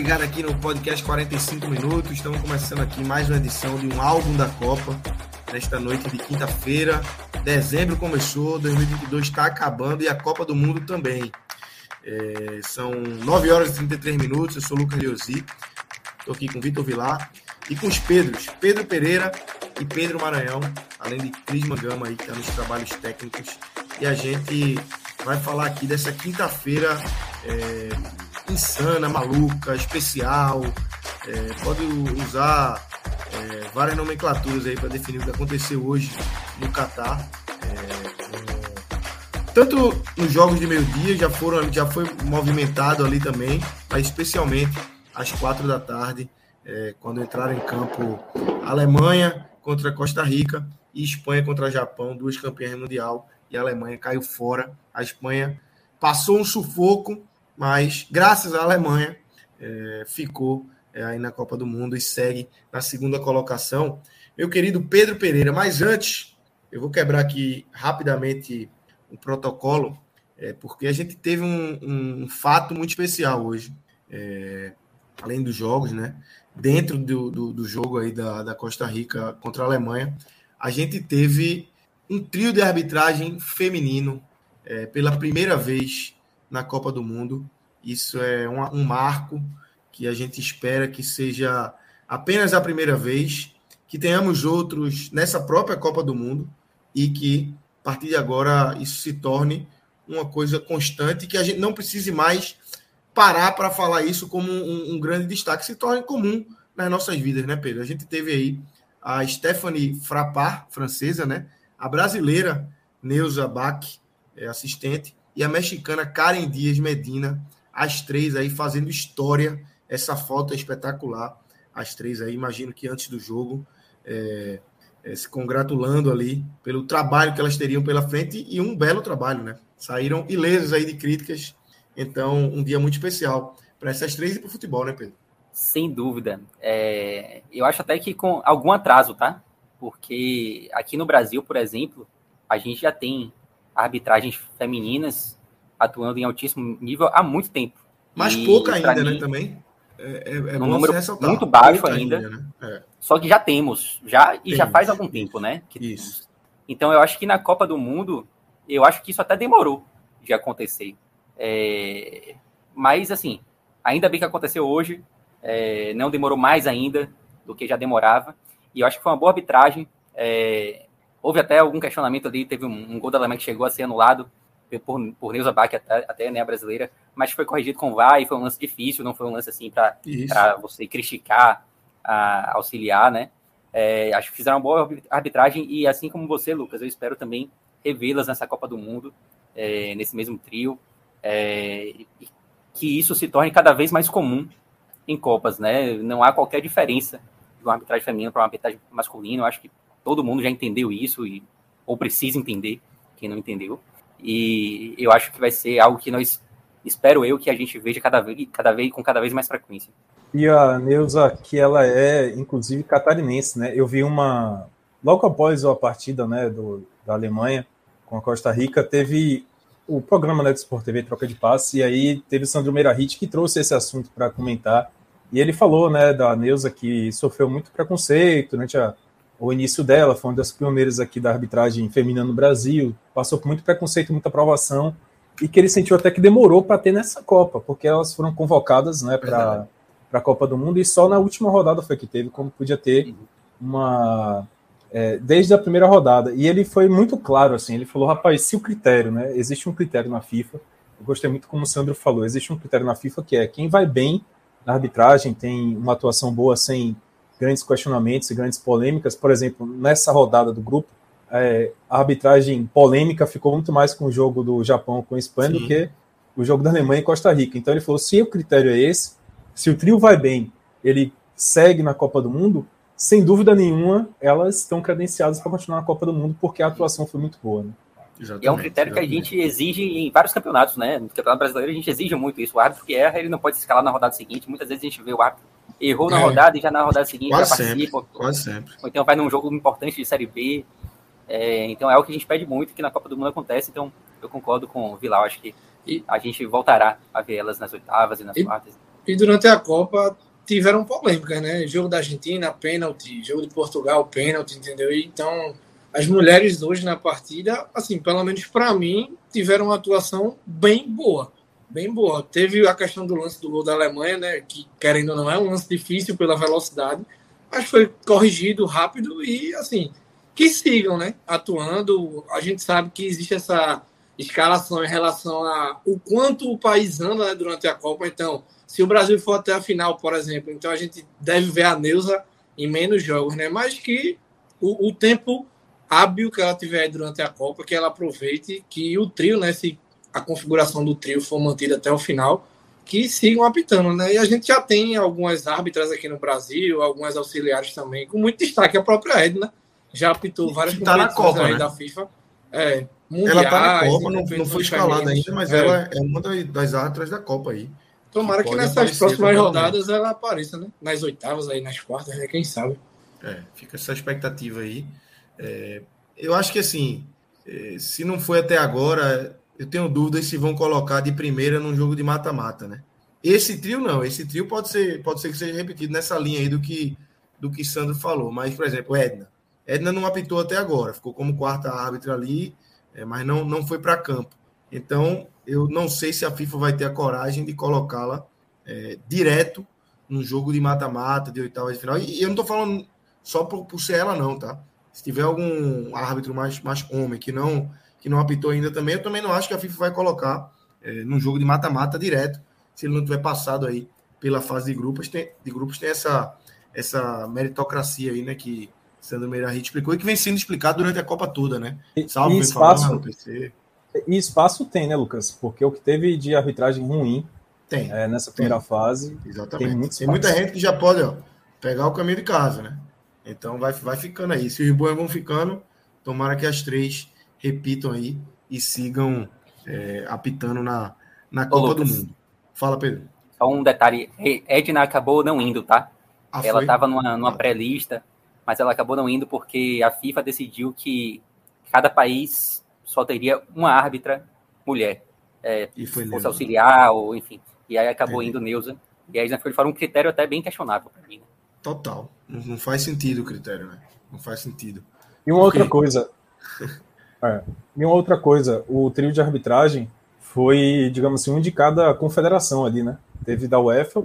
Ligada aqui no podcast 45 minutos. Estamos começando aqui mais uma edição de um álbum da Copa. Nesta noite de quinta-feira, dezembro começou, 2022 está acabando e a Copa do Mundo também. É, são 9 horas e 33 minutos. Eu sou o Lucas Leozzi, estou aqui com o Vitor Vilar e com os Pedros, Pedro Pereira e Pedro Maranhão, além de Cris Mangama aí que está nos trabalhos técnicos. E a gente vai falar aqui dessa quinta-feira. É, insana, maluca, especial. É, pode usar é, várias nomenclaturas aí para definir o que aconteceu hoje no Catar. É, tanto nos jogos de meio-dia já foram, já foi movimentado ali também, mas especialmente às quatro da tarde, é, quando entraram em campo Alemanha contra Costa Rica e Espanha contra Japão, duas campeãs mundial, e a Alemanha caiu fora. A Espanha passou um sufoco mas graças à Alemanha é, ficou é, aí na Copa do Mundo e segue na segunda colocação. Meu querido Pedro Pereira, mas antes, eu vou quebrar aqui rapidamente o protocolo, é, porque a gente teve um, um, fato muito especial hoje, é, além dos jogos, né? Dentro do, do, do jogo aí da, da Costa Rica contra a Alemanha, a gente teve um trio de arbitragem feminino é, pela primeira vez na Copa do Mundo. Isso é um, um marco que a gente espera que seja apenas a primeira vez, que tenhamos outros nessa própria Copa do Mundo e que, a partir de agora, isso se torne uma coisa constante, que a gente não precise mais parar para falar isso como um, um, grande destaque, se torne comum nas nossas vidas, né, Pedro? A gente teve aí a Stephanie Frappard, francesa, né? A brasileira Neuza Bach, é, assistente, e a mexicana Karen Dias Medina, as três aí fazendo história. Essa foto é espetacular. As três aí, imagino que antes do jogo, é, é, se congratulando ali pelo trabalho que elas teriam pela frente e um belo trabalho, né? Saíram ilesas aí de críticas. Então, um dia muito especial para essas três e para o futebol, né, Pedro? Sem dúvida. É, eu acho até que com algum atraso, tá? Porque aqui no Brasil, por exemplo, a gente já tem arbitragens femininas atuando em altíssimo nível há muito tempo. Mas e, pouca ainda, né, mim, né, também? É, é, é um número muito baixo ainda. ainda né? é. Só que já temos, já e temos. já faz algum tempo, né? isso. Então eu acho que na Copa do Mundo, eu acho que isso até demorou de acontecer. É... Mas assim, ainda bem que aconteceu hoje, é... não demorou mais ainda do que já demorava. E eu acho que foi uma boa arbitragem. É... Houve até algum questionamento ali, teve um, um gol da Alemanha que chegou a ser anulado por, por Neuza Bach, até, até né, a brasileira, mas foi corrigido com VAR e foi um lance difícil, não foi um lance assim para você criticar, a, auxiliar, né? É, acho que fizeram uma boa arbitragem e assim como você, Lucas, eu espero também revê-las nessa Copa do Mundo, é, nesse mesmo trio, é, que isso se torne cada vez mais comum em Copas, né? Não há qualquer diferença de uma arbitragem feminina para uma arbitragem masculina, eu acho que todo mundo já entendeu isso, e, ou precisa entender, quem não entendeu. E eu acho que vai ser algo que nós, espero eu, que a gente veja cada vez, cada vez com cada vez mais frequência. E a Neuza, que ela é, inclusive, catarinense, né? Eu vi uma. Logo após a partida né, do, da Alemanha com a Costa Rica, teve o programa né, do Sport TV Troca de Passe, e aí teve o Sandro Meirahit que trouxe esse assunto para comentar. E ele falou né, da Neuza que sofreu muito preconceito durante a o início dela, foi uma das pioneiras aqui da arbitragem feminina no Brasil, passou por muito preconceito, muita aprovação, e que ele sentiu até que demorou para ter nessa Copa, porque elas foram convocadas né, para a Copa do Mundo, e só na última rodada foi que teve, como podia ter uma, é, desde a primeira rodada. E ele foi muito claro, assim, ele falou, rapaz, se o critério, né? Existe um critério na FIFA, eu gostei muito como o Sandro falou, existe um critério na FIFA que é quem vai bem na arbitragem, tem uma atuação boa sem grandes questionamentos e grandes polêmicas. Por exemplo, nessa rodada do grupo, é, a arbitragem polêmica ficou muito mais com o jogo do Japão com a Espanha Sim. do que o jogo da Alemanha e Costa Rica. Então ele falou: se o critério é esse, se o trio vai bem, ele segue na Copa do Mundo, sem dúvida nenhuma, elas estão credenciadas para continuar na Copa do Mundo, porque a atuação foi muito boa. Né? E é um critério exatamente. que a gente exige em vários campeonatos, né? No Campeonato Brasileiro a gente exige muito isso. O árbitro que erra, ele não pode se escalar na rodada seguinte. Muitas vezes a gente vê o árbitro errou na é. rodada e já na rodada seguinte quase já participa. Sempre, quase sempre. Ou então vai num jogo importante de Série B. É, então é o que a gente pede muito, que na Copa do Mundo acontece. Então eu concordo com o Vilar. Acho que e, a gente voltará a ver elas nas oitavas e nas e, quartas. E durante a Copa tiveram polêmicas, né? Jogo da Argentina, pênalti. Jogo de Portugal, pênalti, entendeu? Então as mulheres hoje na partida, assim, pelo menos para mim, tiveram uma atuação bem boa. Bem boa. Teve a questão do lance do gol da Alemanha, né? Que, querendo ou não, é um lance difícil pela velocidade, mas foi corrigido rápido e, assim, que sigam, né? Atuando. A gente sabe que existe essa escalação em relação a o quanto o país anda né, durante a Copa. Então, se o Brasil for até a final, por exemplo, então a gente deve ver a Neuza em menos jogos, né? Mas que o, o tempo hábil que ela tiver durante a Copa, que ela aproveite, que o trio, né, se a configuração do trio for mantida até o final, que sigam apitando, né? E a gente já tem algumas árbitras aqui no Brasil, algumas auxiliares também, com muito destaque. A própria Edna já apitou várias tá na Copa, né? da FIFA. É, mundiais, ela tá na Copa, não, não foi escalada ainda, mas é. ela é uma das árbitras da Copa aí. Tomara que, que nessas próximas rodadas ela apareça, né? Nas oitavas aí, nas quartas, né? quem sabe. É, fica essa expectativa aí. É, eu acho que assim, é, se não foi até agora, eu tenho dúvidas se vão colocar de primeira num jogo de mata-mata, né? Esse trio não, esse trio pode ser, pode ser que seja repetido nessa linha aí do que do que Sandro falou. Mas, por exemplo, Edna. Edna não apitou até agora, ficou como quarta árbitra ali, é, mas não, não foi para campo. Então, eu não sei se a FIFA vai ter a coragem de colocá-la é, direto num jogo de mata-mata, de oitava de final. E eu não estou falando só por, por ser ela, não, tá? Se tiver algum árbitro mais, mais homem que não que não apitou ainda também, eu também não acho que a FIFA vai colocar é, num jogo de mata-mata direto, se ele não tiver passado aí pela fase de grupos, tem, de grupos tem essa, essa meritocracia aí, né, que Sandro Meirahit explicou e que vem sendo explicado durante a Copa toda, né? Salve, e espaço, falando, e espaço tem, né, Lucas? Porque o que teve de arbitragem ruim tem, é, nessa primeira tem. fase. Exatamente. Tem, tem muita gente que já pode ó, pegar o caminho de casa, né? Então vai, vai ficando aí. Se os boas vão ficando, tomara que as três repitam aí e sigam é, apitando na, na Copa do Mundo. Fala, Pedro. Só um detalhe: Edna acabou não indo, tá? Ah, ela estava numa, numa pré-lista, mas ela acabou não indo porque a FIFA decidiu que cada país só teria uma árbitra mulher. É, e foi fosse auxiliar, ou enfim. E aí acabou é. indo Neuza. E aí foi fora um critério até bem questionável para mim. Né? Total. Não, faz sentido o critério, né? Não faz sentido. E uma Porque... outra coisa. é, e uma outra coisa, o trio de arbitragem foi, digamos assim, um de cada confederação ali, né? Teve da UEFA,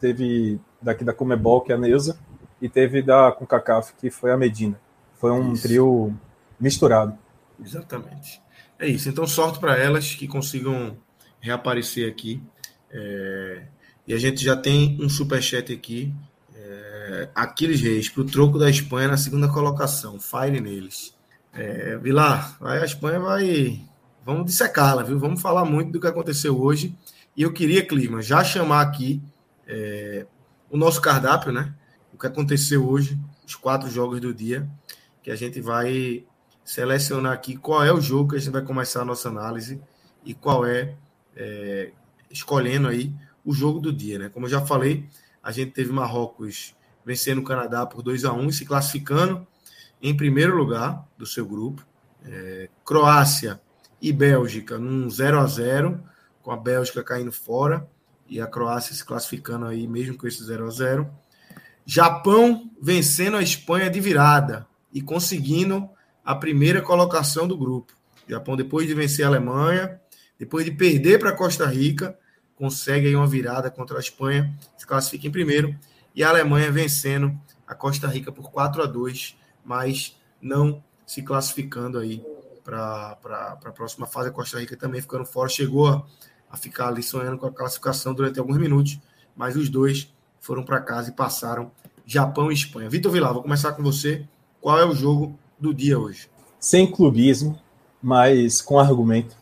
teve daqui da Comebol, que é a Neuza, e teve da CONCACAF, que foi a Medina. Foi um isso. trio misturado. Exatamente. É isso. Então, sorte para elas que consigam reaparecer aqui. É... E a gente já tem um superchat aqui é, Aquiles Reis, para o troco da Espanha na segunda colocação. Fire neles. É, Vilar, vai, a Espanha vai. Vamos dissecá-la, viu? Vamos falar muito do que aconteceu hoje. E eu queria, Clima, já chamar aqui é, o nosso cardápio, né? O que aconteceu hoje, os quatro jogos do dia, que a gente vai selecionar aqui qual é o jogo que a gente vai começar a nossa análise e qual é, é escolhendo aí o jogo do dia, né? Como eu já falei, a gente teve Marrocos vencendo o Canadá por 2 a 1 e se classificando em primeiro lugar do seu grupo. É, Croácia e Bélgica num 0 a 0 com a Bélgica caindo fora e a Croácia se classificando aí mesmo com esse 0 a 0 Japão vencendo a Espanha de virada e conseguindo a primeira colocação do grupo. Japão, depois de vencer a Alemanha, depois de perder para Costa Rica, consegue aí uma virada contra a Espanha, se classifica em primeiro e a Alemanha vencendo a Costa Rica por 4 a 2, mas não se classificando aí para a próxima fase. A Costa Rica também ficando fora, chegou a, a ficar ali sonhando com a classificação durante alguns minutos, mas os dois foram para casa e passaram Japão e Espanha. Vitor Vilar, vou começar com você. Qual é o jogo do dia hoje? Sem clubismo, mas com argumento.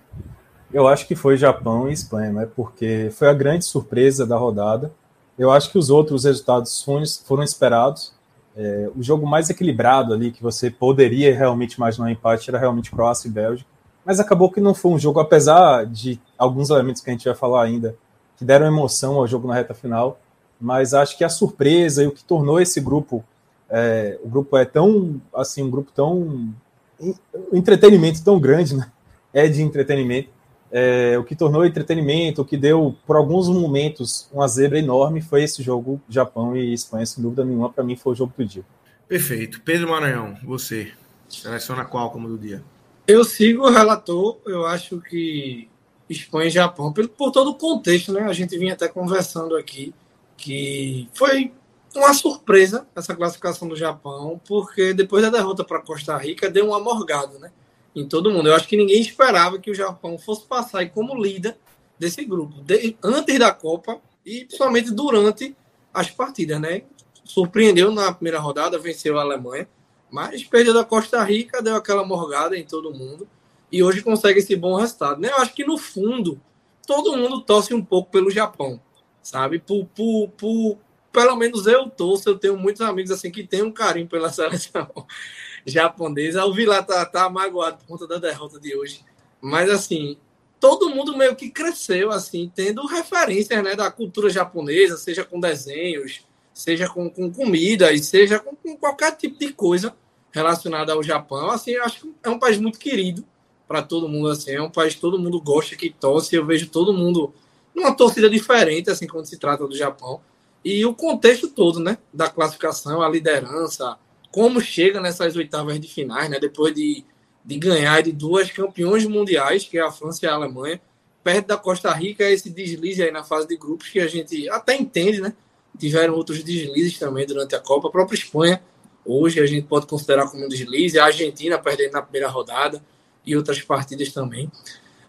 Eu acho que foi Japão e Espanha, né? Porque foi a grande surpresa da rodada. Eu acho que os outros resultados foram esperados. É, o jogo mais equilibrado ali que você poderia realmente imaginar um empate era realmente Croácia e Bélgica. Mas acabou que não foi um jogo, apesar de alguns elementos que a gente vai falar ainda, que deram emoção ao jogo na reta final. Mas acho que a surpresa e o que tornou esse grupo, é, o grupo é tão, assim, um grupo tão. Um entretenimento tão grande, né? É de entretenimento é, o que tornou entretenimento, o que deu, por alguns momentos, uma zebra enorme foi esse jogo Japão e Espanha, sem dúvida nenhuma. Para mim, foi o jogo do dia. Perfeito. Pedro Maranhão, você seleciona qual como do dia? Eu sigo o relator. Eu acho que Espanha e Japão, por, por todo o contexto, né? A gente vinha até conversando aqui que foi uma surpresa essa classificação do Japão, porque depois da derrota para Costa Rica deu uma morgada, né? Em todo mundo. Eu acho que ninguém esperava que o Japão fosse passar e como líder desse grupo, de, antes da Copa e principalmente durante as partidas, né? Surpreendeu na primeira rodada, venceu a Alemanha, mas perdeu da Costa Rica, deu aquela morgada em todo mundo e hoje consegue esse bom resultado, né? Eu acho que no fundo todo mundo torce um pouco pelo Japão, sabe? Por, por, por, pelo menos eu torço, eu tenho muitos amigos assim que têm um carinho pela seleção japonesa. O Vilar tá, tá magoado por conta da derrota de hoje. Mas, assim, todo mundo meio que cresceu, assim, tendo referências, né, da cultura japonesa, seja com desenhos, seja com, com comida, e seja com, com, qualquer tipo de coisa relacionada ao Japão. Assim, acho que é um país muito querido para todo mundo, assim, é um país que todo mundo gosta, que torce. Eu vejo todo mundo numa torcida diferente, assim, quando se trata do Japão. E o contexto todo, né, da classificação, a liderança, como chega nessas oitavas de finais, né? Depois de, de ganhar de duas campeões mundiais, que é a França e a Alemanha, perto da Costa Rica, esse deslize aí na fase de grupos que a gente até entende, né? Tiveram outros deslizes também durante a Copa. A própria Espanha, hoje, a gente pode considerar como um deslize. A Argentina perdendo na primeira rodada e outras partidas também.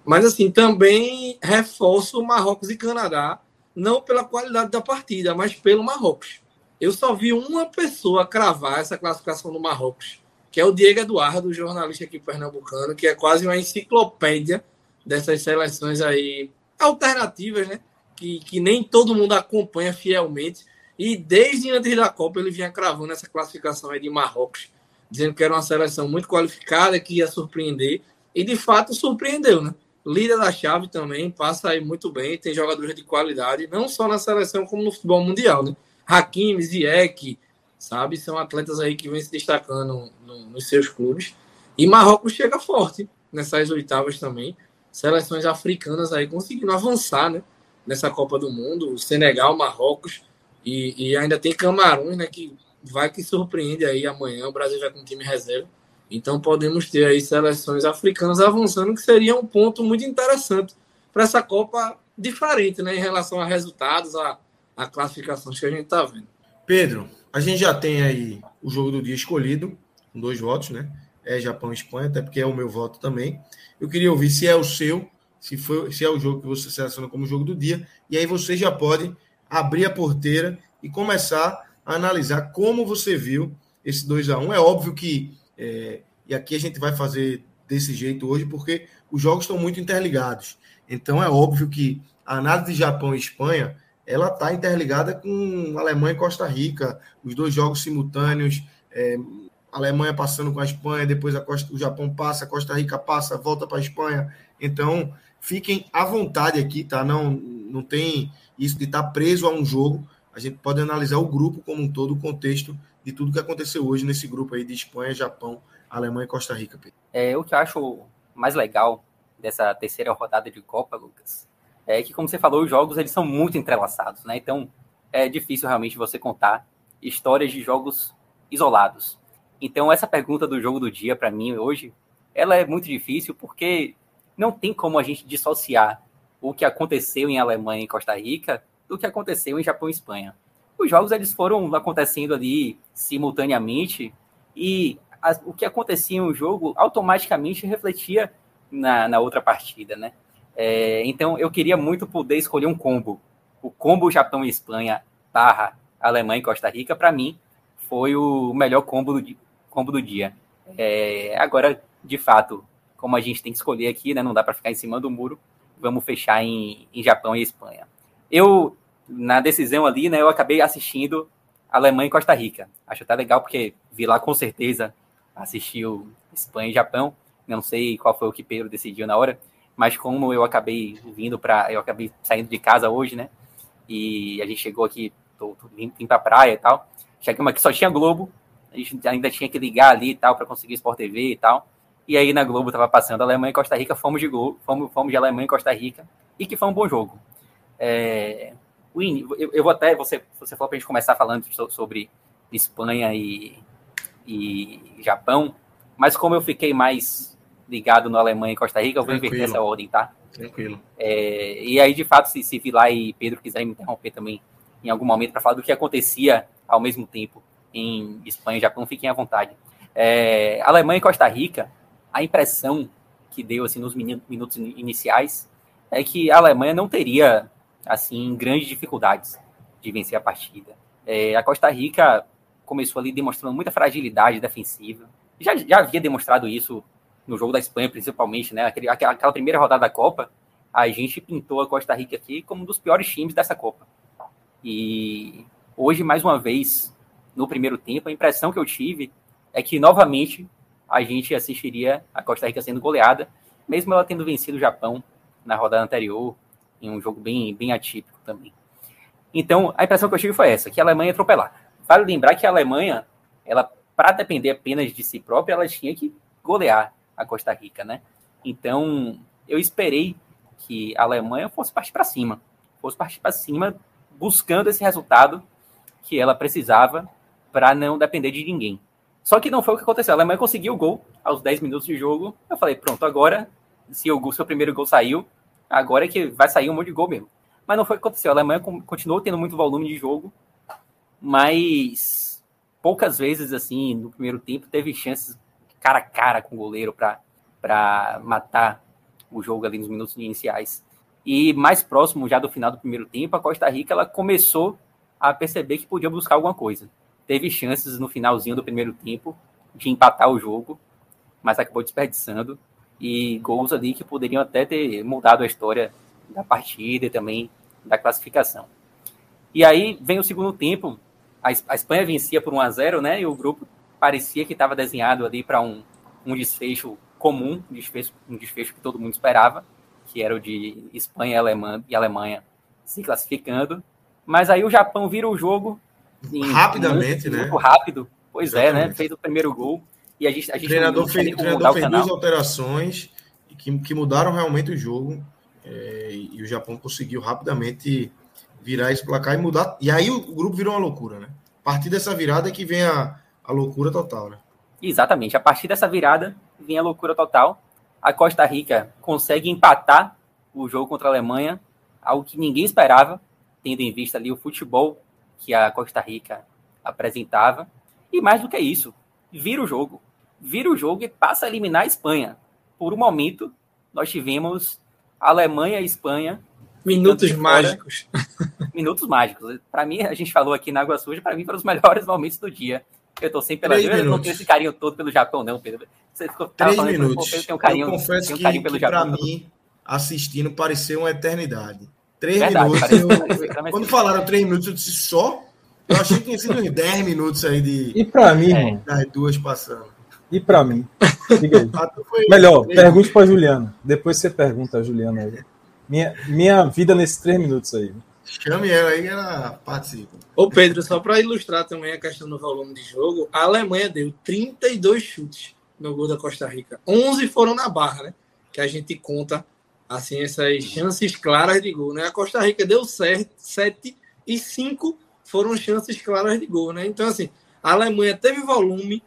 Mas, assim, também reforço Marrocos e Canadá, não pela qualidade da partida, mas pelo Marrocos. Eu só vi uma pessoa cravar essa classificação do Marrocos, que é o Diego Eduardo, jornalista aqui pernambucano, que é quase uma enciclopédia dessas seleções aí alternativas, né? Que, que nem todo mundo acompanha fielmente. E desde antes da Copa ele vinha cravando essa classificação aí de Marrocos, dizendo que era uma seleção muito qualificada, que ia surpreender. E de fato surpreendeu, né? Líder da chave também, passa aí muito bem, tem jogadores de qualidade, não só na seleção como no futebol mundial, né? Hakimi, Ziyech, sabe? São atletas aí que vêm se destacando no, nos seus clubes. E Marrocos chega forte nessas oitavas também. Seleções africanas aí conseguindo avançar, né? Nessa Copa do Mundo. O Senegal, Marrocos e, e ainda tem Camarões, né? Que vai que surpreende aí amanhã. O Brasil vai com time reserva. Então podemos ter aí seleções africanas avançando, que seria um ponto muito interessante para essa Copa diferente, né? Em relação a resultados, a a classificação que a gente está vendo. Pedro, a gente já tem aí o jogo do dia escolhido, com dois votos, né? É Japão e Espanha, até porque é o meu voto também. Eu queria ouvir se é o seu, se, foi, se é o jogo que você seleciona como jogo do dia, e aí você já pode abrir a porteira e começar a analisar como você viu esse 2 a 1 É óbvio que, é, e aqui a gente vai fazer desse jeito hoje, porque os jogos estão muito interligados. Então é óbvio que a análise de Japão e Espanha ela está interligada com Alemanha e Costa Rica, os dois jogos simultâneos, é, Alemanha passando com a Espanha, depois a Costa, o Japão passa, Costa Rica passa, volta para a Espanha. Então, fiquem à vontade aqui, tá? Não, não tem isso de estar tá preso a um jogo. A gente pode analisar o grupo como um todo, o contexto de tudo que aconteceu hoje nesse grupo aí de Espanha, Japão, Alemanha e Costa Rica. É, o que eu acho mais legal dessa terceira rodada de Copa, Lucas, é que, como você falou, os jogos eles são muito entrelaçados, né? Então é difícil realmente você contar histórias de jogos isolados. Então essa pergunta do jogo do dia para mim hoje, ela é muito difícil porque não tem como a gente dissociar o que aconteceu em Alemanha e Costa Rica do que aconteceu em Japão e Espanha. Os jogos eles foram acontecendo ali simultaneamente e o que acontecia no jogo automaticamente refletia na, na outra partida, né? É, então eu queria muito poder escolher um combo. O combo Japão e Espanha barra Alemanha e Costa Rica, para mim, foi o melhor combo do, combo do dia. É, agora, de fato, como a gente tem que escolher aqui, né, não dá para ficar em cima do muro, vamos fechar em, em Japão e Espanha. Eu, na decisão ali, né, eu acabei assistindo Alemanha e Costa Rica. Acho até legal porque vi lá com certeza assistiu Espanha e Japão. Não sei qual foi o que Pedro decidiu na hora, mas como eu acabei vindo para, eu acabei saindo de casa hoje, né? E a gente chegou aqui, tô, tô vim, pra praia e tal. Chegamos aqui, só tinha Globo, a gente ainda tinha que ligar ali e tal para conseguir Sport TV e tal. E aí na Globo tava passando Alemanha e Costa Rica, fomos de gol, fomos, fomos de Alemanha e Costa Rica, e que foi um bom jogo. É, Win, eu, eu, vou até, você, você falou pra gente começar falando sobre Espanha e, e Japão, mas como eu fiquei mais ligado no Alemanha e Costa Rica, eu vou Tranquilo. inverter essa ordem, tá? Tranquilo. É, e aí, de fato, se, se Vilar e Pedro quiserem me interromper também em algum momento para falar do que acontecia ao mesmo tempo em Espanha e Japão, fiquem à vontade. É, Alemanha e Costa Rica, a impressão que deu assim nos minutos iniciais é que a Alemanha não teria assim grandes dificuldades de vencer a partida. É, a Costa Rica começou ali demonstrando muita fragilidade defensiva. Já, já havia demonstrado isso no jogo da Espanha, principalmente, né? Aquele, aquela, aquela primeira rodada da Copa, a gente pintou a Costa Rica aqui como um dos piores times dessa Copa. E hoje, mais uma vez, no primeiro tempo, a impressão que eu tive é que novamente a gente assistiria a Costa Rica sendo goleada, mesmo ela tendo vencido o Japão na rodada anterior, em um jogo bem, bem atípico também. Então, a impressão que eu tive foi essa, que a Alemanha ia atropelar. Vale lembrar que a Alemanha, ela para depender apenas de si própria, ela tinha que golear a Costa Rica, né? Então, eu esperei que a Alemanha fosse partir para cima, fosse partir para cima, buscando esse resultado que ela precisava para não depender de ninguém. Só que não foi o que aconteceu. A Alemanha conseguiu o gol aos 10 minutos de jogo. Eu falei, pronto, agora, se o seu primeiro gol saiu, agora é que vai sair um monte de gol mesmo. Mas não foi o que aconteceu. A Alemanha continuou tendo muito volume de jogo, mas poucas vezes, assim, no primeiro tempo, teve chances cara a cara com o goleiro para matar o jogo ali nos minutos iniciais. E mais próximo já do final do primeiro tempo, a Costa Rica ela começou a perceber que podia buscar alguma coisa. Teve chances no finalzinho do primeiro tempo de empatar o jogo, mas acabou desperdiçando. E gols ali que poderiam até ter mudado a história da partida e também da classificação. E aí vem o segundo tempo, a Espanha vencia por 1 a 0 né? E o grupo parecia que estava desenhado ali para um, um desfecho comum, um desfecho, um desfecho que todo mundo esperava, que era o de Espanha e Alemanha, e Alemanha se classificando. Mas aí o Japão vira o jogo. Rapidamente, muito, né? Muito rápido. Pois Exatamente. é, né? Fez o primeiro gol. E a gente, a gente o treinador fez, o treinador fez duas alterações que, que mudaram realmente o jogo. É, e o Japão conseguiu rapidamente virar esse placar e mudar. E aí o, o grupo virou uma loucura, né? A partir dessa virada é que vem a, a loucura total, né? Exatamente. A partir dessa virada vem a loucura total. A Costa Rica consegue empatar o jogo contra a Alemanha, algo que ninguém esperava, tendo em vista ali o futebol que a Costa Rica apresentava. E mais do que isso, vira o jogo. Vira o jogo e passa a eliminar a Espanha. Por um momento, nós tivemos Alemanha e Espanha. Minutos mágicos. Minutos mágicos. Para mim, a gente falou aqui na Água Suja, para mim foram os melhores momentos do dia. Eu tô sempre pela Eu não tenho esse carinho todo pelo Japão, não, Pedro. Você ficou Três minutos. Tem um carinho, eu confesso um carinho que, pelo que Japão. Para mim, assistindo, pareceu uma eternidade. Três Verdade, minutos. Eu, quando falaram três minutos, eu disse só. Eu achei que tinha sido uns 10 minutos aí de. E para mim, é. das duas passando. E para mim? Ah, Melhor, pergunte para Juliana. Depois você pergunta a Juliana. Minha, minha vida nesses três minutos aí. Chame ela aí, ela participa. Ô Pedro, só para ilustrar também a questão do volume de jogo, a Alemanha deu 32 chutes no gol da Costa Rica. 11 foram na barra, né? Que a gente conta assim essas chances claras de gol, né? A Costa Rica deu 7 e 5 foram chances claras de gol, né? Então assim, a Alemanha teve volume,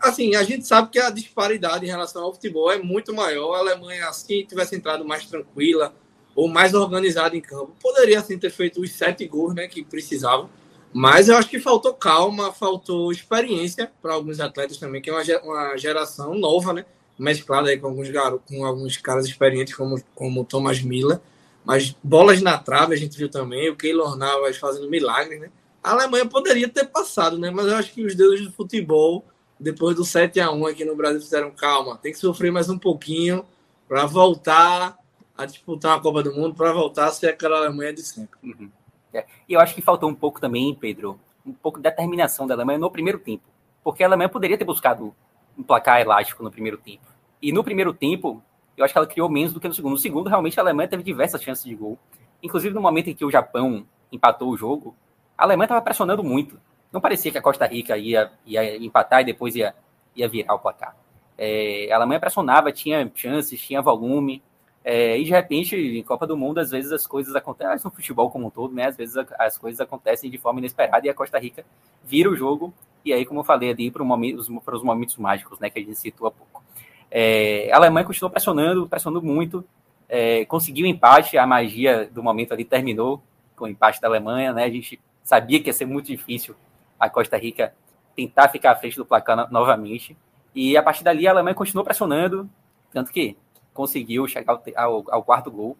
assim, a gente sabe que a disparidade em relação ao futebol é muito maior. A Alemanha, se tivesse entrado mais tranquila ou mais organizada em campo, poderia assim ter feito os sete gols né, que precisava. Mas eu acho que faltou calma, faltou experiência para alguns atletas também, que é uma geração nova, né? Mesclada aí com alguns garotos, com alguns caras experientes como como Thomas Miller. Mas bolas na trave a gente viu também, o Keylor Navas fazendo milagre, né? A Alemanha poderia ter passado, né? Mas eu acho que os deuses do futebol, depois do 7 a 1 aqui no Brasil, fizeram calma. Tem que sofrer mais um pouquinho para voltar a disputar a Copa do Mundo, para voltar a ser aquela Alemanha de sempre. Uhum. É. E eu acho que faltou um pouco também, Pedro, um pouco de determinação da Alemanha no primeiro tempo. Porque a Alemanha poderia ter buscado um placar elástico no primeiro tempo. E no primeiro tempo, eu acho que ela criou menos do que no segundo. No segundo, realmente, a Alemanha teve diversas chances de gol. Inclusive, no momento em que o Japão empatou o jogo, a Alemanha estava pressionando muito. Não parecia que a Costa Rica ia, ia empatar e depois ia, ia virar o placar. É, a Alemanha pressionava, tinha chances, tinha volume. É, e de repente, em Copa do Mundo, às vezes as coisas acontecem, no futebol como um todo, né? Às vezes as coisas acontecem de forma inesperada e a Costa Rica vira o jogo. E aí, como eu falei ali, para, momento, os momentos mágicos, né? Que a gente citou há pouco. É, a Alemanha continuou pressionando, pressionando muito, é, conseguiu empate, a magia do momento ali terminou com o empate da Alemanha, né? A gente sabia que ia ser muito difícil a Costa Rica tentar ficar à frente do placar no, novamente. E a partir dali a Alemanha continuou pressionando, tanto que conseguiu chegar ao, ao, ao, quarto gol.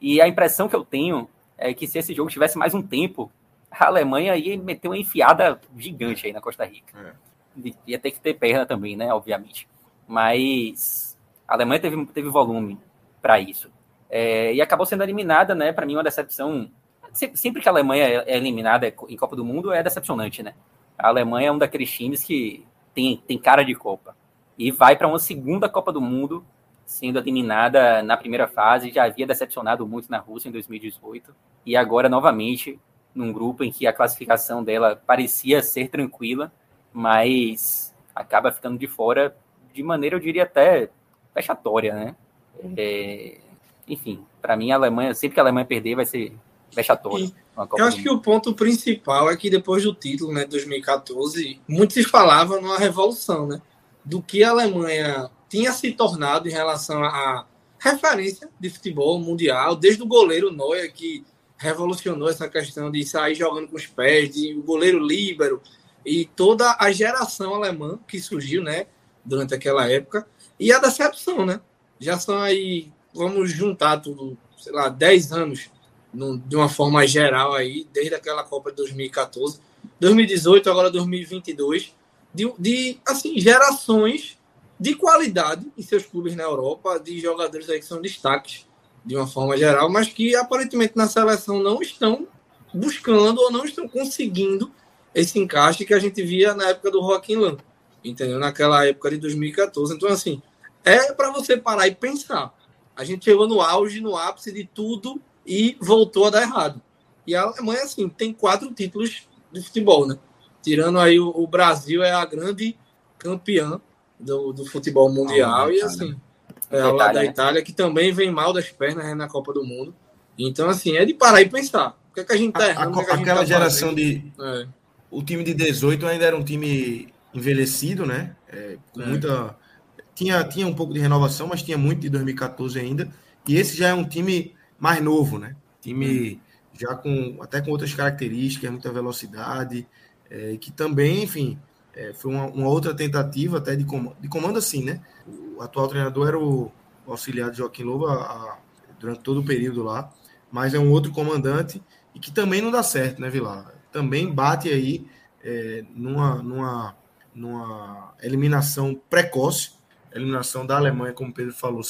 E a impressão que eu tenho é que se esse jogo tivesse mais um tempo, a Alemanha ia meter uma enfiada gigante aí na Costa Rica. É. Ia ter que ter perna também, né? Obviamente. Mas a Alemanha teve, teve volume para isso. É, e acabou sendo eliminada, né? Para mim, uma decepção. Sempre que a Alemanha é eliminada em Copa do Mundo é decepcionante, né? A Alemanha é um daqueles times que tem, tem cara de Copa. E vai para uma segunda Copa do Mundo sendo eliminada na primeira fase, já havia decepcionado muito na Rússia em 2018, e agora novamente num grupo em que a classificação dela parecia ser tranquila, mas acaba ficando de fora de maneira, eu diria até vexatória, né? É, enfim, para mim a Alemanha, sempre que a Alemanha perder, vai ser vexatória. Eu acho que o ponto principal é que depois do título, né, 2014, muitos falavam numa revolução, né? Do que a Alemanha tinha se tornado em relação à referência de futebol mundial, desde o goleiro Neuer, que revolucionou essa questão de sair jogando com os pés, de o goleiro líbero, e toda a geração alemã que surgiu, né, durante aquela época, e a decepção, né? Já são aí, vamos juntar tudo, sei lá, 10 anos no, de uma forma geral aí, desde aquela Copa de 2014, 2018, agora 2022, de, de assim, gerações de qualidade em seus clubes na Europa, de jogadores aí que são destaques de uma forma geral, mas que aparentemente na seleção não estão buscando ou não estão conseguindo esse encaixe que a gente via na época do Joaquim Lan, entendeu? Naquela época de 2014. Então, assim, é para você parar e pensar. A gente chegou no auge, no ápice de tudo e voltou a dar errado. E a Alemanha, assim, tem quatro títulos de futebol, né? Tirando aí o Brasil, é a grande campeã do, do futebol mundial e assim é, lado da Itália que também vem mal das pernas né, na Copa do Mundo então assim é de parar e pensar o que, é que a gente tá errando, a, a, aquela tá geração fazendo? de é. o time de 18 ainda era um time envelhecido né é, com é. muita tinha tinha um pouco de renovação mas tinha muito de 2014 ainda e esse já é um time mais novo né time hum. já com até com outras características muita velocidade é, que também enfim é, foi uma, uma, outra tentativa até de comando, de comando assim, né? O atual treinador era o, auxiliar de Joaquim Lobo a, a, durante todo o período lá, mas é um outro comandante e que também não dá certo, né, Vilar? Também bate aí é, numa, numa, numa eliminação precoce, eliminação da Alemanha, como o Pedro falou,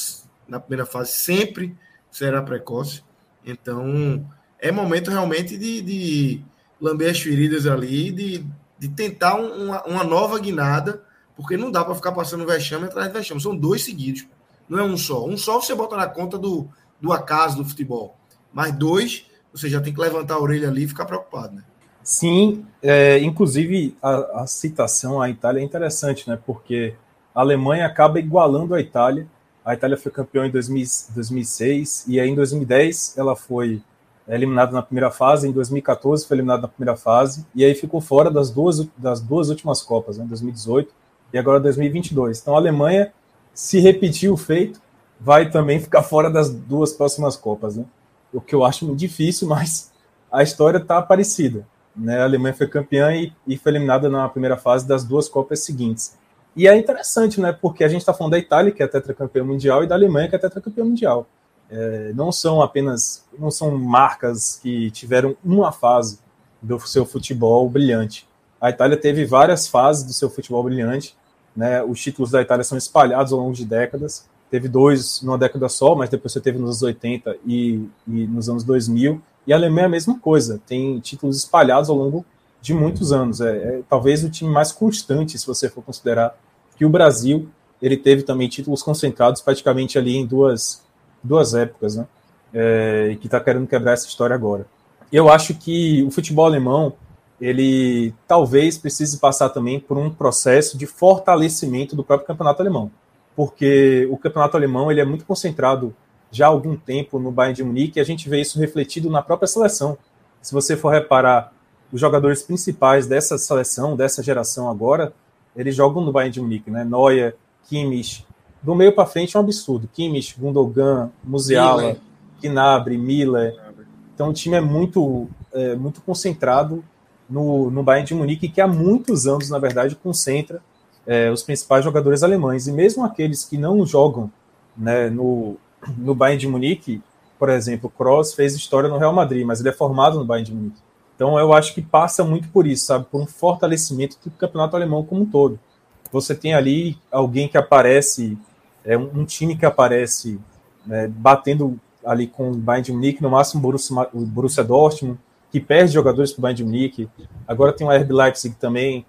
na primeira fase sempre será precoce. Então, é momento realmente de, de lamber as feridas ali, de de tentar uma, uma nova guinada, porque não dá para ficar passando vexame atrás de vexame. São dois seguidos. Não é um só. Um só você bota na conta do, do acaso do futebol. Mas dois, você já tem que levantar a orelha ali e ficar preocupado, né? Sim, é, inclusive a, a, citação à Itália é interessante, né? Porque a Alemanha acaba igualando a Itália. A Itália foi campeã em 2000, 2006 e aí em 2010 ela foi eliminado na primeira fase, em 2014 foi eliminado na primeira fase, e aí ficou fora das duas, das duas últimas Copas, né, 2018 e agora 2022. Então a Alemanha, se repetir o feito, vai também ficar fora das duas próximas Copas. Né? O que eu acho muito difícil, mas a história está parecida. Né? A Alemanha foi campeã e, e foi eliminada na primeira fase das duas Copas seguintes. E é interessante, né? Porque a gente está falando da Itália, que é tetracampeã mundial, e da Alemanha, que é tetracampeã mundial. É, não são apenas, não são marcas que tiveram uma fase do seu futebol brilhante. A Itália teve várias fases do seu futebol brilhante, né? Os títulos da Itália são espalhados ao longo de décadas. Teve dois numa década só, mas depois você teve nos anos 80 e, e nos anos 2000. E a Alemanha é a mesma coisa, tem títulos espalhados ao longo de muitos anos. É, é, talvez o time mais constante, se você for considerar que o Brasil ele teve também títulos concentrados praticamente ali em duas, duas épocas, né? É, e que está querendo quebrar essa história agora. Eu acho que o futebol alemão ele talvez precise passar também por um processo de fortalecimento do próprio campeonato alemão, porque o campeonato alemão ele é muito concentrado já há algum tempo no Bayern de Munique e a gente vê isso refletido na própria seleção. Se você for reparar os jogadores principais dessa seleção, dessa geração agora, eles jogam no Bayern de Munique, né? Neuer, Kimmich, do meio para frente é um absurdo. Kimmich, Gundogan, Musiala, Gnabry, Miller. Então o time é muito, é, muito concentrado no, no Bayern de Munique, que há muitos anos, na verdade, concentra é, os principais jogadores alemães. E mesmo aqueles que não jogam né, no, no Bayern de Munique, por exemplo, Kroos fez história no Real Madrid, mas ele é formado no Bayern de Munique. Então eu acho que passa muito por isso, sabe? Por um fortalecimento do campeonato alemão como um todo. Você tem ali alguém que aparece, é um, um time que aparece né, batendo ali com o Bayern de Munique, no máximo o Borussia, o Borussia Dortmund, que perde jogadores para o Bayern de Munique. Agora tem o RB Leipzig também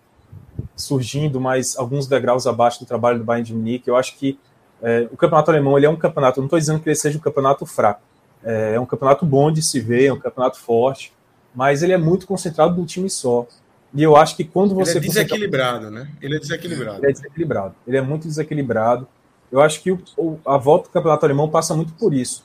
surgindo, mas alguns degraus abaixo do trabalho do Bayern de Munique. Eu acho que é, o campeonato alemão ele é um campeonato, não estou dizendo que ele seja um campeonato fraco, é, é, um campeonato bom de se ver, é um campeonato forte, mas ele é muito concentrado num time só. E eu acho que quando você. Ele é desequilibrado, né? Ele é desequilibrado. Ele é desequilibrado. Ele é muito desequilibrado. Eu acho que o, a volta do campeonato alemão passa muito por isso.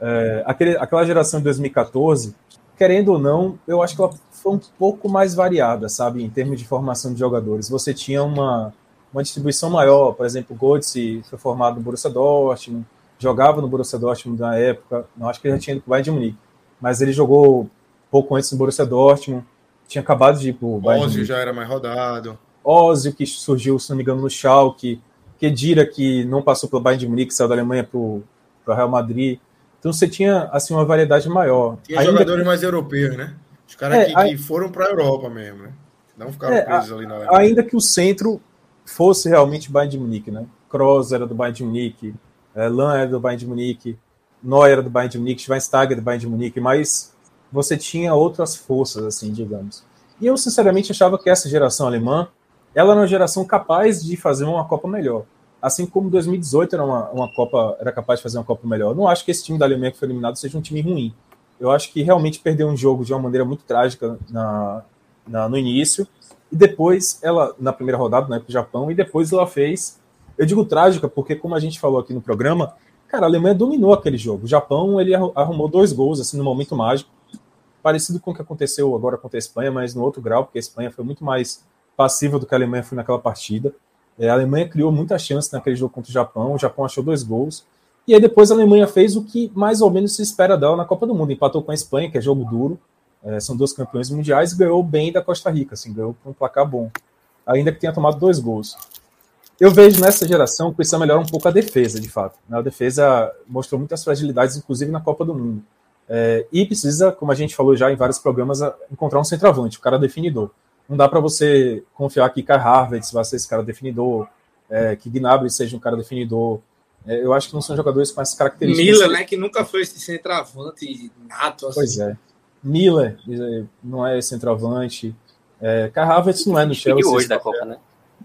É, aquele, aquela geração de 2014, querendo ou não, eu acho que ela foi um pouco mais variada, sabe, em termos de formação de jogadores. Você tinha uma, uma distribuição maior, por exemplo, o Götze foi formado no Borussia Dortmund, jogava no Borussia Dortmund na época, não acho que ele já tinha ido para o Bayern de Munique, mas ele jogou pouco antes no Borussia Dortmund, tinha acabado de ir para o Bayern Ozio já era mais rodado. Ozio, que surgiu, se não me engano, no Schalke, Kedira, que não passou pelo Bayern de Munique, saiu da Alemanha para o Real Madrid. Então você tinha assim uma variedade maior. Tinha Ainda jogadores que... mais europeus, né? Os caras é, que, a... que, foram para a Europa mesmo, né? Não ficaram é, presos ali na Ainda que o centro fosse realmente Bayern de Munique, né? Kroos era do Bayern de Munique, é, Lan era do Bayern de Munique, Neuer era do Bayern de Munique, Schweinsteiger do Bayern de Munique, mas você tinha outras forças, assim, digamos. E eu, sinceramente, achava que essa geração alemã ela era uma geração capaz de fazer uma Copa melhor assim como 2018 era uma, uma Copa, era capaz de fazer uma Copa melhor. Eu não acho que esse time da Alemanha que foi eliminado seja um time ruim. Eu acho que realmente perdeu um jogo de uma maneira muito trágica na, na no início, e depois ela, na primeira rodada, né, para o Japão, e depois ela fez. Eu digo trágica porque, como a gente falou aqui no programa, cara, a Alemanha dominou aquele jogo. O Japão, ele arrumou dois gols, assim, no momento mágico, parecido com o que aconteceu agora contra a Espanha, mas no outro grau, porque a Espanha foi muito mais passiva do que a Alemanha foi naquela partida. É, a Alemanha criou muita chance naquele jogo contra o Japão, o Japão achou dois gols. E aí depois a Alemanha fez o que mais ou menos se espera dela na Copa do Mundo. Empatou com a Espanha, que é jogo duro. É, são dois campeões mundiais e ganhou bem da Costa Rica, assim, ganhou com um placar bom. Ainda que tenha tomado dois gols. Eu vejo nessa geração que precisa melhorar um pouco a defesa, de fato. A defesa mostrou muitas fragilidades, inclusive na Copa do Mundo. É, e precisa, como a gente falou já em vários programas, encontrar um centroavante, o cara definidor não dá para você confiar que Kai Harvard vai ser esse cara definidor, é, que Gnabry seja um cara definidor. É, eu acho que não são jogadores com essas características. Miller, né, que nunca foi esse centroavante nato. Assim. Pois é. Miller é, não é centroavante. É, Kai Harvard não é no Chelsea. hoje da Copa, né?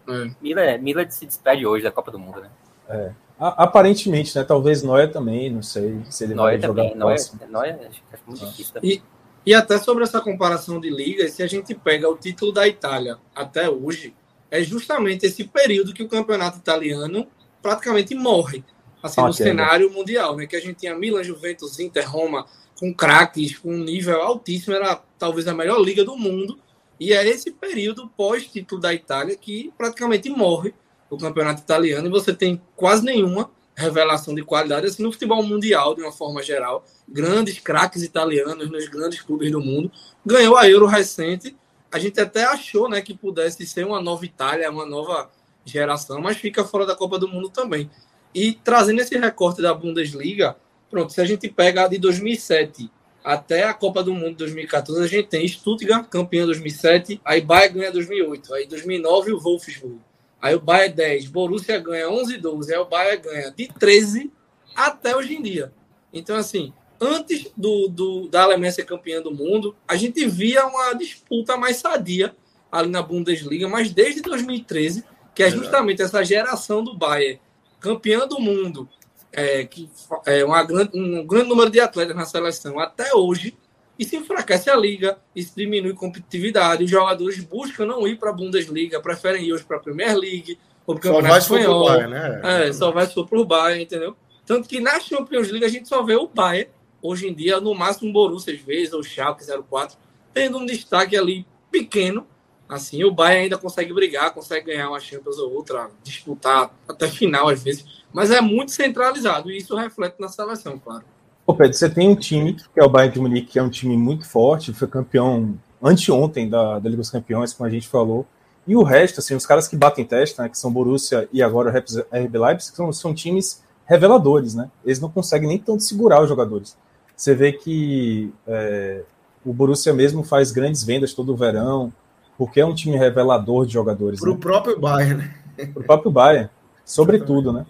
É. Miller, Miller se despede hoje da Copa do Mundo, né? É. Aparentemente, né? Talvez Noé também, não sei se ele Noé vai também. jogar Noé, Noé, acho, acho muito ah. difícil também. E, e até sobre essa comparação de ligas, se a gente pega o título da Itália até hoje, é justamente esse período que o campeonato italiano praticamente morre, assim, no cenário mundial, né? Que a gente tinha Milan, Juventus, Inter, Roma, com craques, com um nível altíssimo, era talvez a melhor liga do mundo. E é esse período pós-título da Itália que praticamente morre o campeonato italiano e você tem quase nenhuma revelação de qualidade assim, no futebol mundial, de uma forma geral. Grandes craques italianos nos grandes clubes do mundo. Ganhou a Euro recente. A gente até achou né, que pudesse ser uma nova Itália, uma nova geração, mas fica fora da Copa do Mundo também. E trazendo esse recorte da Bundesliga, pronto, se a gente pega de 2007 até a Copa do Mundo 2014, a gente tem Stuttgart, campeão 2007, aí Bayern ganha 2008, aí 2009 o Wolfsburg, aí o Bayern 10, Borussia ganha 11 12, aí o Bayern ganha de 13 até hoje em dia. Então, assim, antes do, do, da Alemanha ser campeã do mundo, a gente via uma disputa mais sadia ali na Bundesliga, mas desde 2013, que é justamente essa geração do Bayern, campeã do mundo, é, que é uma grande, um grande número de atletas na seleção até hoje, e se enfraquece a liga, isso diminui competitividade. Os jogadores buscam não ir para a Bundesliga, preferem ir hoje para a Premier League ou para o Campeonato Espanhol. Bayern, né? É, só vai se for para o Bayern, entendeu? Tanto que na Champions League a gente só vê o Bayern, hoje em dia, no máximo o Borussia às vezes, ou o Schalke 04, tendo um destaque ali pequeno. Assim, o Bayern ainda consegue brigar, consegue ganhar uma Champions ou outra, disputar até final às vezes mas é muito centralizado e isso reflete na seleção, claro. Ô Pedro, você tem um time, que é o Bayern de Munique, que é um time muito forte, foi campeão anteontem da, da Liga dos Campeões, como a gente falou, e o resto, assim, os caras que batem teste, né, que são Borussia e agora o RB Leipzig, são, são times reveladores, né? Eles não conseguem nem tanto segurar os jogadores. Você vê que é, o Borussia mesmo faz grandes vendas todo o verão, porque é um time revelador de jogadores. Para o né? próprio Bayern, né? Para o próprio Bayern, sobretudo, né?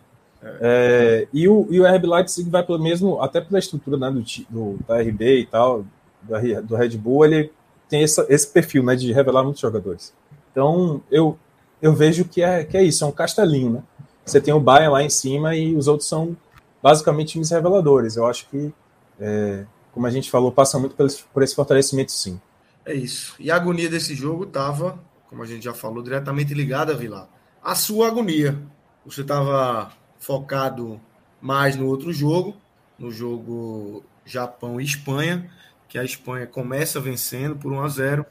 É, e, o, e o RB Leipzig vai pelo mesmo, até pela estrutura né, do, do, da RB e tal, do, do Red Bull, ele tem essa, esse perfil né, de revelar muitos jogadores. Então, eu, eu vejo que é, que é isso, é um castelinho, né? Você tem o Bayern lá em cima e os outros são basicamente times reveladores. Eu acho que, é, como a gente falou, passa muito por esse, por esse fortalecimento, sim. É isso. E a agonia desse jogo estava, como a gente já falou, diretamente ligada, Vilar, à sua agonia. Você estava focado mais no outro jogo, no jogo Japão e Espanha, que a Espanha começa vencendo por 1 a 0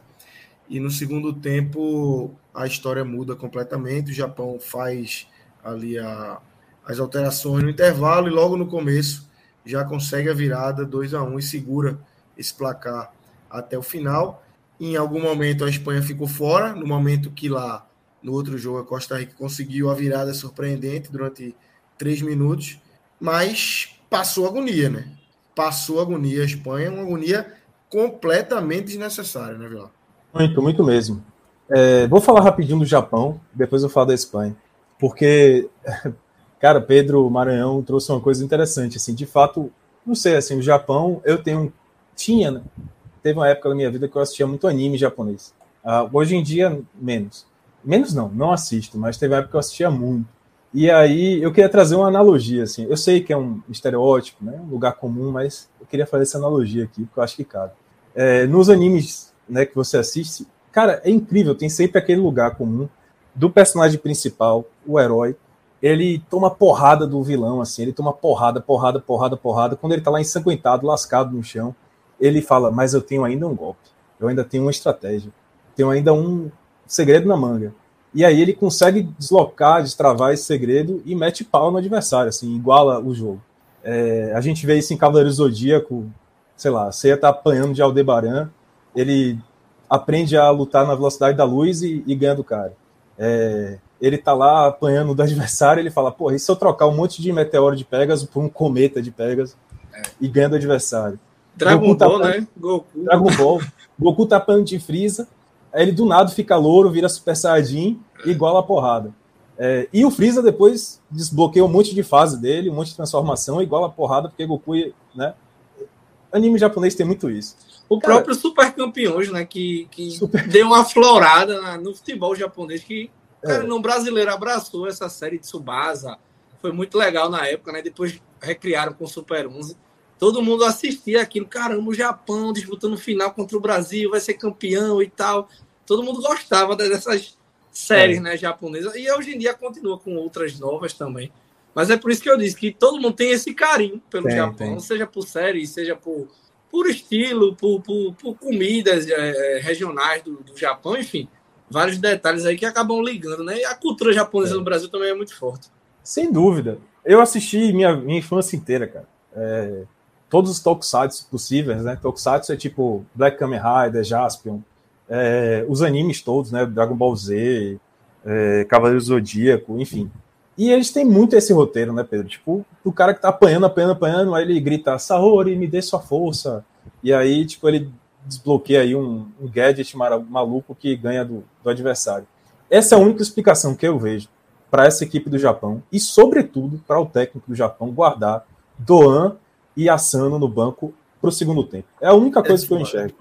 e no segundo tempo a história muda completamente. O Japão faz ali a, as alterações no intervalo e logo no começo já consegue a virada 2 a 1 e segura esse placar até o final. Em algum momento a Espanha ficou fora, no momento que lá no outro jogo a Costa Rica conseguiu a virada surpreendente durante três minutos, mas passou agonia, né? Passou agonia. A Espanha é uma agonia completamente desnecessária, né, Vilar? Muito, muito mesmo. É, vou falar rapidinho do Japão, depois eu falo da Espanha. Porque, cara, Pedro Maranhão trouxe uma coisa interessante. Assim, de fato, não sei, assim, o Japão, eu tenho. Tinha, né? Teve uma época da minha vida que eu assistia muito anime japonês. Uh, hoje em dia, menos. Menos não, não assisto, mas teve uma época que eu assistia muito. E aí eu queria trazer uma analogia, assim. Eu sei que é um estereótipo, né? Um lugar comum, mas eu queria fazer essa analogia aqui, porque eu acho que cabe. É, nos animes né, que você assiste, cara, é incrível, tem sempre aquele lugar comum do personagem principal, o herói. Ele toma porrada do vilão, assim, ele toma porrada, porrada, porrada, porrada. Quando ele tá lá ensanguentado, lascado no chão, ele fala: Mas eu tenho ainda um golpe, eu ainda tenho uma estratégia, tenho ainda um segredo na manga. E aí ele consegue deslocar, destravar esse segredo e mete pau no adversário, assim, iguala o jogo. É, a gente vê isso em Cavaleiro Zodíaco, sei lá, estar tá apanhando de Aldebaran, ele aprende a lutar na velocidade da luz e, e ganha do cara. É, ele tá lá apanhando do adversário, ele fala, pô, e se eu trocar um monte de meteoro de Pegasus por um cometa de Pegasus é. e ganha do adversário? Dragon Goku tá Ball, tá, né? Goku. Dragon Ball. Goku tá apanhando de Freeza, Aí ele do nada fica louro, vira Super Saiyajin, igual a porrada. É, e o Freeza depois desbloqueia um monte de fase dele, um monte de transformação, igual a porrada, porque Goku, né? Anime japonês tem muito isso. O Cara, próprio Super Campeões, né? Que, que super... deu uma florada no futebol japonês que cara, é. no brasileiro abraçou essa série de Subasa. Foi muito legal na época, né? Depois recriaram com o Super 11. Todo mundo assistia aquilo. Caramba, o Japão disputando final contra o Brasil, vai ser campeão e tal todo mundo gostava dessas séries é. né, japonesas. E hoje em dia continua com outras novas também. Mas é por isso que eu disse que todo mundo tem esse carinho pelo tem, Japão, tem. seja por séries, seja por, por estilo, por, por, por comidas é, é, regionais do, do Japão, enfim. Vários detalhes aí que acabam ligando, né? E a cultura japonesa é. no Brasil também é muito forte. Sem dúvida. Eu assisti minha, minha infância inteira, cara. É, todos os tokusatsu possíveis, né? Tokusatsu é tipo Black Kamen Rider, Jaspion, é, os animes todos, né? Dragon Ball Z, é, Cavaleiro Zodíaco, enfim. E eles têm muito esse roteiro, né, Pedro? Tipo, o cara que tá apanhando, apanhando, apanhando, aí ele grita, Saori, me dê sua força. E aí, tipo, ele desbloqueia aí um, um gadget maluco que ganha do, do adversário. Essa é a única explicação que eu vejo para essa equipe do Japão e, sobretudo, para o técnico do Japão guardar Doan e Asano no banco para o segundo tempo. É a única coisa é que eu enxergo.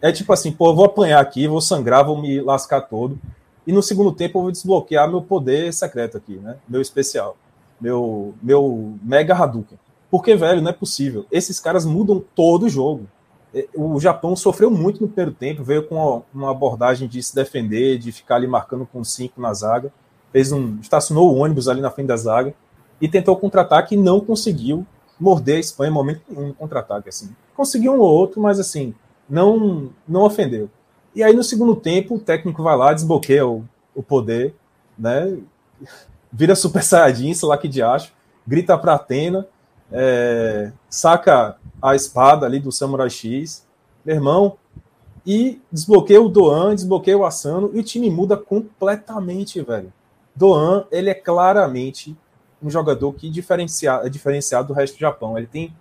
É tipo assim, pô, eu vou apanhar aqui, vou sangrar, vou me lascar todo. E no segundo tempo eu vou desbloquear meu poder secreto aqui, né? Meu especial. Meu, meu Mega Hadouken. Porque, velho, não é possível. Esses caras mudam todo o jogo. É, o Japão sofreu muito no primeiro tempo, veio com uma abordagem de se defender, de ficar ali marcando com cinco na zaga. Fez um. estacionou o ônibus ali na frente da zaga e tentou contra-ataque e não conseguiu morder a Espanha em momento nenhum no contra-ataque. Assim. Conseguiu um ou outro, mas assim, não, não ofendeu. E aí, no segundo tempo, o técnico vai lá, desbloqueia o, o poder, né? Vira Super Saiyajin, sei lá que de acho, grita pra Atena, é, saca a espada ali do Samurai X, meu irmão, e desbloqueia o Doan, desbloqueia o Asano, e o time muda completamente, velho. Doan, ele é claramente um jogador que diferencia, é diferenciado do resto do Japão. Ele tem,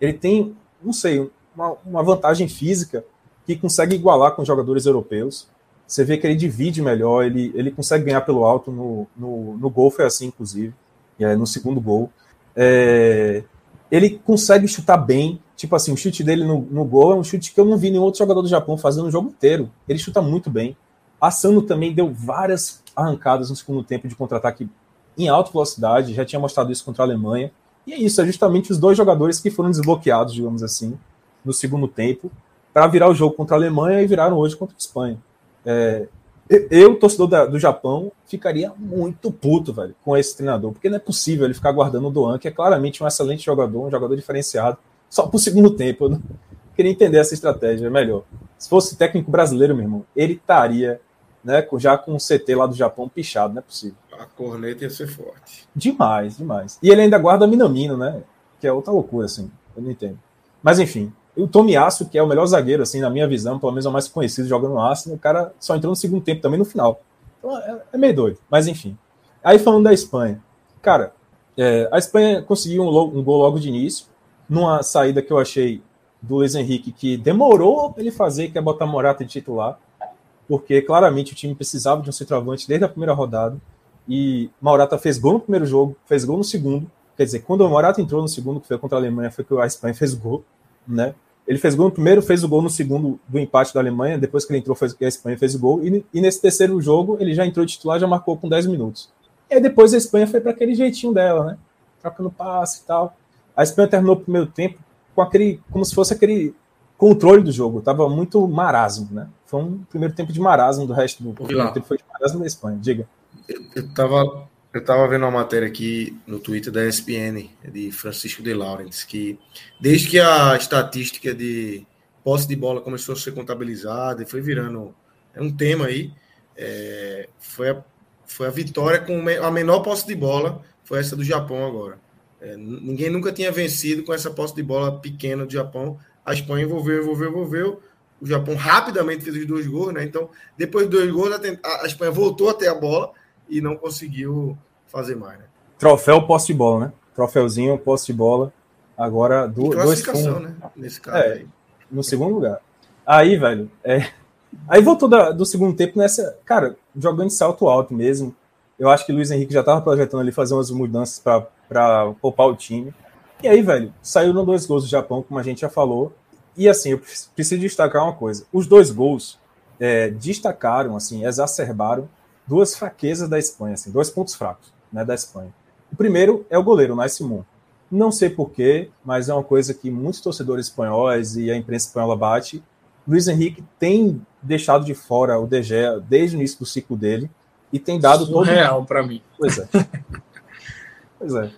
ele tem não sei, uma, uma vantagem física que consegue igualar com jogadores europeus. Você vê que ele divide melhor, ele, ele consegue ganhar pelo alto no, no, no gol, foi assim, inclusive, é, no segundo gol. É, ele consegue chutar bem, tipo assim, o chute dele no, no gol é um chute que eu não vi nenhum outro jogador do Japão fazendo o jogo inteiro. Ele chuta muito bem. Asano também deu várias arrancadas no segundo tempo de contra-ataque em alta velocidade, já tinha mostrado isso contra a Alemanha. E é isso, é justamente os dois jogadores que foram desbloqueados, digamos assim, no segundo tempo para virar o jogo contra a Alemanha e viraram hoje contra a Espanha. É, eu, torcedor da, do Japão, ficaria muito puto, velho, com esse treinador, porque não é possível ele ficar guardando o Doan, que é claramente um excelente jogador, um jogador diferenciado, só pro segundo tempo. Eu não queria entender essa estratégia melhor. Se fosse técnico brasileiro, meu irmão, ele estaria né, já com o CT lá do Japão pichado, não é possível. A corneta ia ser forte. Demais, demais. E ele ainda guarda Minamino, né? Que é outra loucura, assim. Eu não entendo. Mas enfim, o Tomiasso, que é o melhor zagueiro, assim, na minha visão, pelo menos é o mais conhecido jogando no Arsenal, o cara só entrou no segundo tempo também no final. Então é, é meio doido, mas enfim. Aí falando da Espanha, cara, é, a Espanha conseguiu um, um, gol logo de início, numa saída que eu achei do Luiz Henrique que demorou ele fazer, que é botar Morata de titular, porque claramente o time precisava de um centroavante desde a primeira rodada, e Morata fez gol no primeiro jogo, fez gol no segundo, quer dizer, quando o Morata entrou no segundo, que foi contra a Alemanha, foi que a Espanha fez gol, né? Ele fez gol no primeiro, fez o gol no segundo do empate da Alemanha, depois que ele entrou, fez, a Espanha fez o gol, e, e nesse terceiro jogo ele já entrou titular, já marcou com 10 minutos. E aí depois a Espanha foi para aquele jeitinho dela, né? Trocando passe e tal. A Espanha terminou o primeiro tempo com aquele, como se fosse aquele controle do jogo, tava muito marasmo, né? Foi um primeiro tempo de marasmo do resto do primeiro tempo foi de marasmo da Espanha. Diga. Eu, eu tava eu estava vendo uma matéria aqui no Twitter da ESPN, de Francisco de Laurentiis, que desde que a estatística de posse de bola começou a ser contabilizada e foi virando é um tema aí, é, foi, a, foi a vitória com a menor posse de bola, foi essa do Japão agora. É, ninguém nunca tinha vencido com essa posse de bola pequena do Japão. A Espanha envolveu, envolveu, envolveu. O Japão rapidamente fez os dois gols, né? Então, depois dos dois gols, a, a Espanha voltou a ter a bola e não conseguiu fazer mais, né? Troféu posse de bola, né? Troféuzinho posse de bola. Agora do, dois fundos. né? Nesse caso é, aí. No segundo lugar. Aí, velho, é... aí voltou da, do segundo tempo nessa, cara, jogando de salto alto mesmo. Eu acho que o Luiz Henrique já estava projetando ali fazer umas mudanças para poupar o time. E aí, velho, saíram dois gols do Japão, como a gente já falou. E assim, eu preciso destacar uma coisa: os dois gols é, destacaram, assim, exacerbaram duas fraquezas da Espanha, assim, dois pontos fracos né, da Espanha. O primeiro é o goleiro, o Simon. Não sei porquê, mas é uma coisa que muitos torcedores espanhóis e a imprensa espanhola bate. Luiz Henrique tem deixado de fora o De Gea desde o início do ciclo dele e tem dado todo. real para mim. Pois é. pois é.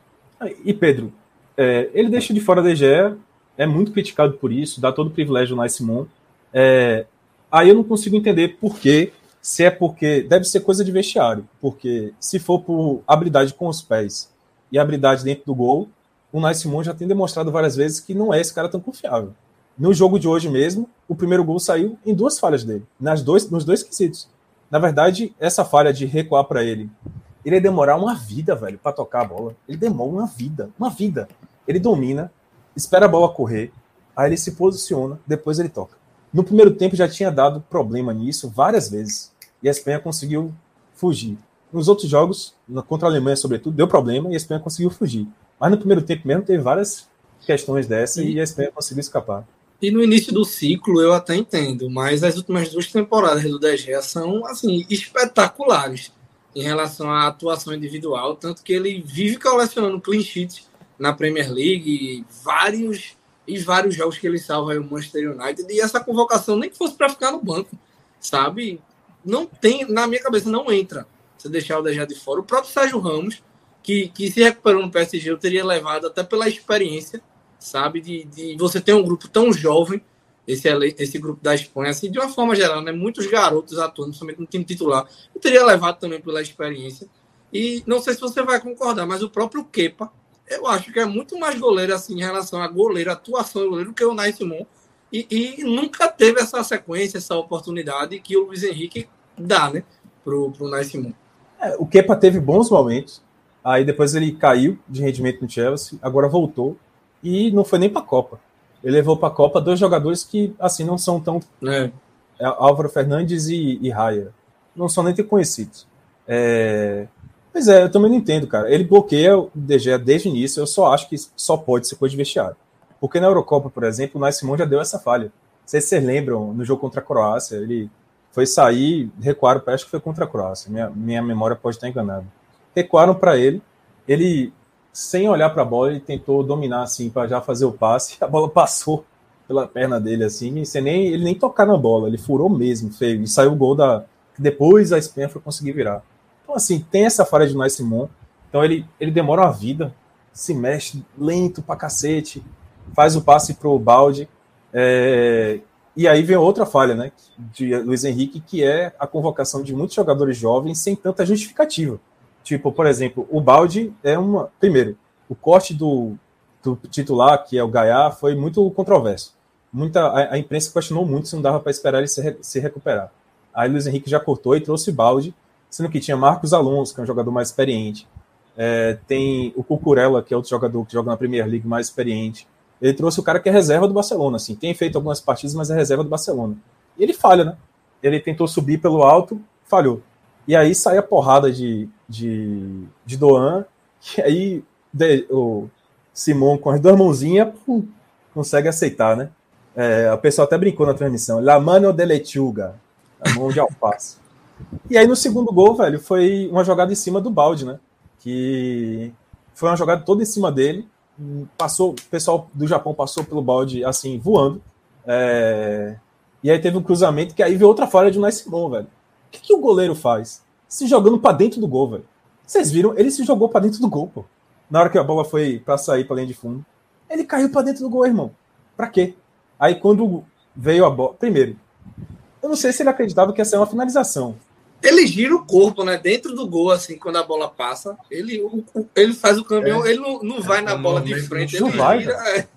E Pedro, é, ele deixa de fora o De Gea, é muito criticado por isso, dá todo o privilégio ao Simon. É, aí eu não consigo entender por que se é porque deve ser coisa de vestiário, porque se for por habilidade com os pés e habilidade dentro do gol, o Nice Simon já tem demonstrado várias vezes que não é esse cara tão confiável. No jogo de hoje mesmo, o primeiro gol saiu em duas falhas dele, nas dois, nos dois quesitos. Na verdade, essa falha de recuar para ele, ele ia demorar uma vida, velho, para tocar a bola. Ele demora uma vida, uma vida. Ele domina, espera a bola correr, aí ele se posiciona, depois ele toca. No primeiro tempo já tinha dado problema nisso várias vezes. E a Espanha conseguiu fugir. Nos outros jogos, contra a Alemanha, sobretudo, deu problema e a Espanha conseguiu fugir. Mas no primeiro tempo mesmo teve várias questões dessa e, e a Espanha conseguiu escapar. E no início do ciclo eu até entendo, mas as últimas duas temporadas do DG são assim espetaculares em relação à atuação individual, tanto que ele vive colecionando clean sheets na Premier League, vários e vários jogos que ele salva o Manchester United e essa convocação nem que fosse para ficar no banco, sabe? Não tem, na minha cabeça não entra. Se deixar o DG de fora, o próprio Sérgio Ramos, que, que se recuperou no PSG, eu teria levado até pela experiência sabe? De, de você ter um grupo tão jovem, esse, esse grupo da Espanha, assim, de uma forma geral, né? Muitos garotos atuando, somente no time titular. Eu teria levado também pela experiência. E não sei se você vai concordar, mas o próprio Kepa, eu acho que é muito mais goleiro, assim, em relação a goleiro, atuação do goleiro, que o Nai Simon. E, e, nunca teve essa sequência, essa oportunidade que o Luiz Henrique dá, né? Pro, pro Nai Simon. É, o Kepa teve bons momentos. Aí depois ele caiu de rendimento no Chelsea, agora voltou e não foi nem para a Copa. Ele levou para a Copa dois jogadores que, assim, não são tão. É. é Álvaro Fernandes e, e Raya. Não são nem tão conhecidos. É... Pois é, eu também não entendo, cara. Ele bloqueia o DG desde o início. Eu só acho que só pode ser coisa de vestiário. Porque na Eurocopa, por exemplo, o Nai Simon já deu essa falha. Não sei se vocês lembram, no jogo contra a Croácia, ele foi sair, recuaram, acho que foi contra a Croácia. Minha, minha memória pode estar enganada. Recuaram para ele, ele sem olhar para a bola, ele tentou dominar assim para já fazer o passe. A bola passou pela perna dele assim, sem nem ele nem tocar na bola, ele furou mesmo, feio. E saiu o gol da depois a Espanha foi conseguir virar. Então assim, tem essa falha de Nai Simon. Então ele ele demora uma vida, se mexe lento pra cacete, faz o passe pro balde. É, e aí vem outra falha, né, de Luiz Henrique, que é a convocação de muitos jogadores jovens sem tanta justificativa. Tipo, por exemplo, o balde é uma. Primeiro, o corte do, do titular, que é o Gaiá, foi muito controverso. Muita, a, a imprensa questionou muito se não dava para esperar ele se, se recuperar. Aí Luiz Henrique já cortou e trouxe balde, sendo que tinha Marcos Alonso, que é um jogador mais experiente. É, tem o Cucurella, que é outro jogador que joga na Premier League mais experiente. Ele trouxe o cara que é reserva do Barcelona, assim, tem feito algumas partidas, mas é reserva do Barcelona. E ele falha, né? Ele tentou subir pelo alto, falhou. E aí sai a porrada de, de, de Doan, que aí de, o Simon com as duas mãozinhas consegue aceitar, né? É, a pessoa até brincou na transmissão. La mano de lechuga. A mão de alface. e aí no segundo gol, velho, foi uma jogada em cima do balde, né? Que foi uma jogada toda em cima dele. Passou, o pessoal do Japão passou pelo balde assim, voando. É, e aí teve um cruzamento que aí veio outra falha de Nice Simon, velho. O que, que o goleiro faz? Se jogando para dentro do gol, velho. Vocês viram? Ele se jogou para dentro do gol, pô. Na hora que a bola foi para sair para linha de fundo. Ele caiu para dentro do gol, irmão. Para quê? Aí quando veio a bola. Primeiro, eu não sei se ele acreditava que ia ser uma finalização. Ele gira o corpo, né? Dentro do gol, assim, quando a bola passa. Ele, ele faz o caminhão, é. ele não, não vai é, na bola de frente. Não ele vai, gira. É.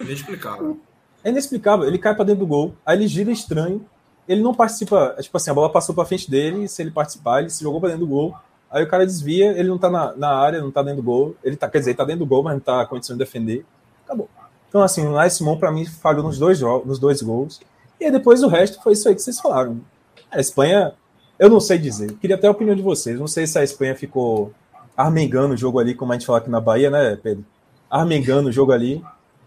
Inexplicável. É inexplicável. Ele cai para dentro do gol, aí ele gira estranho ele não participa, tipo assim, a bola passou para frente dele, se ele participar, ele se jogou para dentro do gol. Aí o cara desvia, ele não tá na, na área, não tá dentro do gol. Ele tá, quer dizer, tá dentro do gol, mas não tá condição de defender. Acabou. Então, assim, o Lai Simon, para mim, falhou nos dois, nos dois gols. E aí depois o resto foi isso aí que vocês falaram. A Espanha, eu não sei dizer. Queria até a opinião de vocês. Não sei se a Espanha ficou armengando o jogo ali, como a gente fala aqui na Bahia, né, Pedro? Armengando o jogo ali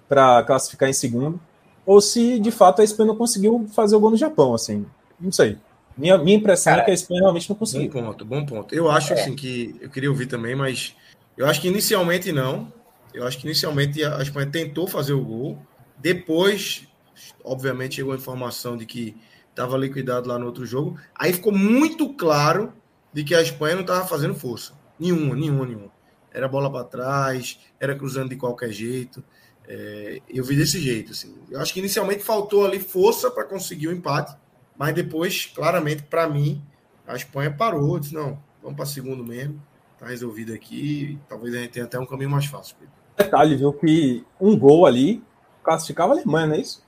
para classificar em segundo ou se de fato a Espanha não conseguiu fazer o gol no Japão, assim. Não sei. Minha, minha impressão Cara, é que a Espanha realmente não conseguiu. Bom ponto, bom ponto. Eu acho é. assim que eu queria ouvir também, mas eu acho que inicialmente não. Eu acho que inicialmente a Espanha tentou fazer o gol. Depois, obviamente, chegou a informação de que estava liquidado lá no outro jogo. Aí ficou muito claro de que a Espanha não estava fazendo força. Nenhuma, nenhuma, nenhuma. Era bola para trás, era cruzando de qualquer jeito. É, eu vi desse jeito. Assim. Eu acho que inicialmente faltou ali força para conseguir o empate. Mas depois, claramente, para mim, a Espanha parou. Disse, não, vamos para segundo mesmo. Tá resolvido aqui. Talvez a gente tenha até um caminho mais fácil. Detalhe, viu? Que um gol ali classificava a Alemanha, não é isso?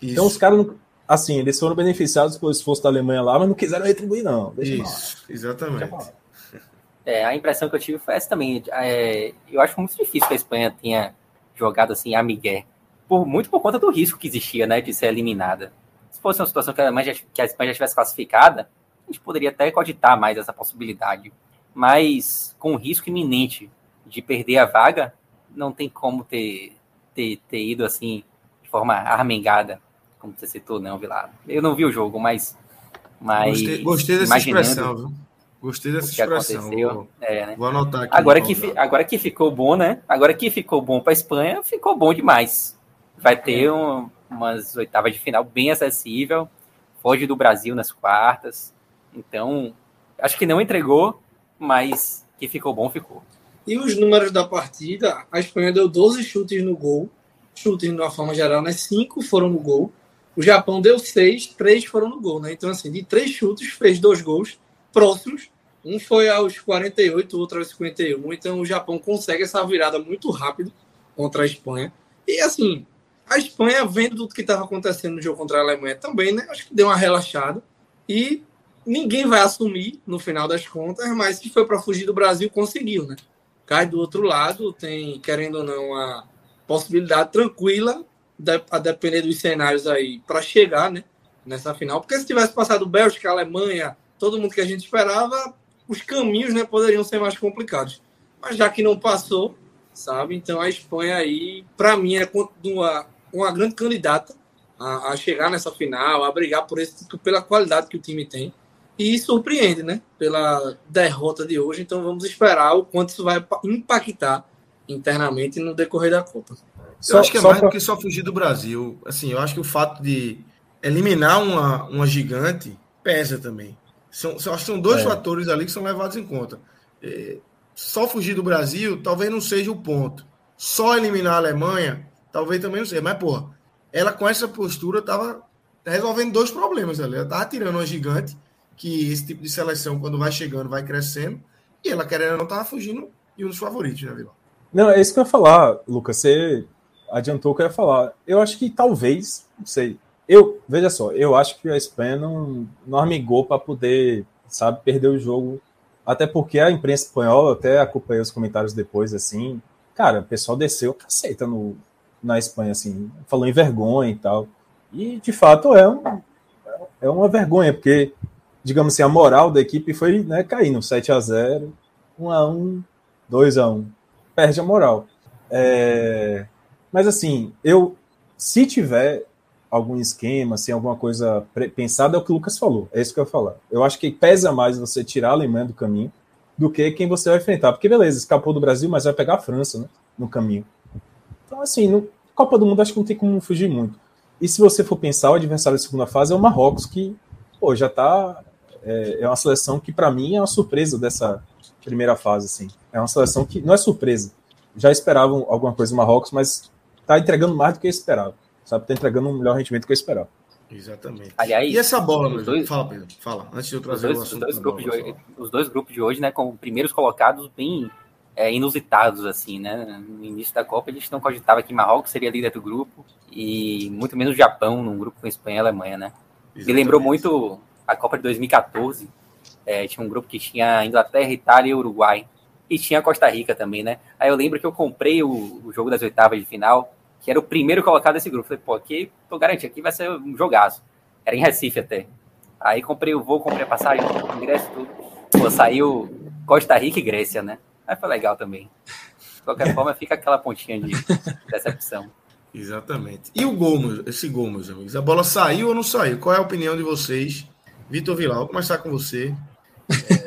isso. Então os caras, assim, eles foram beneficiados pelo esforço da Alemanha lá, mas não quiseram retribuir, não. Deixa isso, exatamente. É, a impressão que eu tive foi essa também. É, eu acho muito difícil que a Espanha tenha jogado assim a Miguel. Por, muito por conta do risco que existia, né, de ser eliminada. Se fosse uma situação que a, Alemanha, que a Espanha já estivesse classificada, a gente poderia até cogitar mais essa possibilidade. Mas com o risco iminente de perder a vaga, não tem como ter, ter, ter ido assim de forma armengada, como você citou, não, Vilar. Eu não vi o jogo, mas. mas gostei, gostei dessa expressão, viu? Gostei dessa expressão. Vou, é, né? vou, anotar aqui. Agora que, agora que ficou bom, né? Agora que ficou bom para a Espanha, ficou bom demais. Vai ter um, umas oitavas de final bem acessível. Foge do Brasil nas quartas. Então, acho que não entregou, mas que ficou bom, ficou. E os números da partida, a Espanha deu 12 chutes no gol. Chutes de uma forma geral, né? Cinco foram no gol. O Japão deu seis, três foram no gol, né? Então, assim, de três chutes, fez dois gols próximos. Um foi aos 48, o outro aos 51. Então o Japão consegue essa virada muito rápido contra a Espanha. E assim, a Espanha, vendo tudo que estava acontecendo no jogo contra a Alemanha também, né? Acho que deu uma relaxada. E ninguém vai assumir no final das contas, mas se foi para fugir do Brasil, conseguiu, né? Cai do outro lado, tem, querendo ou não, a possibilidade tranquila, a depender dos cenários aí, para chegar, né? Nessa final. Porque se tivesse passado Bélgica, Alemanha, todo mundo que a gente esperava, os caminhos né, poderiam ser mais complicados. Mas já que não passou, sabe? Então a Espanha aí, para mim, é uma, uma grande candidata a, a, chegar nessa final, a brigar por esse pela qualidade que o time tem. E surpreende, né? Pela derrota de hoje. Então vamos esperar o quanto isso vai impactar internamente no decorrer da Copa. Eu acho que é mais pra... do que só fugir do Brasil. Assim, eu acho que o fato de eliminar uma, uma gigante pesa também. São, são, acho que são dois é. fatores ali que são levados em conta. É, só fugir do Brasil talvez não seja o ponto. Só eliminar a Alemanha talvez também não seja. Mas, porra, ela com essa postura estava resolvendo dois problemas ali. Ela estava tirando uma gigante, que esse tipo de seleção, quando vai chegando, vai crescendo. E ela, querendo ou não, estava fugindo de um dos favoritos, né, Vila? Não, é isso que eu ia falar, Lucas. Você adiantou o que eu ia falar. Eu acho que talvez, não sei, eu, veja só, eu acho que a Espanha não, não armigou para poder, sabe, perder o jogo. Até porque a imprensa espanhola, até acompanhei os comentários depois, assim, cara, o pessoal desceu caceta no, na Espanha, assim, falou em vergonha e tal. E, de fato, é, um, é uma vergonha, porque, digamos assim, a moral da equipe foi né, caindo 7 a 0 1x1, 2x1. Perde a moral. É, mas, assim, eu, se tiver algum esquema, se alguma coisa pensada, é o que o Lucas falou. É isso que eu ia falar. Eu acho que pesa mais você tirar a Alemanha do caminho do que quem você vai enfrentar. Porque, beleza, escapou do Brasil, mas vai pegar a França né, no caminho. Então, assim, no Copa do Mundo acho que não tem como fugir muito. E se você for pensar, o adversário da segunda fase é o Marrocos, que pô, já tá. É, é uma seleção que, para mim, é uma surpresa dessa primeira fase. Assim. É uma seleção que não é surpresa. Já esperavam alguma coisa do Marrocos, mas tá entregando mais do que eu esperava sabe? Tá entregando um melhor rendimento que eu esperava. Exatamente. Aliás, e essa bola, meu dois, Fala, Pedro. Fala, antes de eu trazer os dois, os dois grupos bola, de hoje, Os dois grupos de hoje, né, com primeiros colocados bem é, inusitados, assim, né? No início da Copa, a gente não cogitava que Marrocos seria líder do grupo e muito menos o Japão, num grupo com Espanha e Alemanha, né? Exatamente. Me lembrou muito a Copa de 2014. É, tinha um grupo que tinha Inglaterra, Itália e Uruguai. E tinha Costa Rica também, né? Aí eu lembro que eu comprei o, o jogo das oitavas de final que era o primeiro colocado desse grupo. Falei, pô, aqui tô garantido, aqui vai ser um jogaço. Era em Recife até. Aí comprei o voo, comprei a passagem, ingresso tudo. Pô, saiu Costa Rica e Grécia, né? Aí foi legal também. De qualquer forma, fica aquela pontinha de decepção. Exatamente. E o gol, esse gol, meus amigos? A bola saiu ou não saiu? Qual é a opinião de vocês? Vitor Vilar, vou começar com você.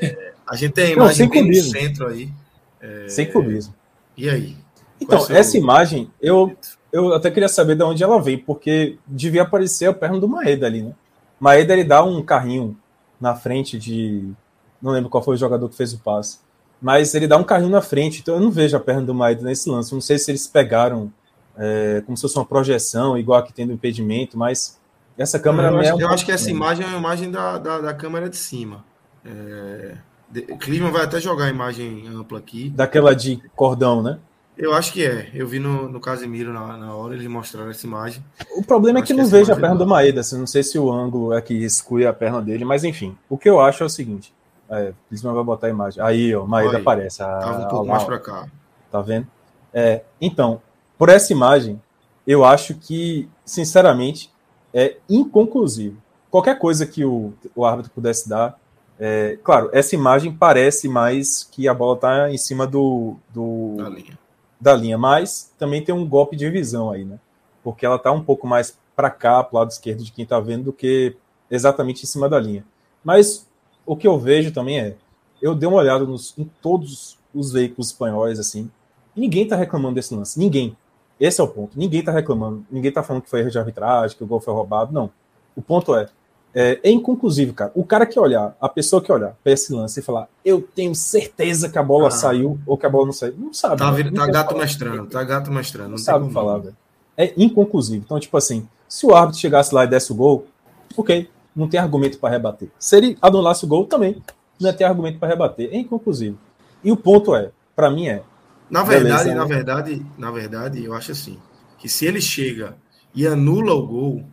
É, a gente tem a imagem não, bem no centro aí. É, sem clubismo. E aí? Então, é essa imagem, eu, eu até queria saber de onde ela veio, porque devia aparecer a perna do Maeda ali, né? Maeda ele dá um carrinho na frente de. Não lembro qual foi o jogador que fez o passe. Mas ele dá um carrinho na frente, então eu não vejo a perna do Maeda nesse lance. não sei se eles pegaram é, como se fosse uma projeção, igual aqui tem do impedimento, mas Essa câmera eu, é acho, um eu acho que essa imagem é uma imagem da, da, da câmera de cima. É, de, Klinsmann vai até jogar a imagem ampla aqui. daquela de cordão, né? Eu acho que é. Eu vi no, no Casemiro na, na hora, eles mostraram essa imagem. O problema é que não vejo a perna não. do Maeda. assim, Não sei se o ângulo é que exclui a perna dele, mas enfim. O que eu acho é o seguinte: é, Klinsmann vai botar a imagem. Aí, ó, Maeda Aí, aparece. Ah, Tava um pouco lá, mais ó. para cá. Tá vendo? É, então, por essa imagem, eu acho que, sinceramente, é inconclusivo. Qualquer coisa que o, o árbitro pudesse dar. é, claro, essa imagem parece mais que a bola tá em cima do, do, Na linha. Da linha, mas também tem um golpe de visão aí, né? Porque ela tá um pouco mais para cá, pro lado esquerdo de quem tá vendo, do que exatamente em cima da linha. Mas o que eu vejo também é, eu dei uma olhada nos, em todos os veículos espanhóis, assim, e ninguém tá reclamando desse lance, ninguém. Esse é o ponto. Ninguém tá reclamando, ninguém tá falando que foi erro de arbitragem, que o gol foi roubado, não. O ponto é, é, é inconclusivo, cara. O cara que olhar, a pessoa que olhar para esse lance e falar, eu tenho certeza que a bola Ah. saiu ou que a bola não saiu, não sabe. Tá, né? Não tá gato falar. mestrando, tá gato mestrando. Não Não, sabe como falar, velho. É inconclusivo. Então, tipo assim, se o árbitro chegasse lá e desse o gol, ok, não tem argumento para rebater. Se ele anulasse o gol, também não ia ter argumento para rebater. É inconclusivo. E o ponto é, para mim é, Na Beleza, verdade, né? na verdade, na verdade, eu acho assim, que se ele chega e anula o gol,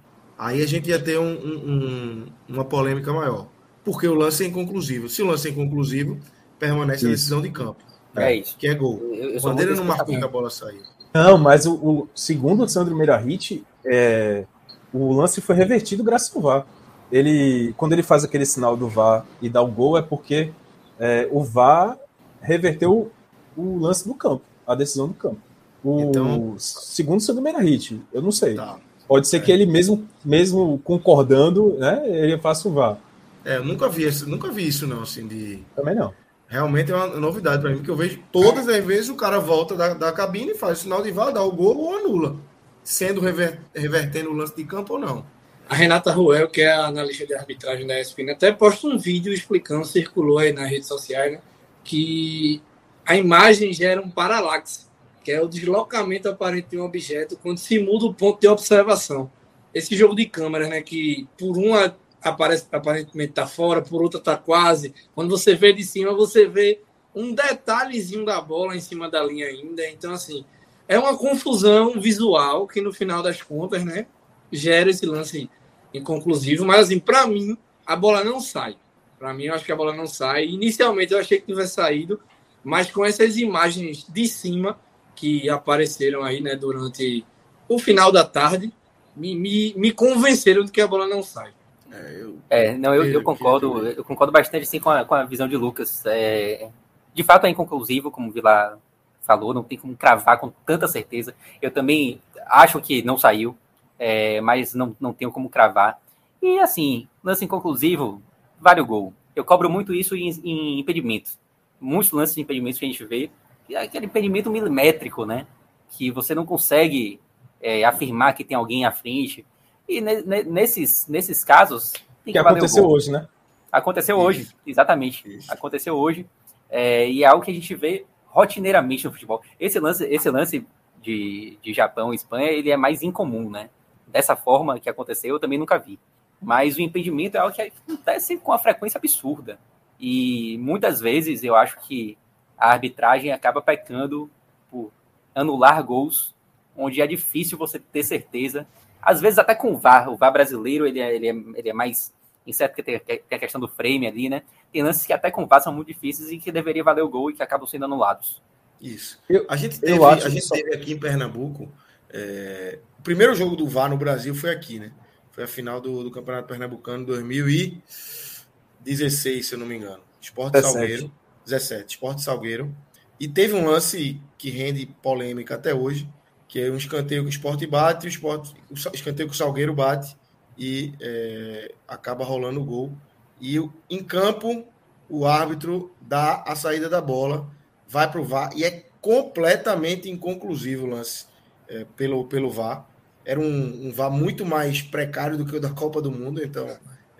aí a gente ia ter um- um- um- uma polêmica maior. Porque o lance é inconclusivo. Se o lance é inconclusivo, permanece a decisão de campo, É isso. que é gol. Eu, eu sou Quando ele muito não marcou que a bola saiu. Não, mas o, o segundo o Sandro Meirahit, é, o lance foi revertido graças ao VAR. Ele, quando ele faz aquele sinal do VAR e dá o gol, é porque é, o VAR reverteu o lance do campo, a decisão do campo. O Então- segundo o Sandro Meirahit, eu não sei. Tá. Pode ser É. que ele mesmo, mesmo concordando, né, ele faça o VAR. É, eu nunca vi, nunca vi isso não, assim, de... Também não. Realmente é uma novidade para mim, que eu vejo todas as vezes o cara volta da, da cabine e faz o sinal de VAR, dá o gol ou anula. Sendo rever- revertendo o lance de campo ou não. A Renata Ruel, que é a analista de arbitragem da ESPN, até posta um vídeo explicando, circulou aí nas redes sociais, né, que a imagem gera um paralaxe, que é o deslocamento aparente de um objeto quando se muda o ponto de observação. Esse jogo de câmeras, né, que por uma aparece, aparentemente está fora, por outra está quase. Quando você vê de cima, você vê um detalhezinho da bola em cima da linha ainda. Então, assim, é uma confusão visual que no final das contas, né, gera esse lance inconclusivo. Mas, assim, para mim, a bola não sai. Para mim, eu acho que a bola não sai. Inicialmente, eu achei que tivesse saído, mas com essas imagens de cima que apareceram aí, né, durante o final da tarde, me, me, me convenceram de que a bola não sai. É, eu, É, não, eu, eu concordo, Pedro. eu concordo bastante sim, com, a, com a visão de Lucas. É, de fato é inconclusivo, como o Vila falou, não tem como cravar com tanta certeza. Eu também acho que não saiu, é, mas não, não tenho como cravar. E assim, lance inconclusivo, vale o gol. Eu cobro muito isso em, em impedimentos. Muitos lances de impedimentos que a gente vê, aquele impedimento milimétrico, né? Que você não consegue é, afirmar que tem alguém à frente. E ne- ne- nesses, nesses casos, que que aconteceu hoje, né? Aconteceu Isso. hoje, exatamente. Isso. Aconteceu hoje. É, e é algo que a gente vê rotineiramente no futebol. Esse lance, esse lance de, de Japão e Espanha, ele é mais incomum, né? Dessa forma que aconteceu, eu também nunca vi. Mas o impedimento é algo que acontece com uma frequência absurda. E muitas vezes eu acho que a arbitragem acaba pecando por anular gols onde é difícil você ter certeza. Às vezes até com o VAR, o VAR brasileiro ele é, ele é, ele é mais incerto que tem, tem a questão do frame ali, né? Tem lances que até com o VAR são muito difíceis e que deveria valer o gol e que acabam sendo anulados. Isso. Eu- a gente eu teve, acho a gente só- teve aqui em Pernambuco. é, o primeiro jogo do VAR no Brasil foi aqui, né? Foi a final do, do Campeonato Pernambucano 2016, se eu não me engano. Esporte 17. Salgueiro. 17, Esporte Salgueiro. E teve um lance que rende polêmica até hoje, que é um escanteio que o Esporte bate, o, esporte, o escanteio que o Salgueiro bate e é, acaba rolando o gol. E em campo, o árbitro dá a saída da bola, vai para o VAR e é completamente inconclusivo o lance é, pelo, pelo VAR. Era um, um VAR muito mais precário do que o da Copa do Mundo, então.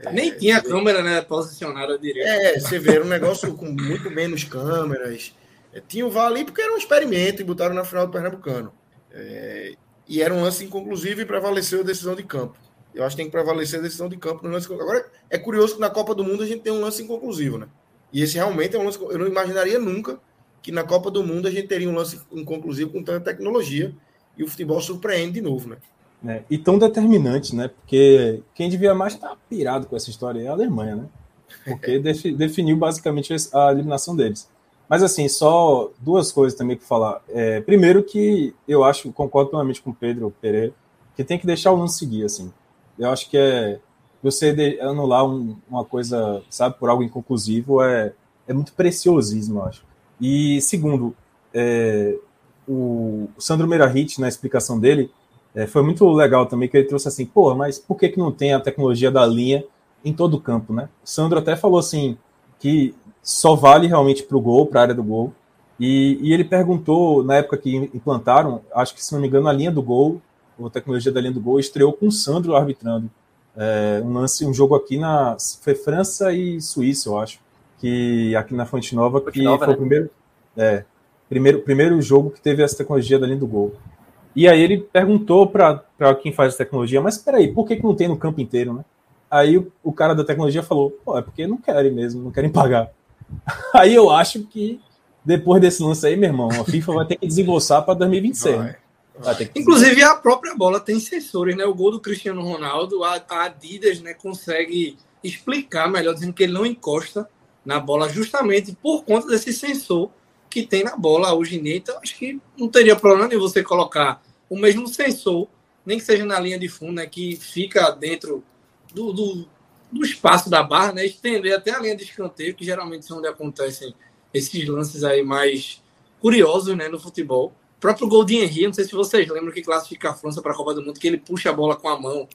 É, Nem tinha câmera né, posicionada direito. é, você vê, era um negócio com muito menos câmeras. É, tinha o VAR ali porque era um experimento e botaram na final do Pernambucano. É, e era um lance inconclusivo e prevaleceu a decisão de campo. Eu acho que tem que prevalecer a decisão de campo no lance. Agora, é curioso que na Copa do Mundo a gente tem um lance inconclusivo, né? E esse realmente é um lance. Eu não imaginaria nunca que na Copa do Mundo a gente teria um lance inconclusivo com tanta tecnologia e o futebol surpreende de novo, né? É, e tão determinante, né? Porque quem devia mais estar tá pirado com essa história é a Alemanha, né? Porque definiu basicamente a eliminação deles. Mas assim, só duas coisas também para falar. É, primeiro que eu acho, concordo plenamente com o Pedro Pereira, que tem que deixar o lance seguir, assim. Eu acho que é você anular um, uma coisa, sabe, por algo inconclusivo é, é muito preciosismo, eu acho. E segundo, é, o, Sandro Meirahit, na explicação dele, é, foi muito legal também que ele trouxe assim, pô, mas por que, que não tem a tecnologia da linha em todo o campo, né? O Sandro até falou assim que só vale realmente para o gol, para a área do gol. E, e, ele perguntou, na época que implantaram, acho que se não me engano, a linha do gol, a tecnologia da linha do gol, estreou com o Sandro arbitrando. É, um lance, um jogo aqui na. Foi França e Suíça, eu acho. Que aqui na Fonte Nova, Fonte que Nova, foi né? o primeiro. É, primeiro, primeiro jogo que teve essa tecnologia da linha do gol. E aí ele perguntou para quem faz tecnologia, mas espera aí, por que, que não tem no campo inteiro, né? Aí o, o cara da tecnologia falou, pô, é porque não querem mesmo, não querem pagar. Aí eu acho que depois desse lance aí, meu irmão, a FIFA vai ter que desembolsar para 2026. Vai, vai. Inclusive a própria bola tem sensores, né? O gol do Cristiano Ronaldo, a, a Adidas, né, consegue explicar melhor dizendo que ele não encosta na bola justamente por conta desse sensor que tem na bola hoje em. Então acho que não teria problema de você colocar o mesmo sensor, nem que seja na linha de fundo, né, que fica dentro do, do do espaço da barra, né? Estender até a linha de escanteio, que geralmente são onde acontecem esses lances aí mais curiosos, né, no futebol. O próprio gol de Henry, não sei se vocês lembram que classifica a França para a Copa do Mundo, que ele puxa a bola com a mão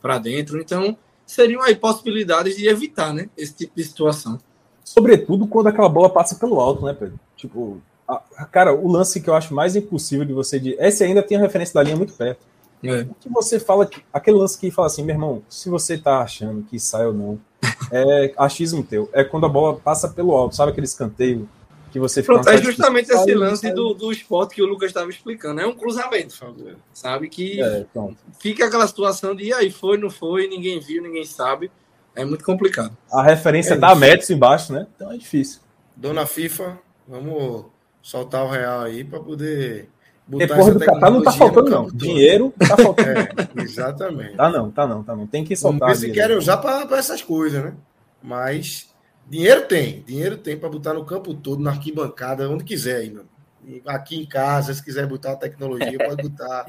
para dentro. Então, seriam aí possibilidades de evitar, né, esse tipo de situação. Sobretudo quando aquela bola passa pelo alto, né, Pedro? Tipo, a, cara, o lance que eu acho mais impossível de você de esse ainda tem a referência da linha muito perto. É. que você fala, aquele lance que fala assim, meu irmão, se você tá achando que sai ou não, é achismo teu. É quando a bola passa pelo alto, sabe aquele escanteio que você fica. Pronto, é justamente esse lance do, do esporte que o Lucas estava explicando. É um cruzamento, sabe? Que é, fica aquela situação de e aí foi, não foi, ninguém viu, ninguém sabe. É muito complicado. A referência é tá metros embaixo, né? Então é difícil. Dona FIFA, vamos soltar o real aí para poder depois do Catar não tá faltando, não. Dinheiro tá faltando. É, exatamente. Tá não, tá não, tá não. Tem que soltar. Ver se querem usar para essas coisas, né? Mas dinheiro tem. Dinheiro tem para botar no campo todo, na arquibancada, onde quiser. Aqui em casa, se quiser botar a tecnologia, pode botar.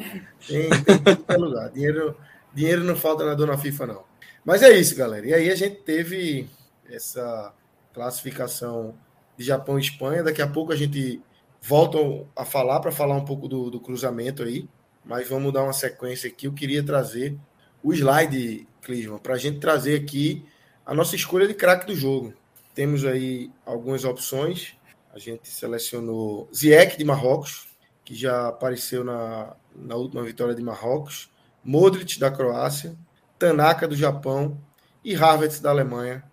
Tem, tem tudo é lugar. Dinheiro, dinheiro não falta na dona FIFA, não. Mas é isso, galera. E aí a gente teve essa classificação de Japão e Espanha. Daqui a pouco a gente voltam a falar para falar um pouco do, do, cruzamento aí, mas vamos dar uma sequência aqui. Eu queria trazer o slide, Clisman, para a gente trazer aqui a nossa escolha de craque do jogo. Temos aí algumas opções. A gente selecionou Ziyech de Marrocos, que já apareceu na, na última vitória de Marrocos, Modric da Croácia, Tanaka do Japão e Havertz da Alemanha,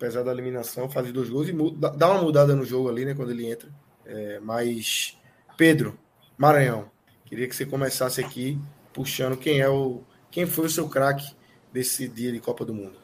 apesar da eliminação faz dois gols e muda, dá uma mudada no jogo ali, né, quando ele entra. É, mas, Pedro, Maranhão, queria que você começasse aqui puxando quem é o. Quem foi o seu craque desse dia de Copa do Mundo?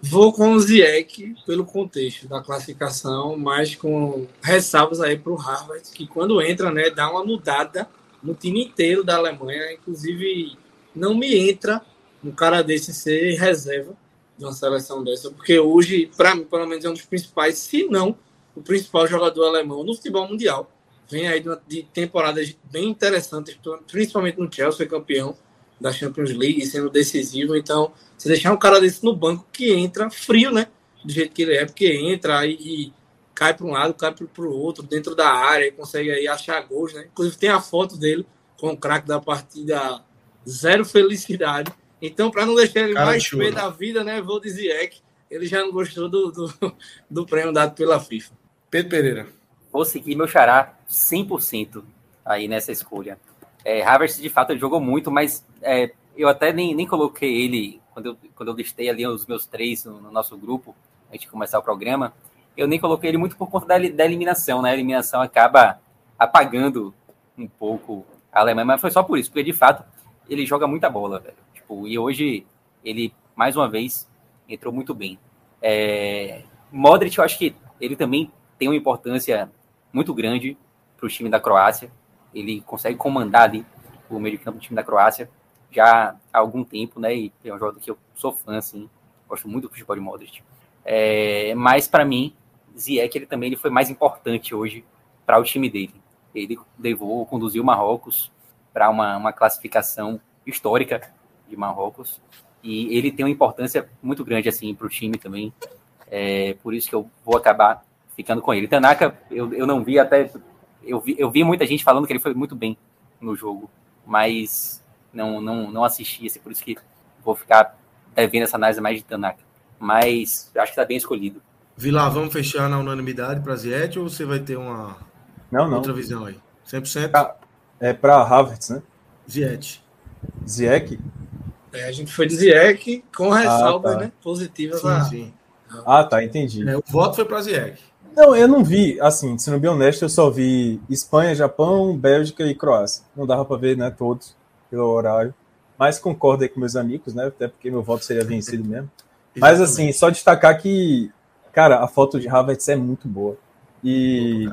Vou com o Ziek pelo contexto da classificação, mas com ressalvas aí para o Harvard, que quando entra, né, dá uma mudada no time inteiro da Alemanha. Inclusive, não me entra um cara desse ser reserva de uma seleção dessa, porque hoje, para mim, pelo menos, é um dos principais, se não o principal jogador alemão no futebol mundial. Vem aí de temporadas bem interessantes, principalmente no Chelsea, foi campeão da Champions League, sendo decisivo. Então, se deixar um cara desse no banco que entra frio, né? Do jeito que ele é, porque entra e, cai para um lado, cai para o outro, dentro da área, consegue aí achar gols, né? Inclusive tem a foto dele com o craque da partida, zero felicidade. Então, para não deixar ele cara mais pé da vida, né? Vou dizer que ele já não gostou do, do, do prêmio dado pela FIFA. Pedro Pereira. Vou seguir meu xará 100% aí nessa escolha. É, Havertz, de fato, ele jogou muito, mas é, eu até nem, nem coloquei ele, quando eu, quando eu listei ali os meus três no, no nosso grupo, antes de começar o programa, eu nem coloquei ele muito por conta da, da eliminação, né? A eliminação acaba apagando um pouco a Alemanha, mas foi só por isso, porque de fato ele joga muita bola, velho. Tipo, e hoje ele, mais uma vez, entrou muito bem. É, Modric, eu acho que ele também tem uma importância muito grande para o time da Croácia. Ele consegue comandar ali o meio de campo do time da Croácia já há algum tempo, né? E é um jogador que eu sou fã, assim, gosto muito do futebol de Modric. É, mas para mim, Ziyech ele também ele foi mais importante hoje para o time dele. Ele levou, conduziu o Marrocos para uma, uma classificação histórica de Marrocos e ele tem uma importância muito grande assim para o time também. É, por isso que eu vou acabar ficando com ele. Tanaka, eu, eu não vi até. Eu vi, eu vi muita gente falando que ele foi muito bem no jogo, mas não, não, não assisti, assim, por isso que vou ficar devendo essa análise mais de Tanaka. Mas acho que está bem escolhido. Vilar, vamos fechar na unanimidade para Ziet ou você vai ter uma não, não. outra visão aí? 100%? Pra, é para Havertz, né? Ziet. Ziek? É, a gente foi de Ziek com ressalvas Ah, tá. né, positivas. Sim, sim. Ah, tá, entendi. É, o voto foi para Ziek. Não, eu não vi, assim, sendo bem honesto, eu só vi Espanha, Japão, Bélgica e Croácia. Não dava para ver, né, todos, pelo horário. Mas concordo aí com meus amigos, né, até porque meu voto seria vencido mesmo. Mas, assim, só destacar que, cara, a foto de Havertz é muito boa. E,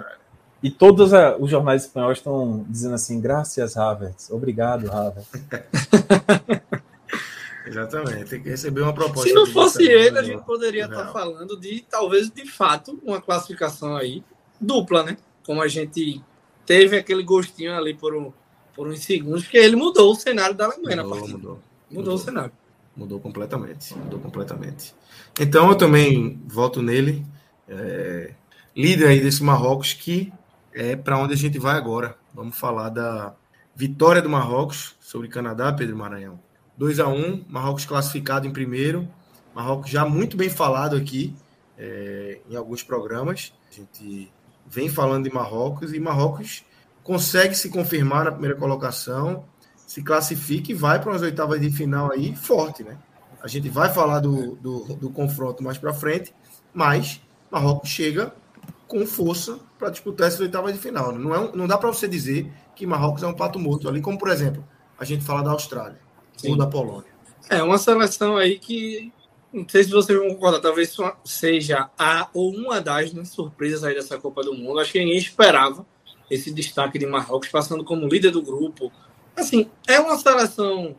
e todos a- os jornais espanhóis estão dizendo assim, graças Havertz, obrigado Havertz. Exatamente. Tem que receber uma proposta. Se não fosse ele, a gente poderia estar Real. falando de, talvez, de fato, uma classificação aí dupla, né? Como a gente teve aquele gostinho ali por, um, por uns segundos, porque ele mudou o cenário da Alemanha Mudou, partida. mudou. Mudou o cenário. Mudou completamente. Mudou completamente. Então eu também voto nele. é, líder aí desse Marrocos, que é para onde a gente vai agora. Vamos falar da vitória do Marrocos sobre Canadá, Pedro Maranhão. 2 a 1 Marrocos classificado em primeiro. Marrocos já muito bem falado aqui é, em alguns programas. A gente vem falando de Marrocos e Marrocos consegue se confirmar na primeira colocação se classifica e vai para as oitavas de final aí forte, né? A gente vai falar do, do, do confronto mais para frente, mas Marrocos chega com força para disputar essas oitavas de final. Não, é um- não dá para você dizer que Marrocos é um pato morto ali, como por exemplo, a gente fala da Austrália Sim. ou da Polônia. É uma seleção aí que não sei se vocês vão concordar, talvez seja a ou uma das né, surpresas aí dessa Copa do Mundo. Acho que ninguém esperava esse destaque de Marrocos passando como líder do grupo. Assim, é uma seleção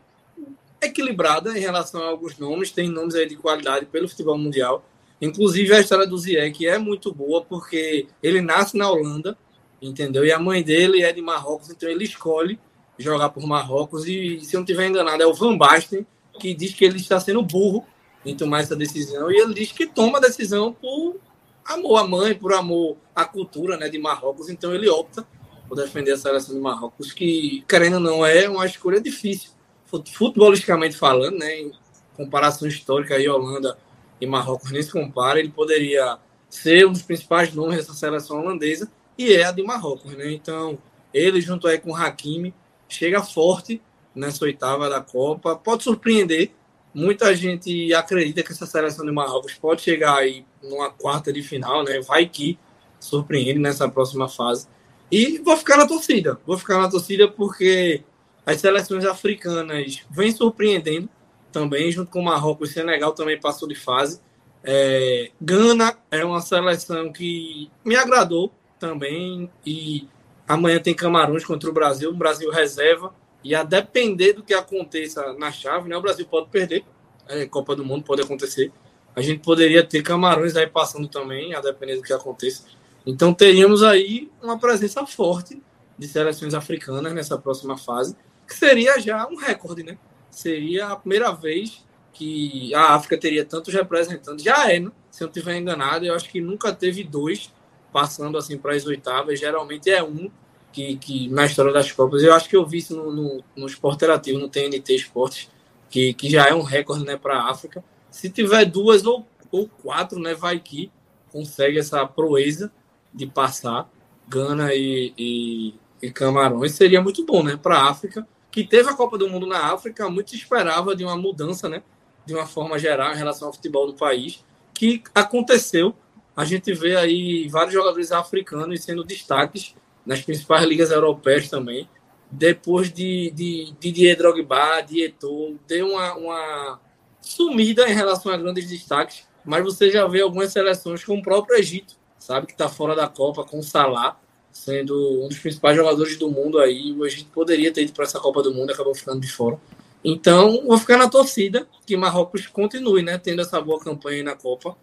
equilibrada em relação a alguns nomes, tem nomes aí de qualidade pelo futebol mundial. Inclusive a história do Ziyech é muito boa porque ele nasce na Holanda, entendeu? E a mãe dele é de Marrocos, então ele escolhe jogar por Marrocos e se eu não estiver enganado é o Van Basten que diz que ele está sendo burro em tomar essa decisão. E ele diz que toma a decisão por amor à mãe, por amor à cultura, né, de Marrocos, então ele opta por defender a seleção de Marrocos, que querendo ou não é uma escolha difícil, fut- futebolisticamente falando, né, em comparação histórica aí Holanda e Marrocos nem se compara, ele poderia ser um dos principais nomes dessa seleção holandesa e é a de Marrocos, né? Então, ele junto aí com o Hakimi chega forte nessa oitava da Copa, pode surpreender. Muita gente acredita que essa seleção de Marrocos pode chegar aí numa quarta de final, né? Vai que surpreende nessa próxima fase. E vou ficar na torcida. Vou ficar na torcida porque as seleções africanas vêm surpreendendo também, junto com o Marrocos. O Senegal também passou de fase. É, Gana é uma seleção que me agradou também. E amanhã tem Camarões contra o Brasil. O Brasil reserva. E a depender do que aconteça na chave, né? O Brasil pode perder. É, Copa do Mundo pode acontecer. A gente poderia ter Camarões aí passando também, a depender do que aconteça. Então teríamos aí uma presença forte de seleções africanas nessa próxima fase, que seria já um recorde, né? Seria a primeira vez que a África teria tantos representantes. Já é, né? Se eu não estiver enganado, eu acho que nunca teve dois passando assim para as oitavas. Geralmente é um que, que na história das Copas. Eu acho que eu vi isso no, no, no Esporte no TNT Esportes, que, que já é um recorde né, para a África. Se tiver duas ou, ou quatro, né, vai que consegue essa proeza de passar Gana e, e, e Camarões. Seria muito bom né, para a África, que teve a Copa do Mundo na África. Muito esperava de uma mudança, né, de uma forma geral, em relação ao futebol do país, que aconteceu. A gente vê aí vários jogadores africanos sendo destaques nas principais ligas europeias também. depois de, de, de Didier Drogba, de Eto'o, deu uma, uma sumida em relação a grandes destaques, mas você já vê algumas seleções como o próprio Egito, sabe, que está fora da Copa, com o Salah, sendo um dos principais jogadores do mundo aí. O Egito poderia ter ido para essa Copa do Mundo, acabou ficando de fora. Então, vou ficar na torcida que Marrocos continue, né, tendo essa boa campanha na Copa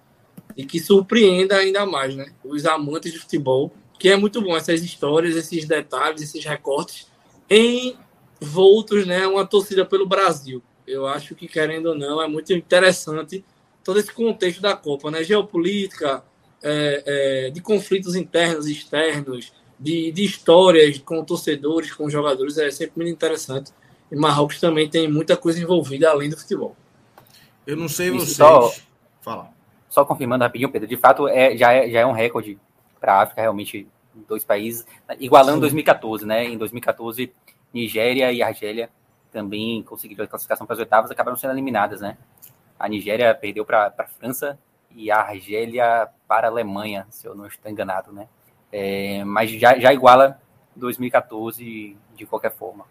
e que surpreenda ainda mais, né, os amantes de futebol, que é muito bom essas histórias, esses detalhes, esses recortes em voltos, né, uma torcida pelo Brasil. Eu acho que querendo ou não é muito interessante todo esse contexto da Copa, né, geopolítica, é, é, de conflitos internos e externos, de, de histórias com torcedores, com jogadores, é sempre muito interessante. E Marrocos também tem muita coisa envolvida além do futebol. Eu não sei vocês. Só, Fala. Só confirmando rapidinho, Pedro. De fato, é, já, é, já é um recorde para a África, realmente, dois países, igualando Sim. 2014, né? Em 2014, Nigéria e Argélia também conseguiram a classificação para as oitavas, acabaram sendo eliminadas, né? A Nigéria perdeu para a França e a Argélia para a Alemanha, se eu não estou enganado, né? É, mas já, já iguala 2014 de qualquer forma.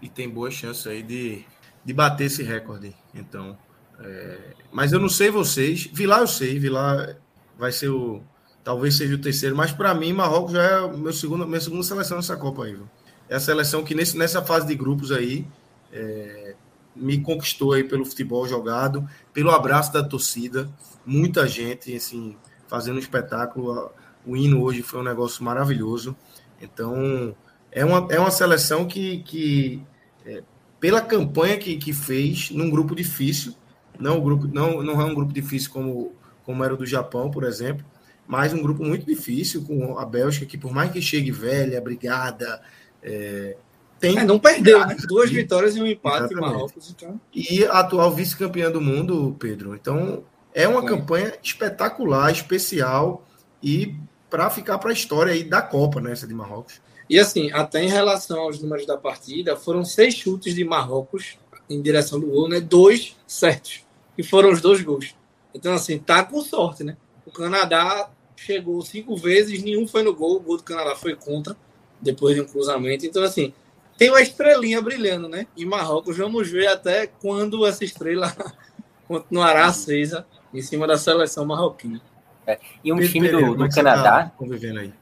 E tem boa chance aí de, de bater esse recorde, então. É, mas eu não sei vocês. Vilar eu sei, Vilar vai ser o. Talvez seja o terceiro, mas para mim, Marrocos já é meu segundo, minha segunda seleção nessa Copa aí. Viu? É a seleção que nesse, nessa fase de grupos aí é, me conquistou aí pelo futebol jogado, pelo abraço da torcida, muita gente assim fazendo um espetáculo. O hino hoje foi um negócio maravilhoso. Então é uma, é uma seleção que, que é, pela campanha que, que fez num grupo difícil, não, o grupo, não, não é um grupo difícil como, como era o do Japão, por exemplo, mas um grupo muito difícil com a Bélgica, que por mais que chegue velha, brigada, é, tem. É, não perdeu, né? Duas vitórias e um empate em Marrocos. Então. E a atual vice-campeã do mundo, Pedro. Então, é uma campanha espetacular, especial e para ficar para a história aí da Copa, né? Essa de Marrocos. E assim, até em relação aos números da partida, foram seis chutes de Marrocos em direção do gol, né? Dois certos. E foram os dois gols. Então, assim, tá com sorte, né? O Canadá chegou cinco vezes, nenhum foi no gol. O gol do Canadá foi contra, depois de um cruzamento. Então, assim, tem uma estrelinha brilhando, né? Em Marrocos, vamos ver até quando essa estrela continuará acesa em cima da seleção marroquina. É, e um time do, do Canadá. Tá convivendo aí?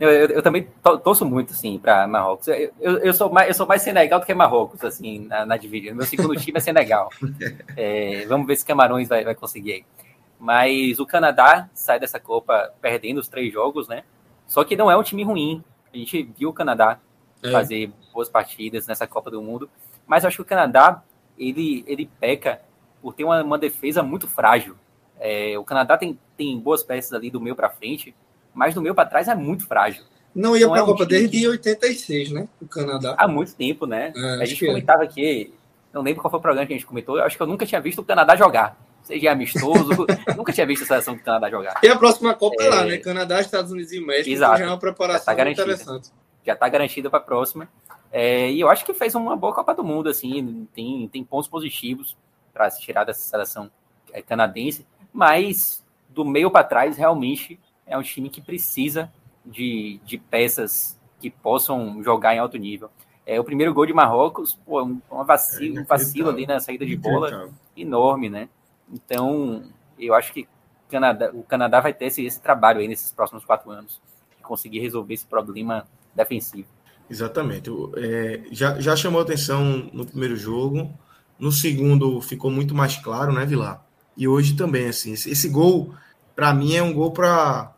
Eu, eu, eu, também torço muito, assim, para Marrocos. Eu, eu, eu, sou mais, eu sou mais Senegal do que Marrocos, assim, na, na dividida. Meu segundo time é Senegal. É, vamos ver se Camarões vai, vai conseguir aí. Mas o Canadá sai dessa Copa perdendo os três jogos, né? Só que não é um time ruim. A gente viu o Canadá é. fazer boas partidas nessa Copa do Mundo. Mas eu acho que o Canadá, ele, ele peca por ter uma, uma defesa muito frágil. É, o Canadá tem, tem boas peças ali do meio para frente, mas do meio para trás é muito frágil. Não ia para a é Copa desde que... 86, né? O Canadá. Há muito tempo, né? É, a gente comentava é. aqui, não lembro qual foi o programa que a gente comentou, eu acho que eu nunca tinha visto o Canadá jogar. Seja amistoso, nunca tinha visto a seleção do Canadá jogar. E a próxima Copa é, lá, né? Canadá, Estados Unidos e México, Exato. já é uma preparação já tá interessante. Já está garantida para a próxima. É, e eu acho que fez uma boa Copa do Mundo, assim, tem, tem pontos positivos para se tirar dessa seleção canadense, mas do meio para trás, realmente é um time que precisa de, de peças que possam jogar em alto nível. É, o primeiro gol de Marrocos, pô, uma vacilo, é um vacilo ali na saída de bola enorme, né? Então, eu acho que Canadá, o Canadá vai ter esse, esse trabalho aí nesses próximos quatro anos, de conseguir resolver esse problema defensivo. Exatamente. É, já, já chamou atenção no primeiro jogo, no segundo ficou muito mais claro, né, Vilar? E hoje também, assim, esse, esse gol, para mim, é um gol para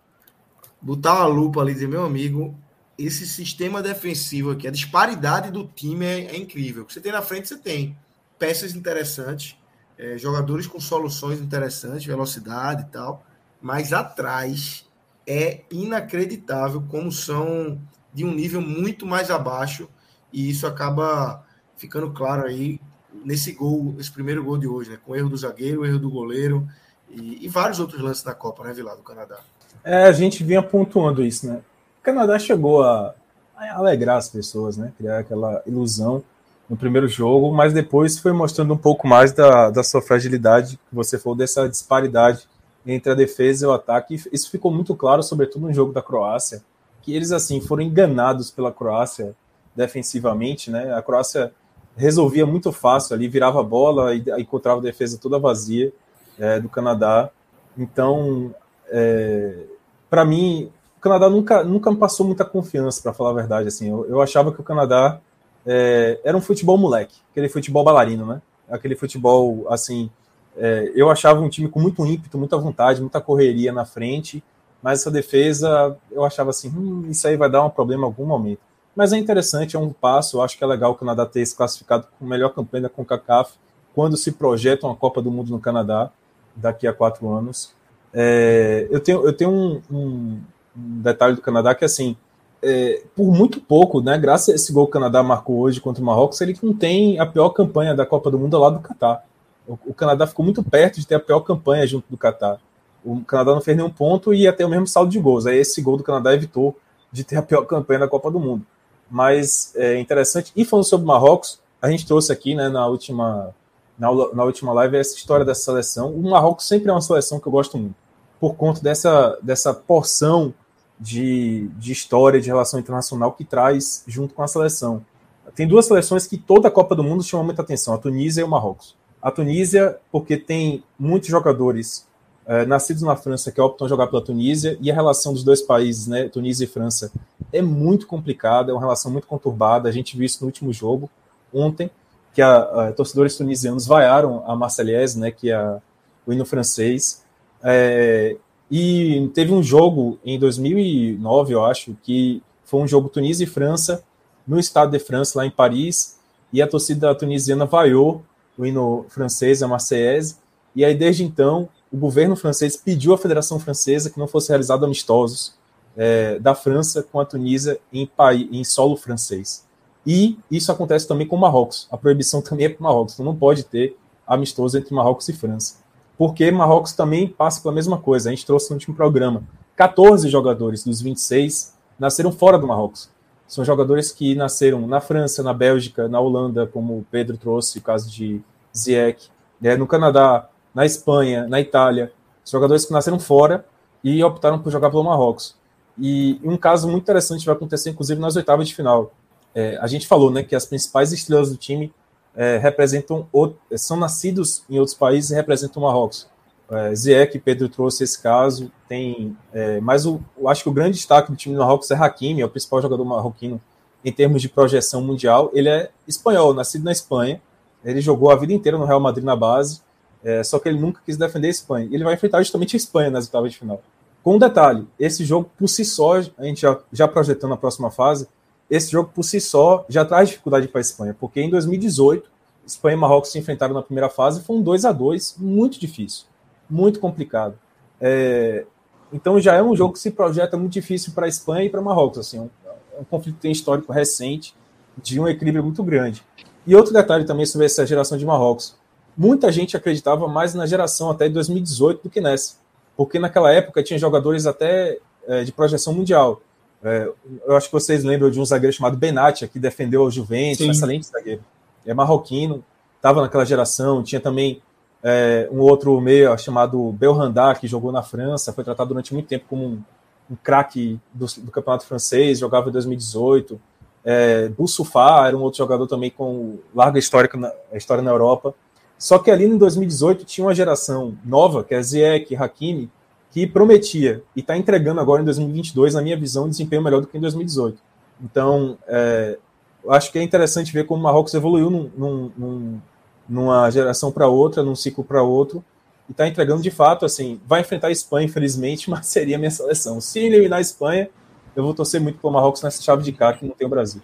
botar uma lupa ali e dizer, meu amigo, esse sistema defensivo aqui, a disparidade do time é, é incrível. O que você tem na frente, você tem peças interessantes, é, jogadores com soluções interessantes, velocidade e tal, mas atrás é inacreditável como são de um nível muito mais abaixo e isso acaba ficando claro aí nesse gol, esse primeiro gol de hoje, né? Com erro do zagueiro, erro do goleiro e, e vários outros lances na Copa, né, Vilar, do Canadá. É, a gente vinha pontuando isso, né? O Canadá chegou a, a alegrar as pessoas, né? Criar aquela ilusão no primeiro jogo, mas depois foi mostrando um pouco mais da, da sua fragilidade, que você falou dessa disparidade entre a defesa e o ataque. Isso ficou muito claro, sobretudo no jogo da Croácia, que eles assim foram enganados pela Croácia defensivamente, né? A Croácia resolvia muito fácil ali, virava a bola e encontrava a defesa toda vazia é, do Canadá. Então, é, para mim, o Canadá nunca, nunca me passou muita confiança, para falar a verdade. Assim, eu, eu achava que o Canadá é, era um futebol moleque, aquele futebol bailarino, né? Aquele futebol, assim, é, eu achava um time com muito ímpeto, muita vontade, muita correria na frente, mas essa defesa, eu achava assim, hum, isso aí vai dar um problema em algum momento. Mas é interessante, é um passo, eu acho que é legal o Canadá ter se classificado com a melhor campanha com o CACAF, quando se projeta uma Copa do Mundo no Canadá, daqui a quatro anos. É, eu tenho, eu tenho um, um, detalhe do Canadá que, assim, é, por muito pouco, né, graças a esse gol que o Canadá marcou hoje contra o Marrocos, ele não tem a pior campanha da Copa do Mundo lado do Catar. O, o, Canadá ficou muito perto de ter a pior campanha junto do Catar. O Canadá não fez nenhum ponto e ter o mesmo saldo de gols. Aí esse gol do Canadá evitou de ter a pior campanha da Copa do Mundo. Mas é interessante. E falando sobre o Marrocos, a gente trouxe aqui né, na, última, na, na última live essa história dessa seleção. O Marrocos sempre é uma seleção que eu gosto muito, por conta dessa, dessa porção de, de história, de relação internacional que traz junto com a seleção. Tem duas seleções que toda a Copa do Mundo chama muita atenção, a Tunísia e o Marrocos. A Tunísia, porque tem muitos jogadores é, nascidos na França que optam jogar pela Tunísia, e a relação dos dois países, né, Tunísia e França, é muito complicada, é uma relação muito conturbada. A gente viu isso no último jogo, ontem, que a, a torcedores tunisianos vaiaram a Marseillaise, né, que é o hino francês. É, e teve um jogo em 2009, eu acho, que foi um jogo Tunísia e França, no Estado de França, lá em Paris, e a torcida tunisiana vaiou o hino francês, a Marseillaise, e aí desde então o governo francês pediu à Federação Francesa que não fosse realizado amistosos é, da França com a Tunísia em, em solo francês. E isso acontece também com o Marrocos. A proibição também é para o Marrocos. Então não pode ter amistoso entre Marrocos e França. Porque Marrocos também passa pela mesma coisa. A gente trouxe no último programa. 14 jogadores dos 26 nasceram fora do Marrocos. São jogadores que nasceram na França, na Bélgica, na Holanda, como o Pedro trouxe, o caso de Ziyech, né, no Canadá, na Espanha, na Itália. Jogadores que nasceram fora e optaram por jogar pelo Marrocos. E um caso muito interessante vai acontecer, inclusive, nas oitavas de final. É, a gente falou né, que as principais estrelas do time é, representam são nascidos em outros países e representam o Marrocos. É, Ziyech, Pedro trouxe esse caso, tem, é, mas o, eu acho que o grande destaque do time do Marrocos é Hakimi, é o principal jogador marroquino em termos de projeção mundial. Ele é espanhol, nascido na Espanha, ele jogou a vida inteira no Real Madrid na base, é, só que ele nunca quis defender a Espanha. Ele vai enfrentar justamente a Espanha nas oitavas de final. Com um detalhe, esse jogo por si só, a gente já, já projetando a próxima fase, esse jogo por si só já traz dificuldade para a Espanha, porque em 2018, Espanha e Marrocos se enfrentaram na primeira fase, foi um 2 a 2 muito difícil muito complicado. É, então já é um jogo que se projeta muito difícil para a Espanha e para Marrocos. Assim, um, um conflito tem histórico recente de um equilíbrio muito grande. E outro detalhe também sobre essa geração de Marrocos. Muita gente acreditava mais na geração até de 2018 do que nessa. Porque naquela época tinha jogadores até é, de projeção mundial. É, eu acho que vocês lembram de um zagueiro chamado Benatia, que defendeu o Juventus, um excelente zagueiro. É marroquino, estava naquela geração. Tinha também é, um outro meia chamado Belhandar, que jogou na França, foi tratado durante muito tempo como um, um craque do, do, campeonato francês, jogava em 2018. É, Boussoufa era um outro jogador também com larga história na, história na Europa. Só que ali em 2018 tinha uma geração nova, que é Ziyech, Hakimi, que prometia e está entregando agora em 2022, na minha visão, um desempenho melhor do que em 2018. Então, é, eu acho que é interessante ver como o Marrocos evoluiu num, num, num numa geração para outra, num ciclo para outro, e está entregando de fato, assim, vai enfrentar a Espanha, infelizmente, mas seria a minha seleção. Se eliminar a Espanha, eu vou torcer muito para o Marrocos nessa chave de cá que não tem o Brasil.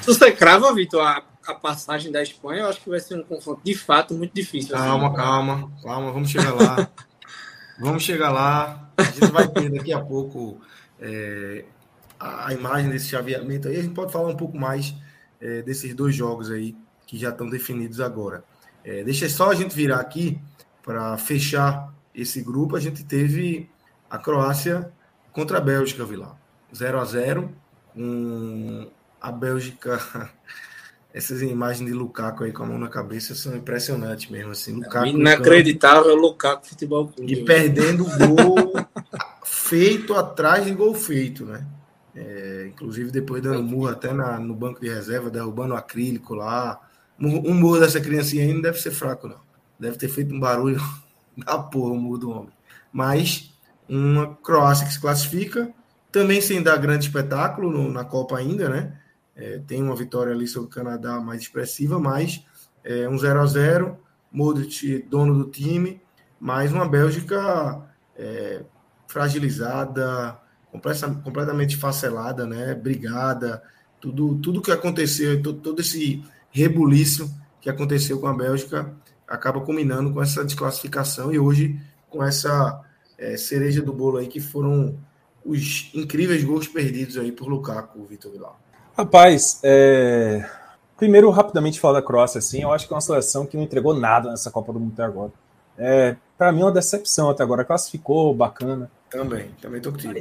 Se você crava, Vitor, a, a, passagem da Espanha, eu acho que vai ser um confronto de fato muito difícil. Assim. Calma, assim. calma, calma, vamos chegar lá. vamos chegar lá. A gente vai ter daqui a pouco é, a imagem desse chaveamento aí. A gente pode falar um pouco mais é, desses dois jogos aí que já estão definidos agora. É, deixa só a gente virar aqui para fechar esse grupo. A gente teve a Croácia contra a Bélgica, Vilar. 0 a 0 com a Bélgica. Essas imagens de Lukaku aí com a mão na cabeça são impressionantes mesmo. Assim, Lukaku Inacreditável Lukaku Futebol Clube. E perdendo gol feito atrás de gol feito, né? É, inclusive depois dando murro até na, no banco de reserva, derrubando o acrílico lá. Um murro dessa criancinha aí não deve ser fraco, não. Deve ter feito um barulho da porra o murro do homem. Mas uma Croácia que se classifica, também sem dar grande espetáculo no, na Copa ainda, né? É, tem uma vitória ali sobre o Canadá mais expressiva, mas é, um 0 a 0 Modric dono do time, mas uma Bélgica é, fragilizada, completamente facelada, né? Brigada, tudo, tudo que aconteceu, todo, todo esse rebuliço que aconteceu com a Bélgica acaba culminando com essa desclassificação e hoje com essa é, cereja do bolo aí que foram os incríveis gols perdidos aí por Lukaku, Vitor Vilar. Rapaz, é... primeiro rapidamente falar da Croácia, assim, eu acho que é uma seleção que não entregou nada nessa Copa do Mundo até agora. É, para mim é uma decepção até agora. Classificou, bacana. Também, também tô contigo.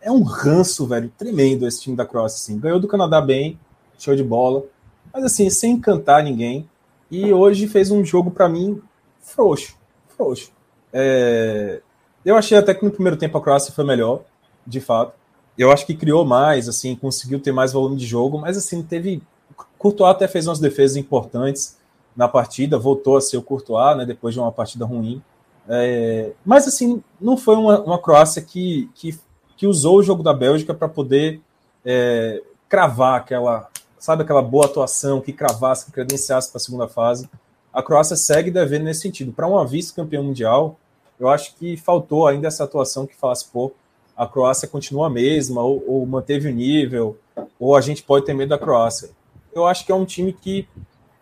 É um ranço, velho, tremendo esse time da Croácia, assim. Ganhou do Canadá bem, show de bola. Mas assim, sem encantar ninguém. E hoje fez um jogo para mim frouxo, frouxo. É... Eu achei até que no primeiro tempo a Croácia foi melhor, de fato. Eu acho que criou mais, assim, conseguiu ter mais volume de jogo, mas assim, teve. Courtois até fez umas defesas importantes na partida, voltou a ser o Courtois, né, depois de uma partida ruim. É, mas assim, não foi uma, uma Croácia que, que, que, usou o jogo da Bélgica para poder é, cravar aquela, sabe, aquela boa atuação que cravasse, que credenciasse para a segunda fase. A Croácia segue devendo nesse sentido. Para uma vice-campeã mundial, eu acho que faltou ainda essa atuação que falasse, pô, a Croácia continua a mesma, ou, ou manteve o nível, ou a gente pode ter medo da Croácia. Eu acho que é um time que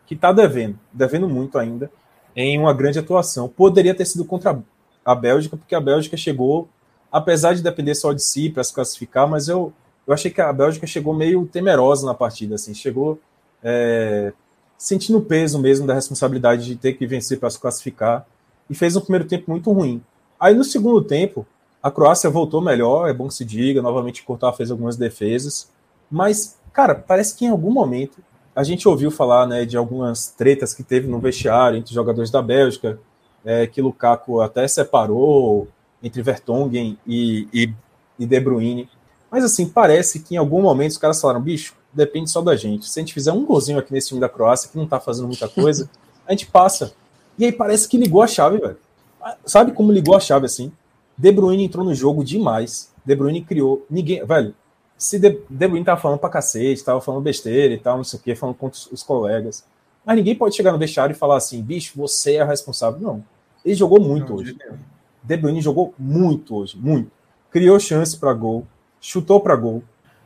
que está devendo, devendo muito ainda, em uma grande atuação. Poderia ter sido contra a Bélgica, porque a Bélgica chegou, apesar de depender só de si para se classificar, mas eu, eu achei que a Bélgica chegou meio temerosa na partida, assim, chegou é, sentindo o peso mesmo da responsabilidade de ter que vencer para se classificar, e fez um primeiro tempo muito ruim. Aí no segundo tempo, a Croácia voltou melhor, é bom que se diga. Novamente, Courtois fez algumas defesas. Mas, cara, parece que em algum momento a gente ouviu falar né, de algumas tretas que teve no vestiário entre jogadores da Bélgica, é, que Lukaku até separou entre Vertonghen e, e, e De Bruyne. Mas, assim, parece que em algum momento os caras falaram: bicho, depende só da gente. Se a gente fizer um golzinho aqui nesse time da Croácia, que não tá fazendo muita coisa, a gente passa. E aí parece que ligou a chave, velho. Sabe como ligou a chave assim? De Bruyne entrou no jogo demais. De Bruyne criou. Ninguém. Velho, se De, De Bruyne tava falando pra cacete, tava falando besteira e tal, não sei o quê, falando contra os, os colegas. Mas ninguém pode chegar no vestiário e falar assim, bicho, você é responsável. Não. Ele jogou muito não, hoje. De Bruyne jogou muito hoje, muito. Criou chance para gol, chutou para gol.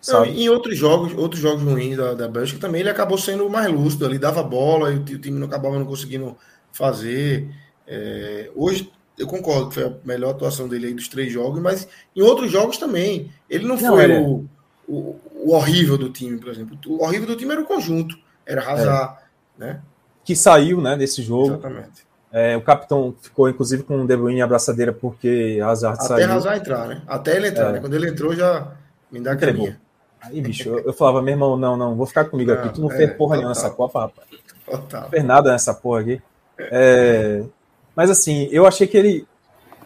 Não, em outros jogos, outros jogos ruins da, da Bélgica também ele acabou sendo mais lúcido, ele dava bola e o, time não acabava não conseguindo fazer. É, hoje eu concordo que foi a melhor atuação dele aí dos três jogos, mas em outros jogos também. Ele não, não foi o, o, o, horrível do time, por exemplo. O horrível do time era o conjunto, era Hazard, é. né? Que saiu, né, desse jogo. Exatamente. É, o capitão ficou, inclusive, com o De Bruyne em abraçadeira porque Hazard Até saiu. Até Hazard entrar, né? Até ele entrar, é. né? Quando ele entrou, já me dá Entregou. Aí, bicho, eu, eu, falava, meu irmão, não, não, vou ficar comigo não, aqui. Tu não é, fez porra nenhuma nessa Copa, rapaz. Total. Não fez nada nessa porra aqui. É, mas assim, eu achei que ele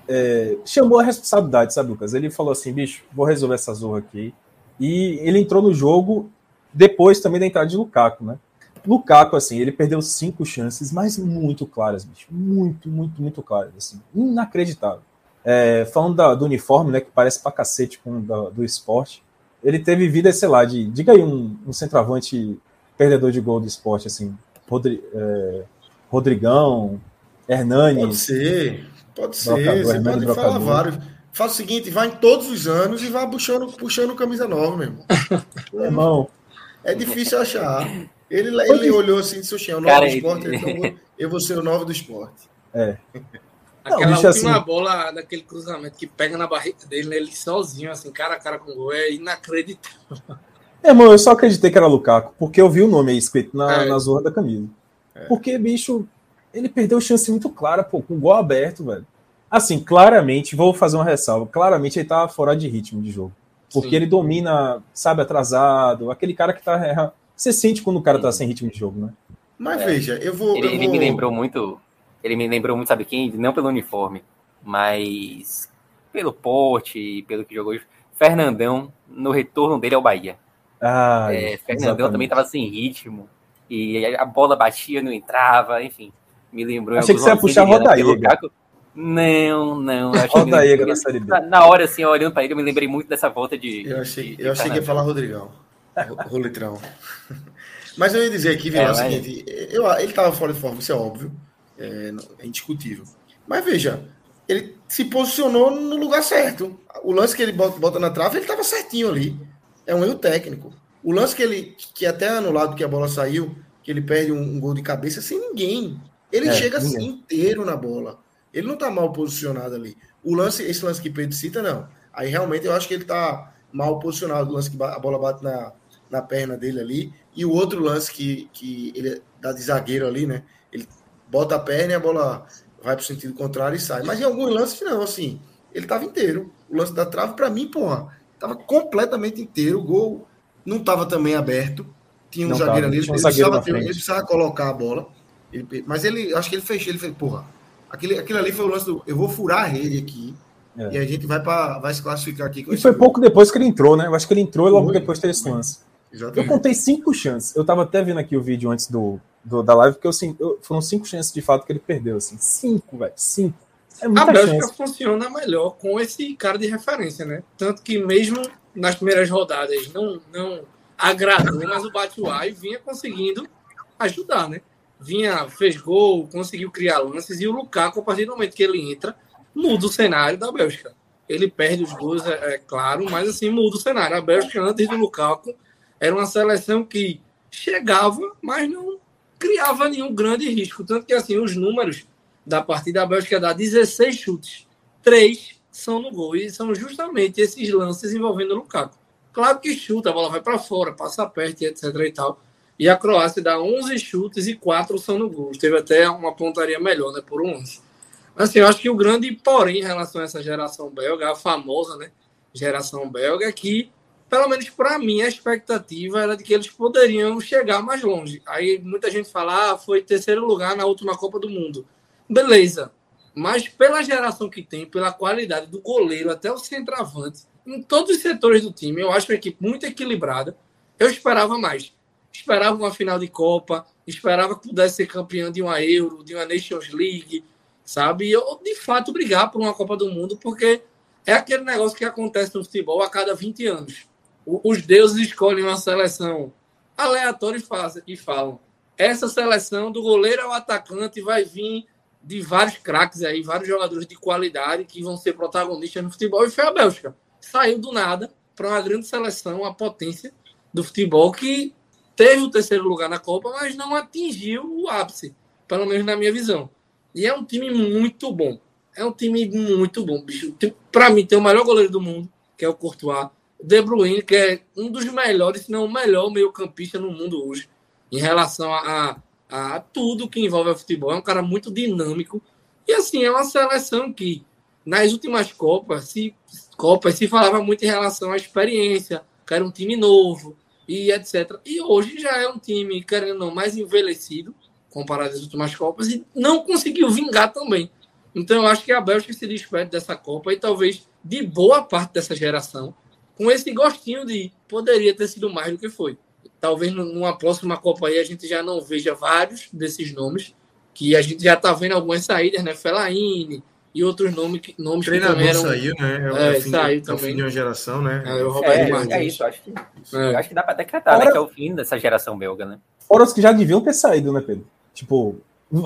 é, chamou a responsabilidade, sabe, Lucas? Ele falou assim, bicho, vou resolver essa zorra aqui. E ele entrou no jogo depois também da entrada de Lukaku, né? Lukaku, assim, ele perdeu cinco chances, mas muito claras, bicho. Muito, muito, muito claras, assim. Inacreditável. É, falando da, do uniforme, né, que parece pra cacete com da, do esporte, ele teve vida, sei lá, de. Diga aí um, um centroavante perdedor de gol do esporte, assim. Rodri, é, Rodrigão, Hernani. Pode ser, pode ser. Você pode falar vários. Faz o seguinte, vai em todos os anos e vai puxando, puxando camisa nova mesmo. Irmão. É difícil achar. Ele, ele olhou assim e disse, é o novo do esporte, então eu vou ser o novo do esporte. É. Aquela Não, última assim... bola daquele cruzamento que pega na barriga dele, né, ele sozinho, assim, cara a cara com o gol, é inacreditável. É, irmão, eu só acreditei que era Lukaku, porque eu vi o nome aí escrito na, é. na zorra da camisa. É. Porque, bicho, ele perdeu chance muito clara, pô, com o gol aberto, velho. Assim, claramente, vou fazer uma ressalva, claramente ele tá fora de ritmo de jogo. Porque Sim. ele domina, sabe, atrasado, aquele cara que tá. Você sente quando o cara tá sem ritmo de jogo, né? Mas é. veja, eu vou. Ele, eu ele me lembrou muito. Ele me lembrou muito, sabe quem? Não pelo uniforme, mas pelo porte, pelo que jogou. Fernandão no retorno dele ao Bahia. Ah, é, Fernandão exatamente. também estava sem ritmo. E a bola batia, não entrava, enfim. Me lembrou. Achei que você ia puxar Rodaíga. Não, não. Rodaíga na Série B. Na, na hora, assim, olhando para ele, eu me lembrei muito dessa volta de. Eu achei, de, eu achei que ia falar Rodrigão. Rolitrão. Mas eu ia dizer aqui, Vila, é, o seguinte: eu, ele estava fora de forma, isso é óbvio, é, é indiscutível. Mas veja, ele se posicionou no lugar certo. O lance que ele bota, bota na trave, ele estava certinho ali. É um erro técnico. O lance que ele, que até anulado que a bola saiu, que ele perde um, um gol de cabeça sem ninguém. Ele é, chega assim inteiro na bola. Ele não está mal posicionado ali. O lance, esse lance que Pedro cita, não. Aí realmente eu acho que ele está mal posicionado. O lance que a bola bate na, na perna dele ali. E o outro lance que, que ele dá de zagueiro ali, né? Ele bota a perna e a bola vai para o sentido contrário e sai. Mas em alguns lances, não, assim, ele estava inteiro. O lance da trave, para mim, porra, estava completamente inteiro. O gol não estava também aberto. Tinha um não zagueiro tava, ali, ele, um precisava, ele, precisava, colocar a bola. Ele, mas ele, acho que ele fechou, ele fez, porra, aquele, aquele ali foi o lance do, eu vou furar a rede aqui. É. E a gente vai, pra, vai se classificar aqui. e foi pouco depois que ele entrou, né? Eu acho que ele entrou e logo foi. depois teve esse lance. Exatamente. Eu contei cinco chances. Eu tava até vendo aqui o vídeo antes do, do da live, porque eu, eu, foram cinco chances de fato que ele perdeu. Assim. Cinco, velho. Cinco. É a Bélgica chance. funciona melhor com esse cara de referência, né? Tanto que mesmo nas primeiras rodadas não, não agradou, mas o Batshuayi vinha conseguindo ajudar, né? Vinha, fez gol, conseguiu criar lances e o Lukaku, a partir do momento que ele entra, muda o cenário da Bélgica. Ele perde os gols, é, é claro, mas assim muda o cenário. A Bélgica, antes do Lukaku, era uma seleção que chegava, mas não criava nenhum grande risco. Tanto que assim, os números da partida da Bélgica dá 16 chutes, três são no gol. E são justamente esses lances envolvendo o Lukaku. Claro que chuta, a bola vai para fora, passa perto, etc. e tal. E a Croácia dá 11 chutes e 4 são no gol. Teve até uma pontaria melhor, né, por um lance. Mas assim, eu acho que o grande porém em relação a essa geração belga, a famosa, né, geração belga, é que, pelo menos para mim, a expectativa era de que eles poderiam chegar mais longe. Aí muita gente fala, ah, foi terceiro lugar na última Copa do Mundo. Beleza. Mas pela geração que tem, pela qualidade do goleiro até o centroavante, em todos os setores do time, eu acho uma equipe muito equilibrada. Eu esperava mais. Esperava uma final de Copa, esperava que pudesse ser campeão de uma Euro, de uma Nations League, sabe? E eu, de fato, brigar por uma Copa do Mundo, porque é aquele negócio que acontece no futebol a cada 20 anos. os deuses escolhem uma seleção aleatória e falam: essa seleção do goleiro ao atacante vai vir de vários craques aí, vários jogadores de qualidade que vão ser protagonistas no futebol, e foi a Bélgica saiu do nada para uma grande seleção, a potência do futebol que teve o terceiro lugar na Copa, mas não atingiu o ápice, pelo menos na minha visão. E é um time muito bom. É um time muito bom. Para mim, tem o melhor goleiro do mundo, que é o Courtois. De Bruyne, que é um dos melhores, se não o melhor meio-campista no mundo hoje, em relação a, a, a tudo que envolve o futebol. É um cara muito dinâmico. E assim, é uma seleção que, nas últimas Copas, se Copas se falava muito em relação à experiência, que era um time novo e etc. E hoje já é um time, querendo ou não, mais envelhecido, comparado às últimas Copas, e não conseguiu vingar também. Então eu acho que a Bélgica se despede dessa Copa e talvez de boa parte dessa geração, com esse gostinho de poderia ter sido mais do que foi. Talvez numa próxima Copa aí a gente já não veja vários desses nomes, que a gente já está vendo algumas saídas, né? Fellaini, e outros nomes, nomes que também eram... saiu, né? É, é, é fim, saiu é também. o fim de uma geração, né? É, o Roberto é, Martins. é isso, acho que, é. acho que dá para decretar, Fora... né? Que é o fim dessa geração belga, né? Fora os que já deviam ter saído, né, Pedro? Tipo,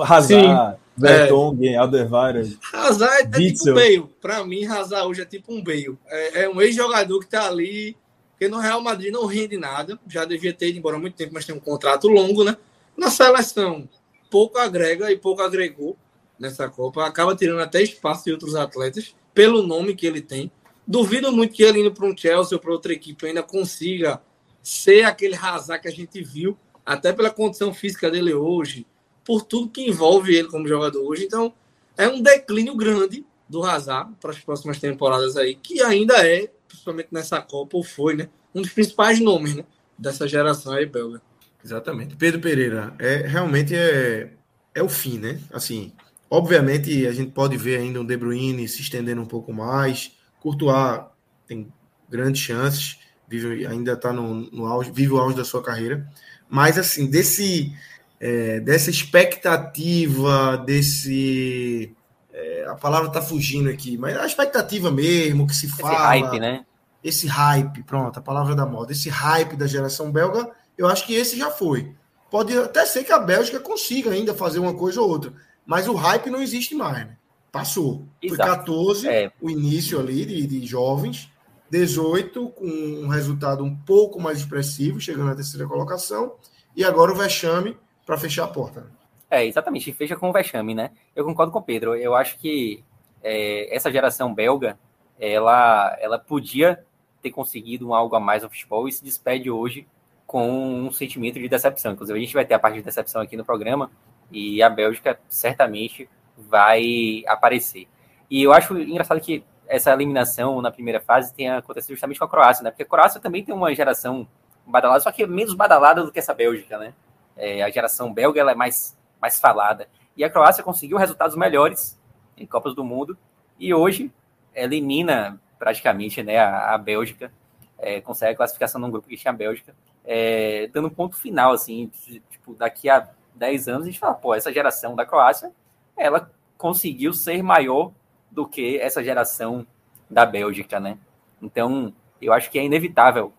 Hazard, Vertonghen, é. Alderweireld. Hazard é tipo um Bale. Para mim, Hazard hoje é tipo um Bale. É, é um ex-jogador que tá ali, que no Real Madrid não rende nada. Já devia ter ido embora há muito tempo, mas tem um contrato longo, né? Na seleção, pouco agrega e pouco agregou nessa Copa, acaba tirando até espaço de outros atletas, pelo nome que ele tem. Duvido muito que ele indo para um Chelsea ou para outra equipe ainda consiga ser aquele Hazard que a gente viu, até pela condição física dele hoje, por tudo que envolve ele como jogador hoje. Então, é um declínio grande do Hazard para as próximas temporadas aí, que ainda é, principalmente nessa Copa, ou foi, né? Um dos principais nomes, né? Dessa geração aí belga. Exatamente. Pedro Pereira, é, realmente é, é o fim, né? Assim, Obviamente, a gente pode ver ainda um De Bruyne se estendendo um pouco mais. Courtois tem grandes chances, vive, ainda está no, no auge, vive o auge da sua carreira. Mas, assim, desse, é, dessa expectativa, desse. É, a palavra está fugindo aqui, mas a expectativa mesmo, que se fala. Esse hype, né? Esse hype, pronto, a palavra da moda. Esse hype da geração belga, eu acho que esse já foi. Pode até ser que a Bélgica consiga ainda fazer uma coisa ou outra, mas o hype não existe mais, né? Passou. Exato. Foi 14, é. o início ali de, de jovens, 18 com um resultado um pouco mais expressivo, chegando na terceira colocação, e agora o vexame para fechar a porta. Né? É, exatamente, fecha com o vexame, né? Eu concordo com o Pedro, eu acho que é, essa geração belga, ela, ela podia ter conseguido algo a mais no futebol e se despede hoje com um sentimento de decepção. Inclusive, a gente vai ter a parte de decepção aqui no programa e a Bélgica certamente vai aparecer. E eu acho engraçado que essa eliminação na primeira fase tenha acontecido justamente com a Croácia, né? Porque a Croácia também tem uma geração badalada, só que menos badalada do que essa Bélgica, né? É, a geração belga ela é mais, mais falada. E a Croácia conseguiu resultados melhores em Copas do Mundo e hoje elimina praticamente né, a, a Bélgica, é, consegue a classificação num grupo que tinha a Bélgica, é, dando um ponto final, assim, tipo, daqui a 10 anos a gente fala, pô, essa geração da Croácia, ela conseguiu ser maior do que essa geração da Bélgica, né? Então, eu acho que é inevitável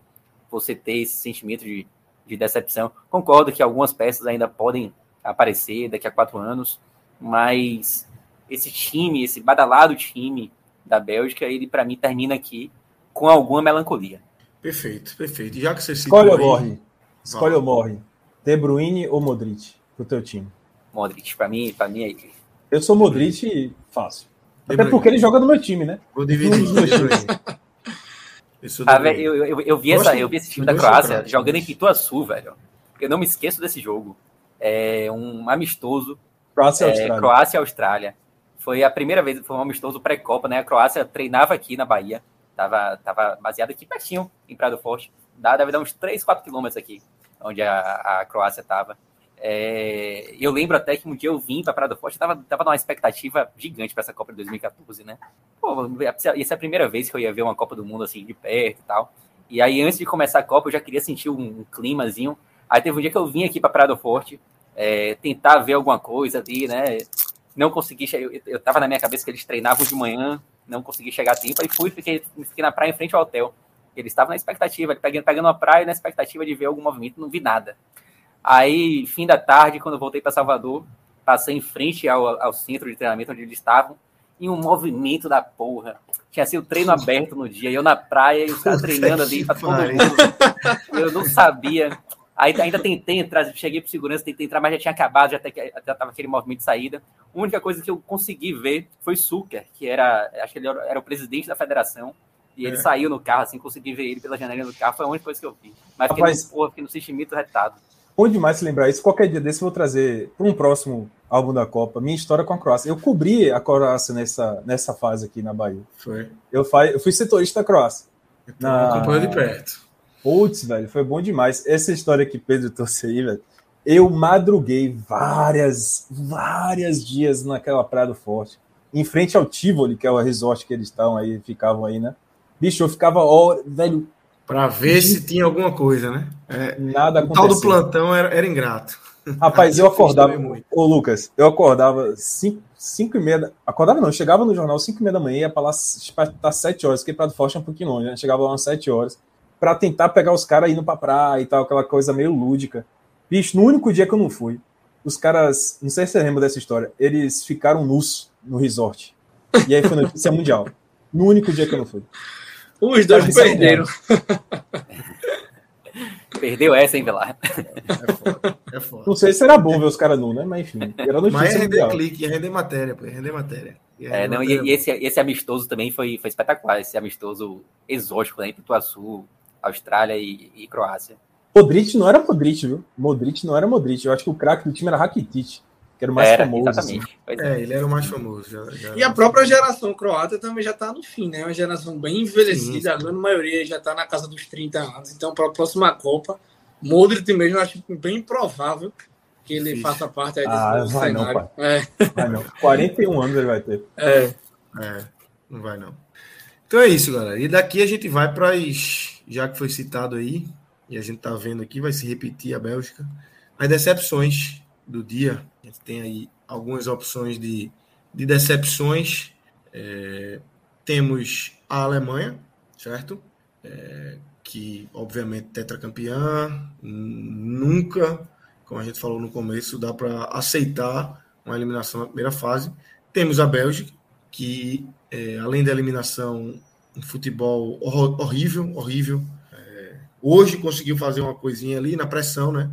você ter esse sentimento de, de decepção. Concordo que algumas peças ainda podem aparecer daqui a quatro anos, mas esse time, esse badalado time da Bélgica, ele para mim termina aqui com alguma melancolia. Perfeito, perfeito. Já que você Escolhe ou morre. Escolhe ou morre. De Bruyne ou Modric pro teu time? Modric, para mim, para mim é Eu sou Modric fácil. Até porque ele joga no meu time, né? Vou dividir. ah, eu, eu, eu, vi essa, eu vi esse time da Croácia jogando em Pituaçu, velho. Eu não me esqueço desse jogo. É um amistoso. Croácia e é, Austrália. Croácia e Austrália. Foi a primeira vez, foi um amistoso pré-copa, né? A Croácia treinava aqui na Bahia. Tava, tava baseado aqui pertinho, em Prado Forte. Dá, deve dar uns 3, 4 quilômetros aqui, onde a, a Croácia tava. É, eu lembro até que um dia eu vim para Prado Forte, tava, tava numa expectativa gigante para essa Copa de 2014, né? Pô, ia ser a primeira vez que eu ia ver uma Copa do Mundo assim de perto e tal. E aí, antes de começar a Copa, eu já queria sentir um, um climazinho. Aí teve um dia que eu vim aqui para Prado Forte, é, tentar ver alguma coisa ali, né? Não consegui, eu, eu tava na minha cabeça que eles treinavam de manhã, não consegui chegar a tempo, aí fui, fiquei, fiquei na praia em frente ao hotel. Eles estavam na expectativa, pegando, pegando uma praia na expectativa de ver algum movimento, não vi nada. Aí, fim da tarde, quando eu voltei para Salvador, passei em frente ao, ao centro de treinamento onde eles estavam, e um movimento da porra. Tinha sido treino aberto no dia, eu na praia e os caras treinando ali para todo mundo. Eu não sabia. Aí ainda tentei entrar, cheguei para segurança, tentei entrar, mas já tinha acabado, já estava aquele movimento de saída. A única coisa que eu consegui ver foi Suker, que era, acho que ele era o presidente da federação, e ele é. saiu no carro, assim, consegui ver ele pela janela do carro, foi a única coisa que eu vi. Mas fiquei, Rapaz, no, porra, fiquei no sentimento retado. Bom demais se lembrar isso. Qualquer dia desse eu vou trazer para um próximo álbum da Copa minha história com a Croácia. Eu cobri a Croácia nessa, nessa fase aqui na Bahia. Foi. Eu, eu fui setorista da Croácia. Na... Acompanhando de perto. Putz, velho, foi bom demais. Essa história que Pedro trouxe aí, velho. Eu madruguei várias, várias dias naquela Praia do Forte, em frente ao Tivoli, que é o resort que eles estão aí, ficavam aí, né? Bicho, eu ficava, velho, para ver se tinha alguma coisa, né? É, Nada aconteceu. O tal do plantão era, era ingrato. Rapaz, eu acordava. Ô, Lucas, eu acordava 5 cinco, e meia. Acordava não, chegava no jornal 5 e meia da manhã, ia para lá estar 7 horas, porque Prado Forte é um pouquinho longe, né? Chegava lá umas 7 horas, para tentar pegar os caras indo pra praia e tal, aquela coisa meio lúdica. Bicho, no único dia que eu não fui, os caras, não sei se você lembra dessa história, eles ficaram nus no resort. E aí foi notícia mundial. No único dia que eu não fui. Os dois perderam. Perdeu essa, hein, Velar? É foda, é foda. Não sei se era bom ver os caras nu, né? Mas enfim. Era Mas ia render clique, ia render matéria, pô, ia render matéria. Ia render é, não, matéria. E, esse, esse amistoso também foi, foi espetacular, esse amistoso exótico, né? Entre Ituaçu, Austrália e, e Croácia. Modric não era Modric, viu? Modric não era Modric. Eu acho que o craque do time era Rakitic que era o mais era, famoso. Exatamente. Assim. É, ele era o mais famoso. Já, já e a própria geração croata também já está no fim, né? Uma geração bem envelhecida, a grande maioria já está na casa dos 30 anos. Então, para a próxima Copa, Modric mesmo, eu acho bem provável que ele Sim. faça parte aí desse ah, vai cenário. Não, pai. É. Vai não. 41 anos ele vai ter. É. É, não vai não. Então é isso, galera. E daqui a gente vai para as. Já que foi citado aí, e a gente tá vendo aqui, vai se repetir a Bélgica. As decepções do dia. Gente tem aí algumas opções de, de decepções. É, temos a Alemanha, certo? É, que obviamente tetracampeã, nunca, como a gente falou no começo, dá para aceitar uma eliminação na primeira fase. Temos a Bélgica, que é, além da eliminação, um futebol horrível, horrível. É, hoje conseguiu fazer uma coisinha ali na pressão, né?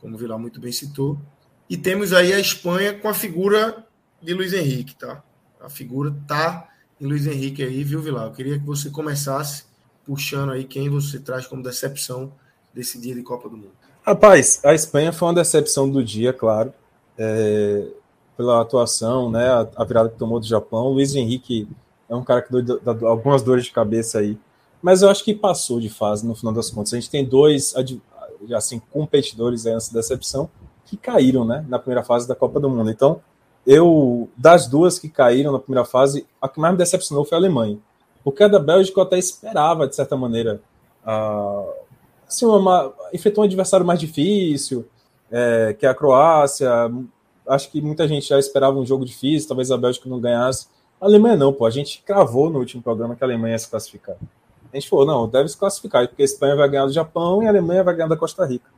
Como o Vilar muito bem citou. E temos aí a Espanha com a figura de Luiz Henrique, tá? A figura tá em Luiz Henrique aí, viu, Vilar? Eu queria que você começasse puxando aí quem você traz como decepção desse dia de Copa do Mundo. Rapaz, a Espanha foi uma decepção do dia, claro, é, pela atuação, né, a, a, virada que tomou do Japão. O Luiz Henrique é um cara que deu, algumas dores de cabeça aí, mas eu acho que passou de fase no final das contas. A gente tem dois assim competidores aí nessa decepção que caíram, né, na primeira fase da Copa do Mundo. Então, eu das duas que caíram na primeira fase, a que mais me decepcionou foi a Alemanha. Porque a da Bélgica eu até esperava, de certa maneira, uh, assim, uma, enfrentou um adversário mais difícil, é, que é a Croácia. Acho que muita gente já esperava um jogo difícil, talvez a Bélgica não ganhasse. A Alemanha não, pô. A gente cravou no último programa que a Alemanha ia se classificar. A gente falou, não, deve se classificar, porque a Espanha vai ganhar do Japão e a Alemanha vai ganhar da Costa Rica.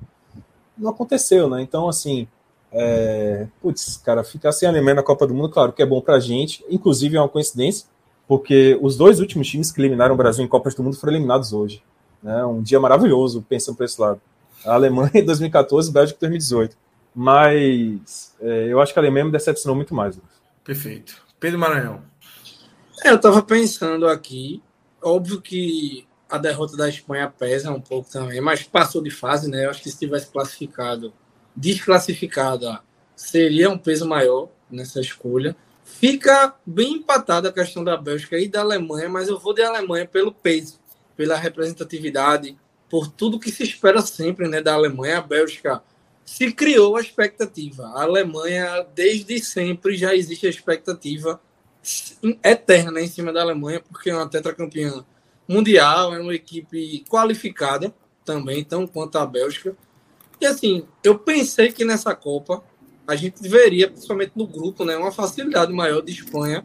Não aconteceu, né? Então, assim, é, putz, cara, ficar sem a Alemanha na Copa do Mundo, claro que é bom pra gente, inclusive é uma coincidência, porque os dois últimos times que eliminaram o Brasil em Copas do Mundo foram eliminados hoje. Né? Um dia maravilhoso, pensando por esse lado. A Alemanha em 2014 e Bélgica em 2018. Mas é, eu acho que a Alemanha me decepcionou muito mais. Perfeito. Pedro Maranhão. É, eu estava pensando aqui, óbvio que a derrota da Espanha pesa um pouco também, mas passou de fase, né? Eu acho que se tivesse classificado, desclassificada, seria um peso maior nessa escolha. Fica bem empatada a questão da Bélgica e da Alemanha, mas eu vou de Alemanha pelo peso, pela representatividade, por tudo que se espera sempre né, da Alemanha. A Bélgica se criou a expectativa. A Alemanha, desde sempre, já existe a expectativa eterna né, em cima da Alemanha, porque é uma tetracampeã mundial, é uma equipe qualificada também, tão quanto a Bélgica. E assim, eu pensei que nessa Copa a gente veria, principalmente no grupo, né, uma facilidade maior de Espanha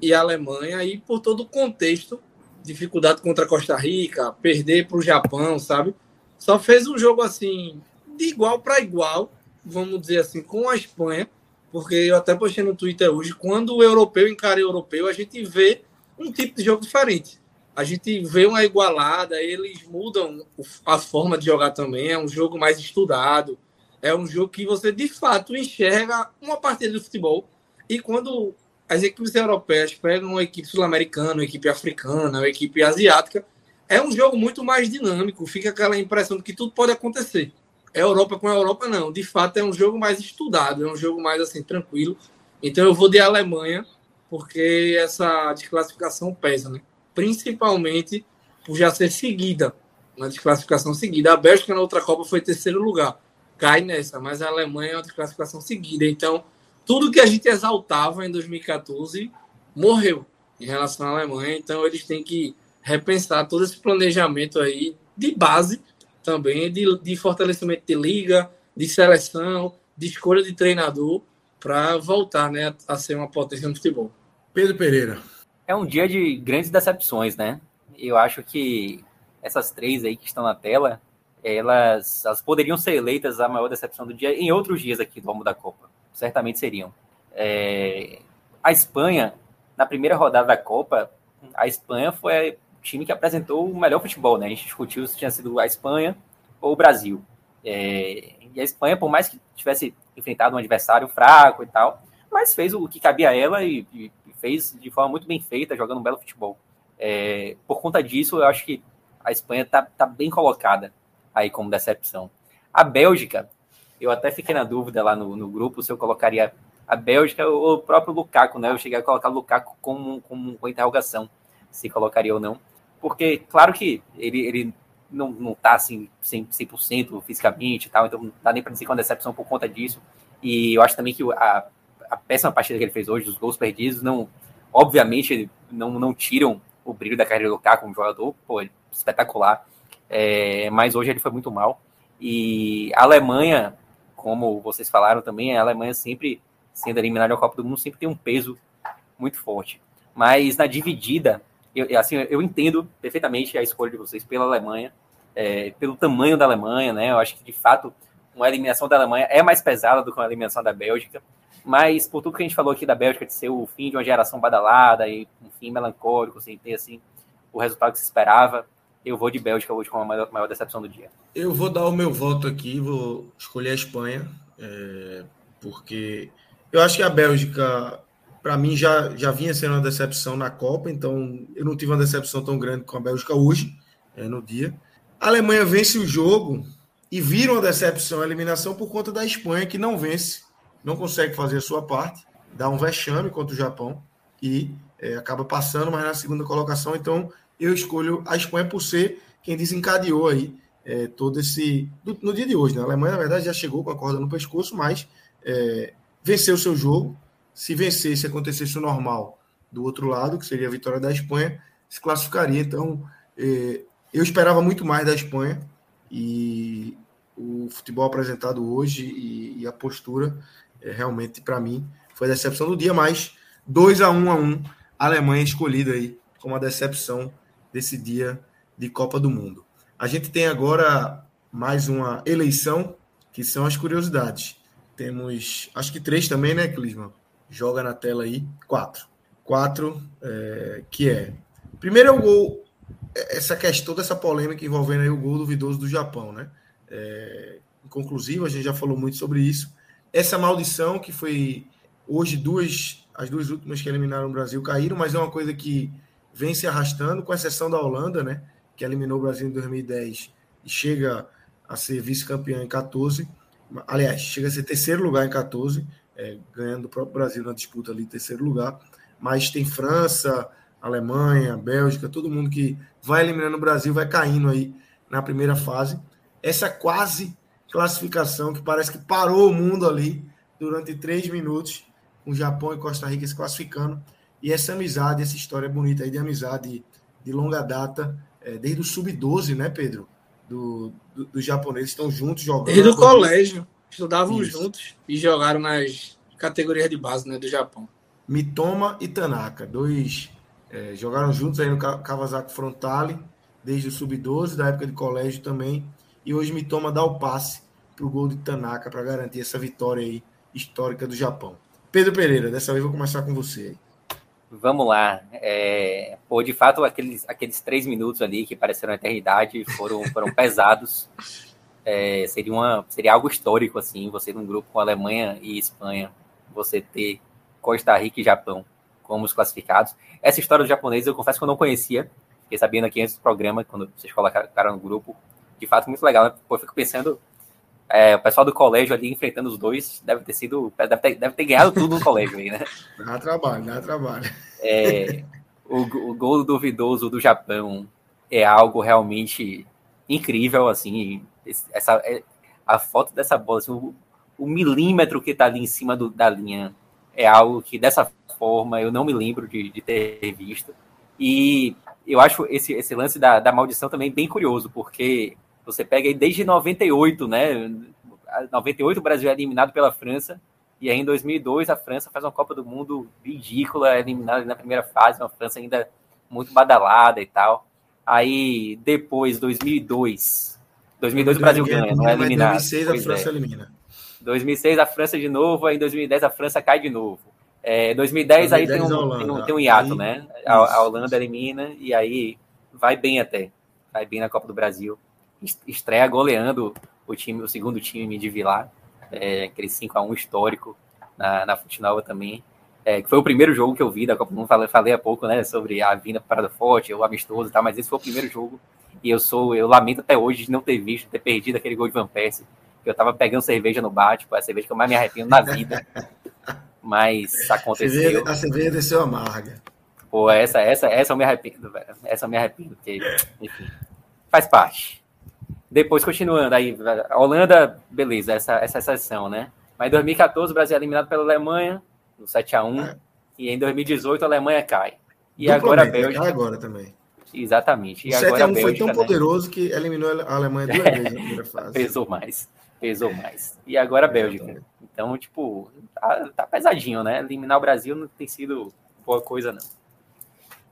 e Alemanha, e por todo o contexto, dificuldade contra Costa Rica, perder para o Japão, sabe? Só fez um jogo assim, de igual para igual, vamos dizer assim, com a Espanha, porque eu até postei no Twitter hoje, quando o europeu encara o europeu, a gente vê um tipo de jogo diferente. A gente vê uma igualada, eles mudam a forma de jogar também, é um jogo mais estudado, é um jogo que você de fato enxerga uma partida de futebol. E quando as equipes europeias pegam uma equipe sul-americana, uma equipe africana, uma equipe asiática, é um jogo muito mais dinâmico. Fica aquela impressão de que tudo pode acontecer. É Europa com a Europa, não. De fato, é um jogo mais estudado, é um jogo mais assim, tranquilo. Então eu vou de Alemanha, porque essa desclassificação pesa, né? Principalmente por já ser seguida, uma desclassificação seguida. A Bélgica na outra Copa foi terceiro lugar cai nessa, mas a Alemanha é uma classificação seguida. Então, tudo que a gente exaltava em 2014 morreu em relação à Alemanha. Então, eles têm que repensar todo esse planejamento aí de base também, de, de fortalecimento de liga, de seleção, de escolha de treinador, para voltar né, a ser uma potência no futebol. Pedro Pereira. É um dia de grandes decepções, né? Eu acho que essas três aí que estão na tela, elas, elas poderiam ser eleitas a maior decepção do dia em outros dias aqui do Almo da Copa. Certamente seriam. É, a Espanha, na primeira rodada da Copa, a Espanha foi o time que apresentou o melhor futebol, né? A gente discutiu se tinha sido a Espanha ou o Brasil. É, e a Espanha, por mais que tivesse enfrentado um adversário fraco e tal, mas fez o que cabia a ela e, e fez de forma muito bem feita, jogando um belo futebol. É, por conta disso, eu acho que a Espanha está tá bem colocada aí como decepção. A Bélgica, eu até fiquei na dúvida lá no, no grupo se eu colocaria a Bélgica ou o próprio Lukaku, né? Eu cheguei a colocar o Lukaku com, com, com interrogação, se colocaria ou não. Porque, claro que ele, ele não, não tá assim 100%, 100% fisicamente e tal, então não dá nem para dizer que é uma decepção por conta disso. E eu acho também que a, a péssima partida que ele fez hoje, os gols perdidos, não, obviamente, não, não tiram o brilho da carreira do Lukaku como jogador, pô, espetacular. É, mas hoje ele foi muito mal. E a Alemanha, como vocês falaram também, a Alemanha sempre, sendo eliminada da Copa do Mundo, sempre tem um peso muito forte. Mas na dividida, eu, assim, eu entendo perfeitamente a escolha de vocês pela Alemanha, é, pelo tamanho da Alemanha, né? Eu acho que de fato uma eliminação da Alemanha é mais pesada do que uma eliminação da Bélgica. Mas por tudo que a gente falou aqui da Bélgica, de ser o fim de uma geração badalada e um fim melancólico, sem ter assim o resultado que se esperava, eu vou de Bélgica hoje com a maior, maior decepção do dia. Eu vou dar o meu voto aqui, vou escolher a Espanha, é, porque eu acho que a Bélgica, para mim, já, já vinha sendo uma decepção na Copa, então eu não tive uma decepção tão grande com a Bélgica hoje, é, no dia. A Alemanha vence o jogo e vira uma decepção a eliminação por conta da Espanha, que não vence não consegue fazer a sua parte, dá um vexame contra o Japão e é, acaba passando, mas na segunda colocação. Então, eu escolho a Espanha por ser quem desencadeou aí é, todo esse. Do, no dia de hoje, né? A Alemanha, na verdade, já chegou com a corda no pescoço, mas é, venceu o seu jogo. Se vencesse, acontecesse o normal do outro lado, que seria a vitória da Espanha, se classificaria. Então, é, eu esperava muito mais da Espanha e o futebol apresentado hoje e, e a postura realmente, para mim, foi a decepção do dia, mas 2 a 1 um a 1 um, a Alemanha escolhida aí como a decepção desse dia de Copa do Mundo. A gente tem agora mais uma eleição, que são as curiosidades. Temos, acho que três também, né, Clisman? Joga na tela aí, quatro. Quatro, é, que é... Primeiro é o gol, essa questão dessa polêmica envolvendo aí o gol duvidoso do Japão, né? É, conclusivo, a gente já falou muito sobre isso essa maldição que foi hoje duas as duas últimas que eliminaram o Brasil caíram, mas é uma coisa que vem se arrastando, com exceção da Holanda, né, que eliminou o Brasil em 2010 e chega a ser vice-campeão em 14. Aliás, chega a ser terceiro lugar em 14, é, ganhando o próprio Brasil na disputa ali, terceiro lugar. Mas tem França, Alemanha, Bélgica, todo mundo que vai eliminando o Brasil vai caindo aí na primeira fase. Essa quase classificação que parece que parou o mundo ali durante três minutos, com Japão e Costa Rica se classificando. E essa amizade, essa história bonita aí de amizade de longa data, é, desde o sub-12, né, Pedro? Do, do, dos japoneses estão juntos jogando. Desde o colégio, estudavam Isso. juntos e jogaram nas categorias de base né, do Japão. Mitoma e Tanaka, dois é, jogaram juntos aí no Kawasaki Frontale, desde o sub-12, da época de colégio também. E hoje Mitoma dá o passe para o gol de Tanaka para garantir essa vitória aí histórica do Japão. Pedro Pereira, dessa vez vou começar com você. Vamos lá. É, pô, de fato, aqueles, aqueles três minutos ali que pareceram eternidade foram, foram pesados. É, seria, uma, seria algo histórico, assim, você num grupo com Alemanha e Espanha, você ter Costa Rica e Japão como os classificados. Essa história do japonês eu confesso que eu não conhecia, fiquei sabendo aqui antes do programa, quando vocês colocaram no grupo. De fato, muito legal. Né? Pô, eu fico pensando, é, o pessoal do colégio ali enfrentando os dois deve ter sido. Deve ter, deve ter ganhado tudo no colégio aí, né? Dá trabalho, dá trabalho. É, o, o gol duvidoso do Japão é algo realmente incrível, assim. Essa, é, a foto dessa bola, assim, o, o, milímetro que tá ali em cima do, da linha é algo que dessa forma eu não me lembro de, de ter visto. E eu acho esse, esse lance da, da maldição também bem curioso, porque você pega aí desde 98, né? 98 o Brasil é eliminado pela França e aí em 2002 a França faz uma Copa do Mundo ridícula, eliminada na primeira fase, uma França ainda muito badalada e tal. Aí depois 2002, 2002 o Brasil ganha, não é eliminado. 2006 a França é. elimina. 2006 a França de novo, aí em 2010 a França cai de novo. É, 2010, 2010 aí tem um, tem um, tem um hiato, aí, né? A, a Holanda elimina e aí vai bem até. Vai bem na Copa do Brasil estreia goleando o time, o segundo time de Vilar, é, aquele 5 a 1 histórico na, na Fute Nova também. É, que foi o primeiro jogo que eu vi da Copa do Mundo, falei, falei há pouco, né, sobre a vinda para Parada Forte, o amistoso e tal, mas esse foi o primeiro jogo e eu sou, eu lamento até hoje de não ter visto, ter perdido aquele gol de Van Persie, que eu tava pegando cerveja no bar, tipo, a cerveja que eu mais me arrependo na vida, mas aconteceu. A cerveja desceu amarga. Pô, essa, essa, essa eu me arrependo, velho, essa eu me arrependo, porque, enfim, faz parte. Depois, continuando, aí, a Holanda, beleza, essa, essa exceção, né? Mas em 2014, o Brasil é eliminado pela Alemanha, no 7x1, é. e em 2018 a Alemanha cai. E agora a Bélgica. Agora também. Exatamente. E O agora a 7x1 foi Bélgica, tão né? poderoso que eliminou a Alemanha duas vezes na primeira fase. Pesou mais. Pesou mais. E agora a Bélgica. Exatamente. Então, tipo, tá, tá pesadinho, né? Eliminar o Brasil não tem sido boa coisa, não.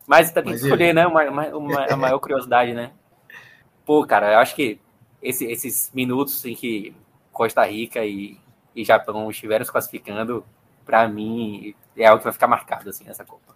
Mas tem que escolher, né? Uma, uma- uma- a maior curiosidade, né? Pô, cara, eu acho que esse- esses minutos em que Costa Rica e, e Japão estiveram se classificando, pra mim, é algo que vai ficar marcado, assim, nessa Copa.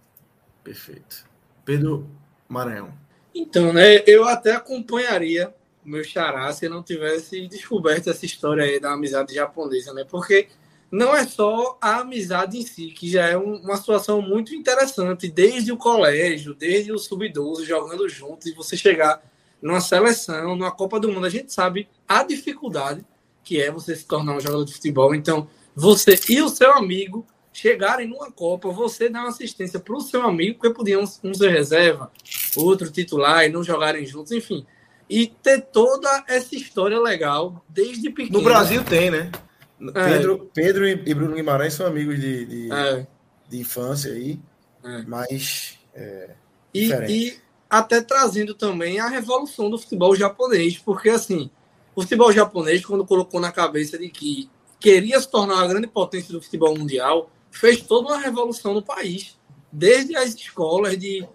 Perfeito. Pedro Maranhão. Então, né, eu até acompanharia o meu xará se eu não tivesse descoberto essa história aí da amizade japonesa, né? Porque não é só a amizade em si, que já é um- uma situação muito interessante, desde o colégio, desde o sub-12, jogando juntos, e você chegar numa seleção, numa Copa do Mundo, a gente sabe a dificuldade que é você se tornar um jogador de futebol. Então, você e o seu amigo chegarem numa Copa, você dar uma assistência para o seu amigo, porque podiam um ser reserva, outro titular e não jogarem juntos, enfim. E ter toda essa história legal desde pequeno. No Brasil tem, né? É. Pedro, Pedro e Bruno Guimarães são amigos de, de, É, de infância aí, É. mas é, e, e até trazendo também a revolução do futebol japonês, porque assim, o futebol japonês, quando colocou na cabeça de que queria se tornar uma grande potência do futebol mundial, fez toda uma revolução no país, desde as escolas de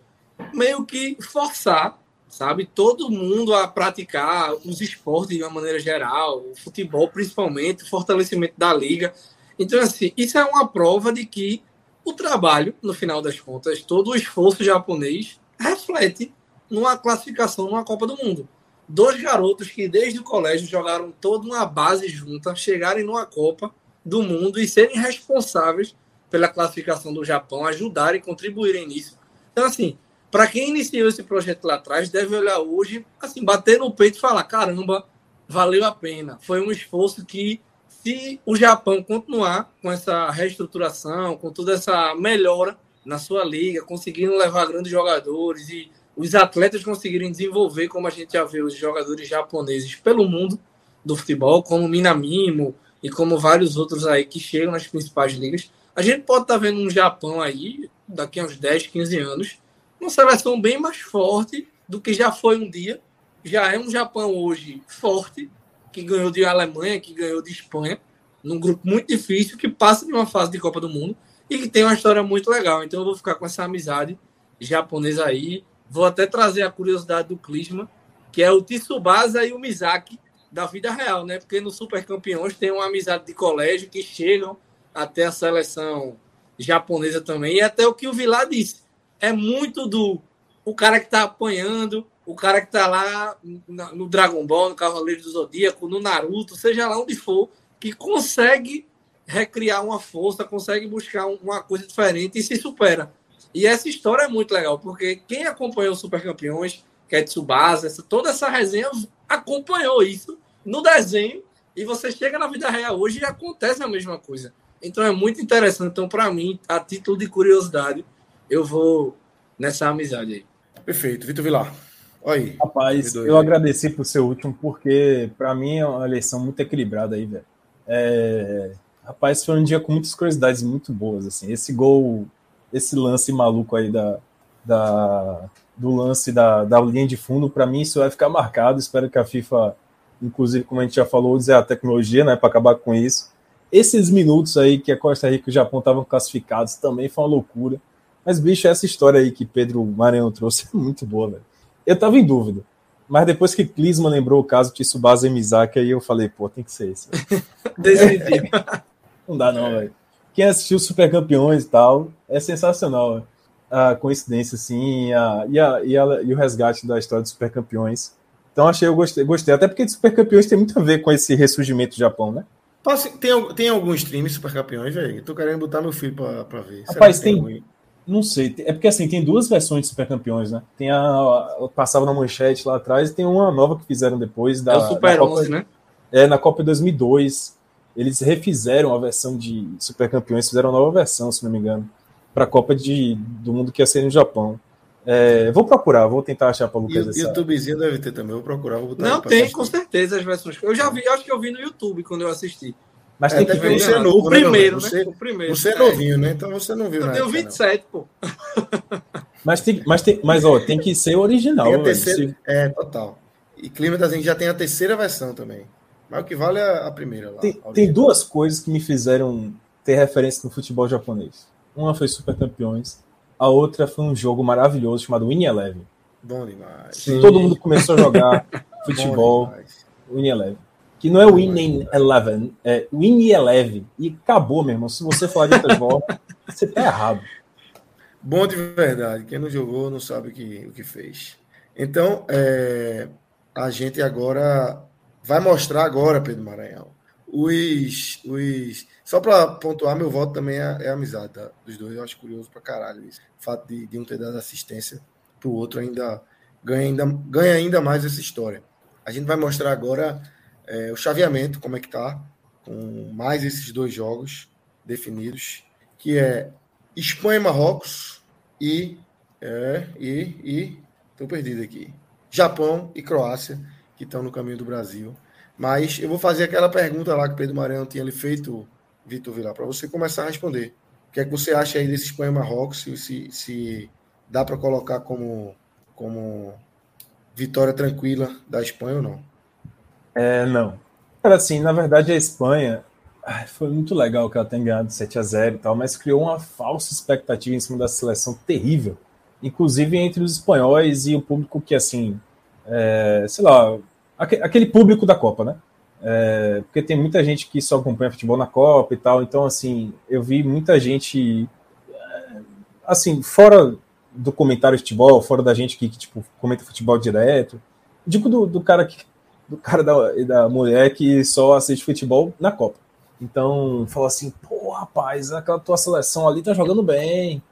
meio que forçar, sabe, todo mundo a praticar os esportes de uma maneira geral, o futebol principalmente, o fortalecimento da liga. Então, assim, isso é uma prova de que o trabalho, no final das contas, todo o esforço japonês reflete numa classificação numa Copa do Mundo. Dois garotos que desde o colégio jogaram toda uma base junta, chegarem numa Copa do Mundo e serem responsáveis pela classificação do Japão, ajudarem, contribuírem nisso. Então, assim, para quem iniciou esse projeto lá atrás, deve olhar hoje, assim, bater no peito e falar: caramba, valeu a pena. Foi um esforço que, se o Japão continuar com essa reestruturação, com toda essa melhora na sua liga, conseguindo levar grandes jogadores e os atletas conseguirem desenvolver, como a gente já vê os jogadores japoneses pelo mundo do futebol, como Minamimo e como vários outros aí que chegam nas principais ligas, a gente pode estar vendo um Japão aí, daqui a uns 10, 15 anos, uma seleção bem mais forte do que já foi um dia. Já é um Japão hoje forte, que ganhou de Alemanha, que ganhou de Espanha, num grupo muito difícil, que passa de uma fase de Copa do Mundo e que tem uma história muito legal. Então eu vou ficar com essa amizade japonesa aí. Vou até trazer a curiosidade do Klinsmann, que é o Tsubasa e o Mizaki da vida real, né? Porque no Super Campeões tem uma amizade de colégio que chegam até a seleção japonesa também. E até o que o Vilar disse, é muito do o cara que tá apanhando, o cara que tá lá no Dragon Ball, no Cavaleiro do Zodíaco, no Naruto, seja lá onde for, que consegue recriar uma força, consegue buscar um- uma coisa diferente e se supera. E essa história é muito legal, porque quem acompanhou os Super Campeões, que é essa, toda essa resenha acompanhou isso no desenho e você chega na vida real hoje e acontece a mesma coisa. Então é muito interessante. Então, para mim, a título de curiosidade, eu vou nessa amizade aí. perfeito. Vitor Vilar. Aí. Rapaz, eu né? agradeci por ser o último, porque pra mim é uma eleição muito equilibrada aí, velho. É, Rapaz, foi um dia com muitas curiosidades muito boas, assim. Esse gol, esse lance maluco aí da, da, do lance da, da linha de fundo, pra mim isso vai ficar marcado. Espero que a FIFA, inclusive, como a gente já falou, use a tecnologia, né, para acabar com isso. Esses minutos aí que a Costa Rica e o Japão estavam classificados também foi uma loucura. Mas, bicho, essa história aí que Pedro Maranhão trouxe é muito boa, velho. Eu tava em dúvida. Mas depois que Klinsmann lembrou o caso de Tsubasa Mizaki, aí eu falei, pô, tem que ser velho. Decidido. Não dá não, velho. Quem assistiu Super Campeões e tal, é sensacional a coincidência, assim, a, e, a, e, a- e o resgate da história dos Super Campeões. Então achei, eu gostei, gostei. Até porque Super Campeões tem muito a ver com esse ressurgimento do Japão, né? Tem, tem algum stream super campeões, velho? Tô querendo botar meu filho pra, pra ver. Será Rapaz, que tem- algum? Não sei, é porque assim, tem duas versões de Super Campeões, né? Tem a, a- passava na manchete lá atrás e tem uma nova que fizeram depois da é o Super da Copa, 11, né? É, na Copa 2002, eles refizeram a versão de Super Campeões, fizeram uma nova versão, se não me engano, para a Copa de, do Mundo que ia ser no Japão. É, vou procurar, vou tentar achar para o E Lucas o essa. YouTubezinho deve ter também. Vou procurar. Vou botar Não, tem, assistir. com certeza, as versões. Eu já vi, acho que eu vi no YouTube quando eu assisti. Mas é, tem que ver você é novo, o né, primeiro, né? Você, o primeiro. Você é novinho, né? Então você não viu, né? Eu tenho 27, não. pô. Mas tem, mas tem, mas ó, tem que ser original, tem terceira, É, total. E Clima da gente já tem a terceira versão também. Mas o que vale é a primeira lá. Tem, tem duas coisas que me fizeram ter referência no futebol japonês. Uma foi Super Campeões, a outra foi um jogo maravilhoso chamado Win Eleven. Bom demais. Sim. Todo mundo começou a jogar futebol Win Eleven. Que não é Winning Eleven, é Win Eleven. E acabou, meu irmão. Se você falar de futebol, você tá errado. Bom de verdade. Quem não jogou não sabe o que, o que fez. Então, é, a gente agora vai mostrar agora, Pedro Maranhão, os, os só para pontuar, meu voto também é, é amizade tá? dos dois. Eu acho curioso para caralho isso. O fato de, de um ter dado assistência para o outro ainda ganha, ainda ganha ainda mais essa história. A gente vai mostrar agora é, o chaveamento, como é que tá, com mais esses dois jogos definidos, que é Espanha e Marrocos e. É, e. e tô perdido aqui. Japão e Croácia, que estão no caminho do Brasil. Mas eu vou fazer aquela pergunta lá que Pedro Mariano tinha lhe feito Vitor Vilar, para você começar a responder. O que é que você acha aí desse Espanha Marrocos? Se, se, se dá para colocar como, como vitória tranquila da Espanha ou não? É, não. Cara, assim, na verdade a Espanha ai, foi muito legal que ela tenha ganhado 7 a 0 e tal, mas criou uma falsa expectativa em cima da seleção terrível, inclusive entre os espanhóis e o público que, assim, é, sei lá, aquele público da Copa, né? É, porque tem muita gente que só acompanha futebol na Copa e tal, então assim, eu vi muita gente é, assim, fora do comentário de futebol, fora da gente que, que tipo, comenta futebol direto, digo do, do cara que do cara da, da mulher que só assiste futebol na Copa. Então, fala assim, pô, rapaz, aquela tua seleção ali tá jogando bem.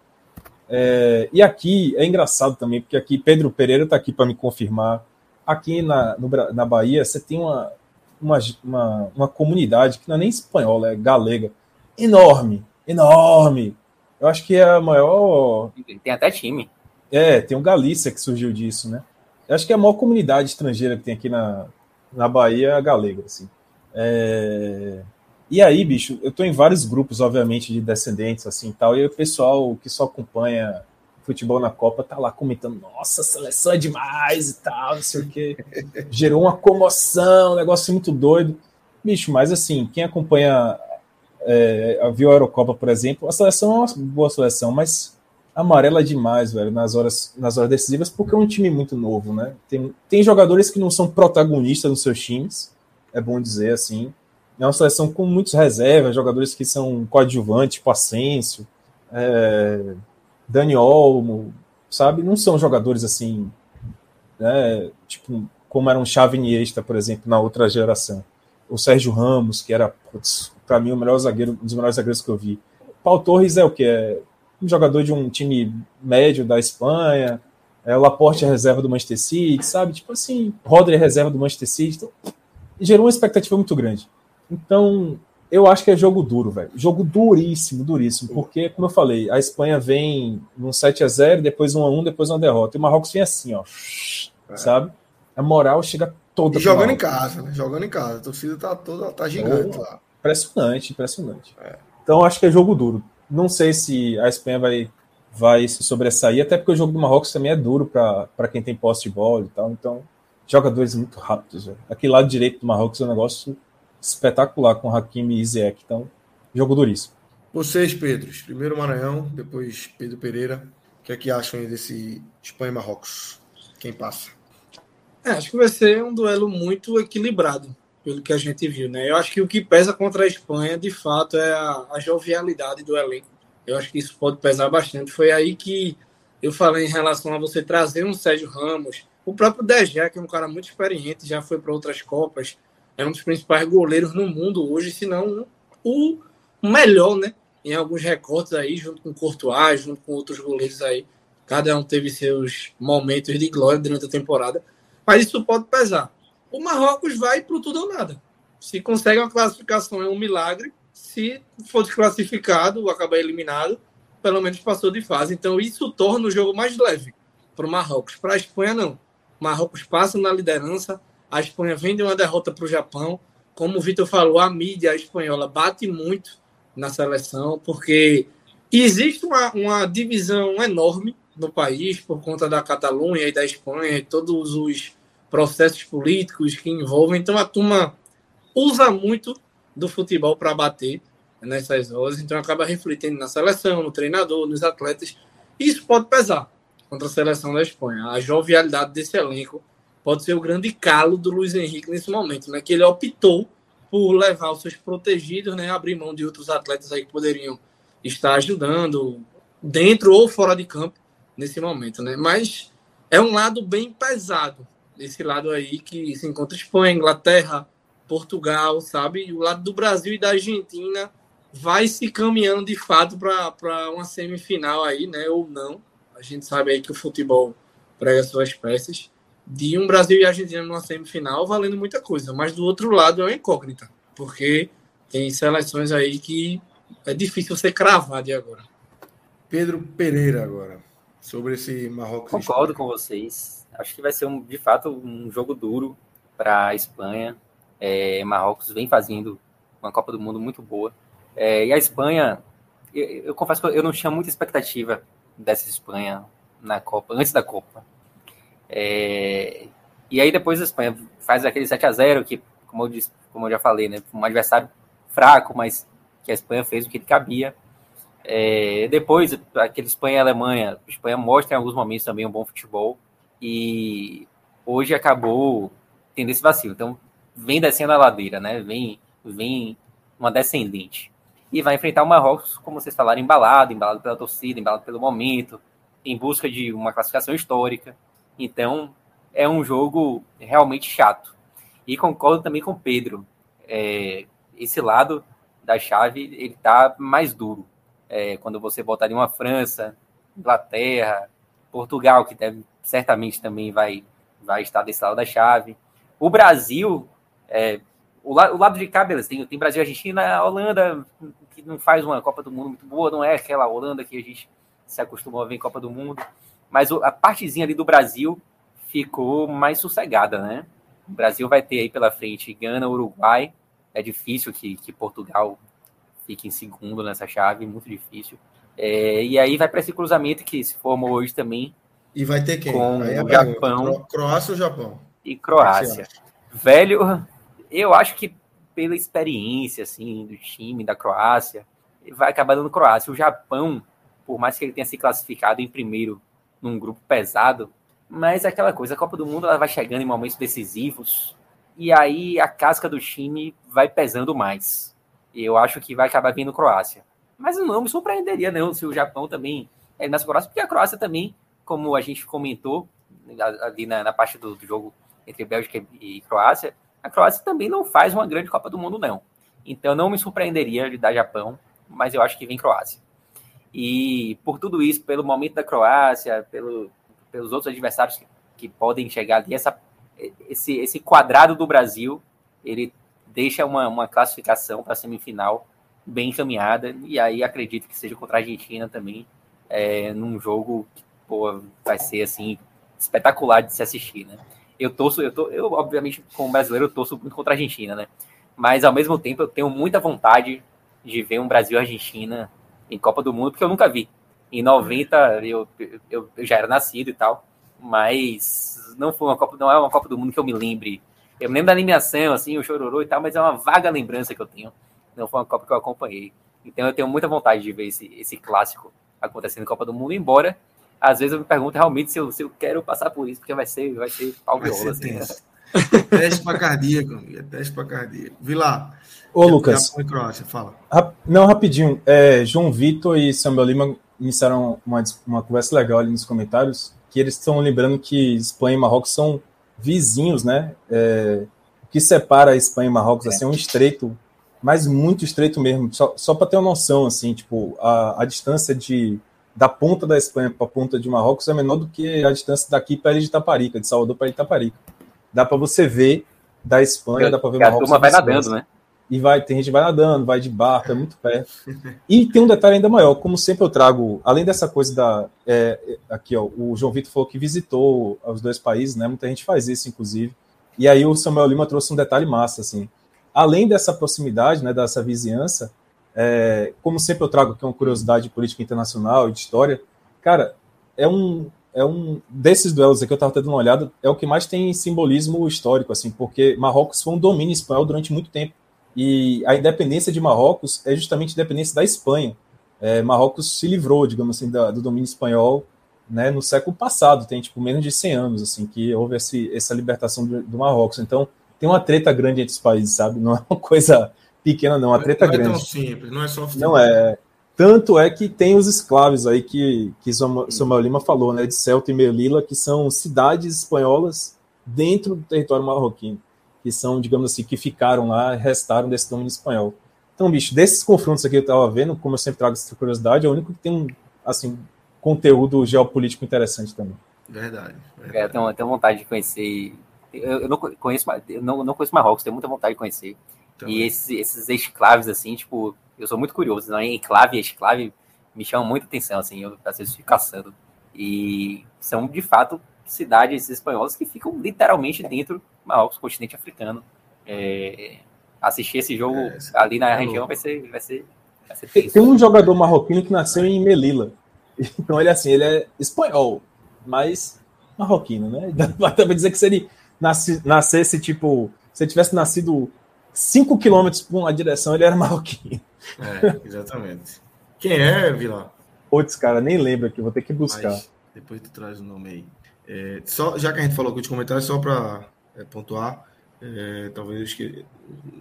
É, e aqui é engraçado também, porque aqui Pedro Pereira tá aqui para me confirmar. Aqui na, no, na Bahia, você tem uma, uma, uma, uma comunidade que não é nem espanhola, é galega, enorme, enorme. Eu acho que é a maior. Tem até time. É, tem o Galícia que surgiu disso, né? Eu acho que é a maior comunidade estrangeira que tem aqui na, na Bahia é a galega, assim. É... E aí, bicho, eu tô em vários grupos, obviamente, de descendentes, assim, tal, e o pessoal que só acompanha futebol na Copa tá lá comentando, nossa, a seleção é demais e tal, não sei o quê. Gerou uma comoção, um negócio muito doido. Bicho, mas assim, quem acompanha, é, viu a Eurocopa, por exemplo, a seleção é uma boa seleção, mas amarela demais, velho, nas horas, nas horas decisivas, porque é um time muito novo, né? Tem, tem jogadores que não são protagonistas nos seus times, é bom dizer assim. É uma seleção com muitos reservas, jogadores que são coadjuvantes, tipo Asensio, é, Dani Olmo, sabe? Não são jogadores assim, né? Tipo, como era um Xavi Iniesta, por exemplo, na outra geração. O Sérgio Ramos, que era, para mim, o melhor zagueiro, um dos melhores zagueiros que eu vi. Paulo Torres é o que? É um jogador de um time médio da Espanha. É, o Laporte é reserva do Manchester City, sabe? Tipo assim, Rodri é reserva do Manchester City. Então, gerou uma expectativa muito grande. Então, eu acho que é jogo duro, velho. Jogo duríssimo, duríssimo. Porque, como eu falei, a Espanha vem num 7 a 0 depois um a 1 depois uma derrota. E o Marrocos vem assim, ó. É. Sabe? A moral chega toda. E jogando em casa, né? Jogando em casa. A torcida tá toda tá gigante lá. Impressionante, impressionante. É. Então, acho que é jogo duro. Não sei se a Espanha vai, vai se sobressair, até porque o jogo do Marrocos também é duro para quem tem posse de bola e tal. Então, jogadores muito rápidos. Velho. Aqui lado direito do Marrocos é um negócio espetacular com Hakimi e Ziyech. Então, jogo duríssimo. Vocês, Pedros, primeiro Maranhão, depois Pedro Pereira. O que é que acham aí desse Espanha e Marrocos? Quem passa? É, acho que vai ser um duelo muito equilibrado, pelo que a gente viu, né? Eu acho que o que pesa contra a Espanha, de fato, é a, a jovialidade do elenco. Eu acho que isso pode pesar bastante. Foi aí que eu falei em relação a você trazer um Sérgio Ramos, o próprio Dejé, que é um cara muito experiente, já foi para outras Copas, é um dos principais goleiros no mundo hoje, se não o melhor, né? Em alguns recortes aí, junto com Courtois, junto com outros goleiros aí. Cada um teve seus momentos de glória durante a temporada. Mas isso pode pesar. O Marrocos vai pro tudo ou nada. Se consegue uma classificação, é um milagre. Se for desclassificado acabar eliminado, pelo menos passou de fase. Então isso torna o jogo mais leve para o Marrocos. Para a Espanha, não. O Marrocos passa na liderança, a Espanha vem de uma derrota para o Japão. como o Vitor falou, a mídia espanhola bate muito na seleção, porque existe uma, uma divisão enorme no país por conta da Catalunha e da Espanha e todos os processos políticos que envolvem. Então a turma usa muito do futebol para bater nessas horas, então acaba refletindo na seleção, no treinador, nos atletas. Isso pode pesar contra a seleção da Espanha. A jovialidade desse elenco pode ser o grande calo do Luiz Henrique nesse momento, né? Que ele optou por levar os seus protegidos, né? Abrir mão de outros atletas aí que poderiam estar ajudando dentro ou fora de campo nesse momento, né? Mas é um lado bem pesado, esse lado aí que se encontra Espanha, Inglaterra, Portugal, sabe? E o lado do Brasil e da Argentina vai se caminhando de fato para uma semifinal aí, né? Ou não. A gente sabe aí que o futebol prega suas peças. De um Brasil e Argentina numa semifinal valendo muita coisa, mas do outro lado é uma incógnita, porque tem seleções aí que é difícil você cravar de agora. Pedro Pereira agora, sobre esse Marrocos. Concordo com vocês. Acho que vai ser um, de fato um jogo duro para a Espanha. É, Marrocos vem fazendo uma Copa do Mundo muito boa. É, e a Espanha, eu, eu, confesso que eu não tinha muita expectativa dessa Espanha na Copa, antes da Copa. É, e aí depois a Espanha faz aquele 7 a 0 que, como eu, disse, como eu já falei, né, um adversário fraco, mas que a Espanha fez o que cabia. É, depois, aquele Espanha e Alemanha, a Espanha mostra em alguns momentos também um bom futebol e hoje acabou tendo esse vacilo. Então, vem descendo a ladeira, né? Vem, vem uma descendente e vai enfrentar o Marrocos, como vocês falaram, embalado, embalado pela torcida, embalado pelo momento, em busca de uma classificação histórica. Então, é um jogo realmente chato. E concordo também com o Pedro. É, esse lado da chave, ele tá mais duro. É, quando você botar ali uma França, Inglaterra, Portugal, que deve, certamente também vai, vai estar desse lado da chave. O Brasil, é, o, la, o lado de cá, beleza, tem, tem Brasil, Argentina, Holanda, que não faz uma Copa do Mundo muito boa, não é aquela Holanda que a gente se acostumou a ver em Copa do Mundo, mas a partezinha ali do Brasil ficou mais sossegada, né? O Brasil vai ter aí pela frente Gana, Uruguai, é difícil que, que Portugal fique em segundo nessa chave, muito difícil. É, e aí vai para esse cruzamento que se formou hoje também. E vai ter quem? Com o Japão. Croácia ou Japão? E Croácia. Velho, eu acho que pela experiência assim do time da Croácia, vai acabar dando Croácia. O Japão, por mais que ele tenha se classificado em primeiro num grupo pesado, mas é aquela coisa, a Copa do Mundo ela vai chegando em momentos decisivos e aí a casca do time vai pesando mais. Eu acho que vai acabar vindo Croácia. Mas não me surpreenderia não se o Japão também é nessa Croácia, porque a Croácia também, como a gente comentou ali na, na parte do, do jogo entre Bélgica e Croácia, a Croácia também não faz uma grande Copa do Mundo, não. Então não me surpreenderia de dar Japão, mas eu acho que vem Croácia. E por tudo isso, pelo momento da Croácia, pelo, pelos outros adversários que, que podem chegar ali, essa, esse, esse quadrado do Brasil, ele deixa uma, uma classificação para a semifinal bem encaminhada. E aí acredito que seja contra a Argentina também, é, num jogo que pô, vai ser assim espetacular de se assistir, né? eu torço, eu, tô, eu obviamente, como brasileiro, eu torço muito contra a Argentina, né? Mas ao mesmo tempo eu tenho muita vontade de ver um Brasil e Argentina em Copa do Mundo, porque eu nunca vi. Em 90 eu, eu, eu já era nascido e tal, mas não foi uma Copa, não é uma Copa do Mundo que eu me lembre. Eu me lembro da animação, assim, o chororô e tal, mas é uma vaga lembrança que eu tenho. Não foi uma Copa que eu acompanhei. Então eu tenho muita vontade de ver esse, esse clássico acontecendo em Copa do Mundo, embora às vezes eu me pergunto realmente se eu, se eu quero passar por isso, porque vai ser, vai ser pau viola. Assim, né? Teste para cardíaco, amiga. Teste para cardíaco. Vila. Ô, Lucas. Croácia, fala. Não, rapidinho. É, João Vitor e Samuel Lima iniciaram uma, uma conversa legal ali nos comentários, que eles estão lembrando que Espanha e Marrocos são vizinhos, né? É, o que separa a Espanha e Marrocos é. assim, é um estreito, mas muito estreito mesmo. Só, só para ter uma noção, assim, tipo, a, a distância de da ponta da Espanha para a ponta de Marrocos é menor do que a distância daqui para ele de Itaparica, de Salvador para Itaparica. Dá para você ver da Espanha, Eu, dá para ver Marrocos. A turma vai nadando, né? E vai, tem gente que vai nadando, vai de barco, é muito perto. E tem um detalhe ainda maior, como sempre eu trago, além dessa coisa da. É, aqui, ó, o João Vitor falou que visitou os dois países, né? Muita gente faz isso, inclusive. E aí o Samuel Lima trouxe um detalhe massa, assim. além dessa proximidade, né, dessa vizinhança, é, como sempre eu trago aqui uma curiosidade de política internacional e de história, cara, é um, é um desses duelos aqui eu estava tendo uma olhada, é o que mais tem simbolismo histórico, assim, porque Marrocos foi um domínio espanhol durante muito tempo. E a independência de Marrocos é justamente a independência da Espanha. É, Marrocos se livrou, digamos assim, da, do domínio espanhol né, no século passado, tem tipo menos de 100 anos assim que houve esse, essa libertação do, do, Marrocos. Então tem uma treta grande entre os países, sabe? Não é uma coisa pequena, não, uma treta não grande. Não é tão simples, não é só Não é. Tanto é que tem os escravos aí que, que Samuel Lima falou, né, de Celta e Melilla, que são cidades espanholas dentro do território marroquino, que são, digamos assim, que ficaram lá, restaram desse domínio espanhol. Então, bicho, desses confrontos aqui eu tava vendo, como eu sempre trago essa curiosidade, é o único que tem, assim, conteúdo geopolítico interessante também. Verdade. verdade. É, eu, tenho, eu tenho vontade de conhecer. Eu, eu, não conheço, eu não, não conheço Marrocos, tenho muita vontade de conhecer. Também. E esses, esses esclaves, assim, tipo, eu sou muito curioso, né? Enclave e esclave me chamam muita atenção, assim, eu às vezes fico caçando. E são, de fato, cidades espanholas que ficam literalmente dentro do Marrocos, continente africano. É, assistir esse jogo é, ali na é região vai ser, vai ser, vai ser Tem um jogador marroquino que nasceu em Melilla. Então ele assim, ele é espanhol, mas marroquino, né? Dá pra dizer que se ele nasce, nascesse, tipo, se ele tivesse nascido 5 quilômetros por uma direção, ele era marroquino. É, exatamente. Quem é, Vila? Putz, cara, nem lembro aqui, vou ter que buscar. Mas depois tu traz o nome aí. É, só, já que a gente falou aqui de comentários, só para é, pontuar, é, talvez que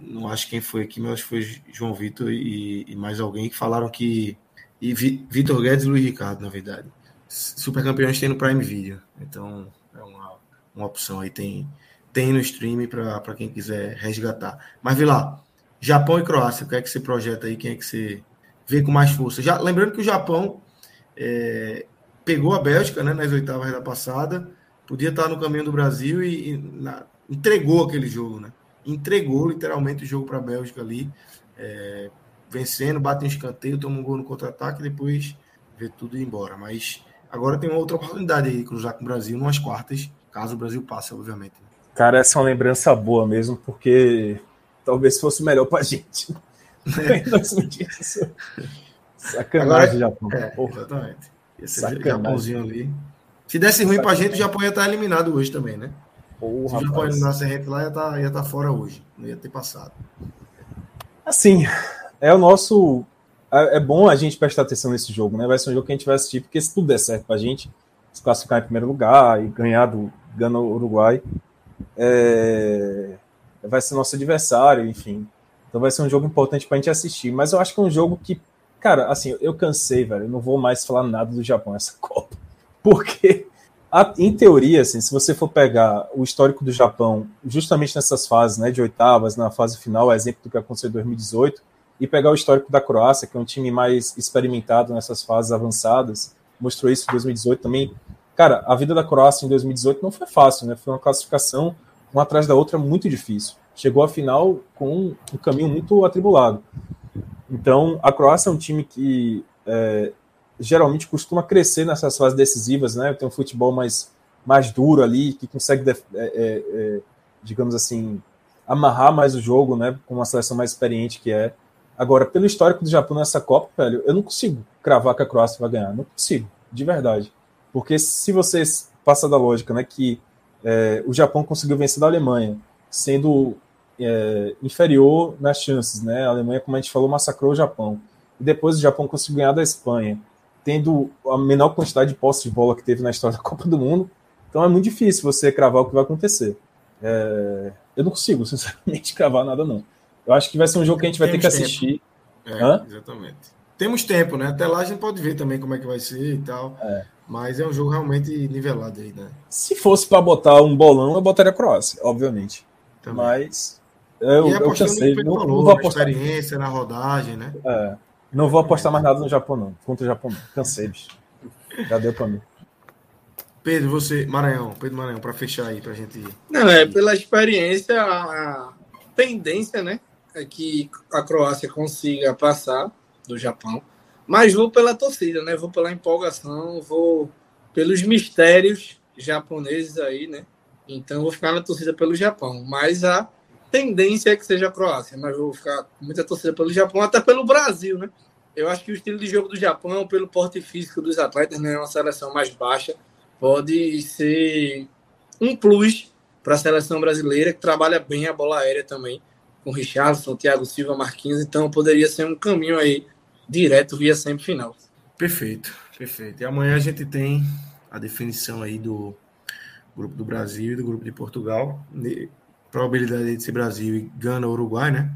não acho quem foi aqui, mas acho que foi João Vitor e, e mais alguém que falaram que e Vitor Guedes e Luiz Ricardo, na verdade. Super campeões tem no Prime Video. Então é uma, uma opção aí. Tem, tem no stream para quem quiser resgatar. Mas vê lá, Japão e Croácia, o que é que você projeta aí? Quem é que você vê com mais força? Já, lembrando que o Japão é, pegou a Bélgica né, nas oitavas da passada, podia estar no caminho do Brasil e, e na, entregou aquele jogo, né? Entregou literalmente o jogo para a Bélgica ali. É, vencendo, bate um escanteio, toma um gol no contra-ataque depois vê tudo ir embora. Mas agora tem uma outra oportunidade aí cruzar com o Brasil nas quartas, caso o Brasil passe, obviamente. Cara, essa é uma lembrança boa mesmo, porque talvez fosse melhor pra gente. Sacanagem, agora, Japão. É, exatamente. Esse Japãozinho ali. Se desse ruim Sacanagem. pra gente, o Japão ia estar eliminado hoje também, né? Porra, Se o Japão eliminasse a gente lá, ia estar, ia estar fora hoje. Não ia ter passado. Assim, é o nosso. É, é bom a gente prestar atenção nesse jogo, né? Vai ser um jogo que a gente vai assistir, porque se tudo der certo pra gente, se classificar em primeiro lugar e ganhar do Gana Uruguai, é, vai ser nosso adversário, enfim. Então vai ser um jogo importante pra gente assistir. Mas eu acho que é um jogo que, cara, assim, eu cansei, velho. Eu não vou mais falar nada do Japão essa Copa. Porque, em teoria, assim, se você for pegar o histórico do Japão, justamente nessas fases, né, de oitavas, na fase final, exemplo do que aconteceu em 2018, e pegar o histórico da Croácia, que é um time mais experimentado nessas fases avançadas, mostrou isso em 2018 também. Cara, a vida da Croácia em 2018 não foi fácil, né? Foi uma classificação uma atrás da outra muito difícil. Chegou à final com um caminho muito atribulado. Então, a Croácia é um time que é, geralmente costuma crescer nessas fases decisivas, né? Tem um futebol mais, mais duro ali, que consegue, é, é, é, digamos assim, amarrar mais o jogo, né? Com uma seleção mais experiente que é. Agora, pelo histórico do Japão nessa Copa, velho, eu não consigo cravar que a Croácia vai ganhar. Não consigo, de verdade. Porque se vocês passam da lógica, né, que é, o Japão conseguiu vencer da Alemanha, sendo é, inferior nas chances, né? A Alemanha, como a gente falou, massacrou o Japão. E depois o Japão conseguiu ganhar da Espanha, tendo a menor quantidade de posse de bola que teve na história da Copa do Mundo. Então é muito difícil você cravar o que vai acontecer. É, eu não consigo, sinceramente, cravar nada, não. Eu acho que vai ser um jogo que a gente vai Temos ter que tempo. assistir. É, exatamente. Temos tempo, né? Até lá a gente pode ver também como é que vai ser e tal. É. Mas é um jogo realmente nivelado aí, né? Se fosse para botar um bolão, eu botaria a Croácia, obviamente. Também. Mas eu, e eu cansei. Não, falou, não vou apostar. experiência na rodagem, né? É. Não vou apostar mais nada no Japão, não. Contra o Japão, não. Cansei, bicho. Já deu para mim. Pedro, você, Maranhão, Pedro Maranhão, para fechar aí, para a gente. Não, é pela experiência, a tendência, né? é que a Croácia consiga passar do Japão, mas vou pela torcida, né? Vou pela empolgação, vou pelos mistérios japoneses aí, né? Então vou ficar na torcida pelo Japão, mas a tendência é que seja a Croácia, mas vou ficar muita torcida pelo Japão, até pelo Brasil, né? Eu acho que o estilo de jogo do Japão, pelo porte físico dos atletas, né, uma seleção mais baixa, pode ser um plus para a seleção brasileira, que trabalha bem a bola aérea também, com Richardson, Thiago Silva, Marquinhos, então poderia ser um caminho aí direto via semifinal. Perfeito, perfeito. E amanhã a gente tem a definição aí do grupo do Brasil e do grupo de Portugal. Probabilidade de ser Brasil e Gana, Uruguai, né?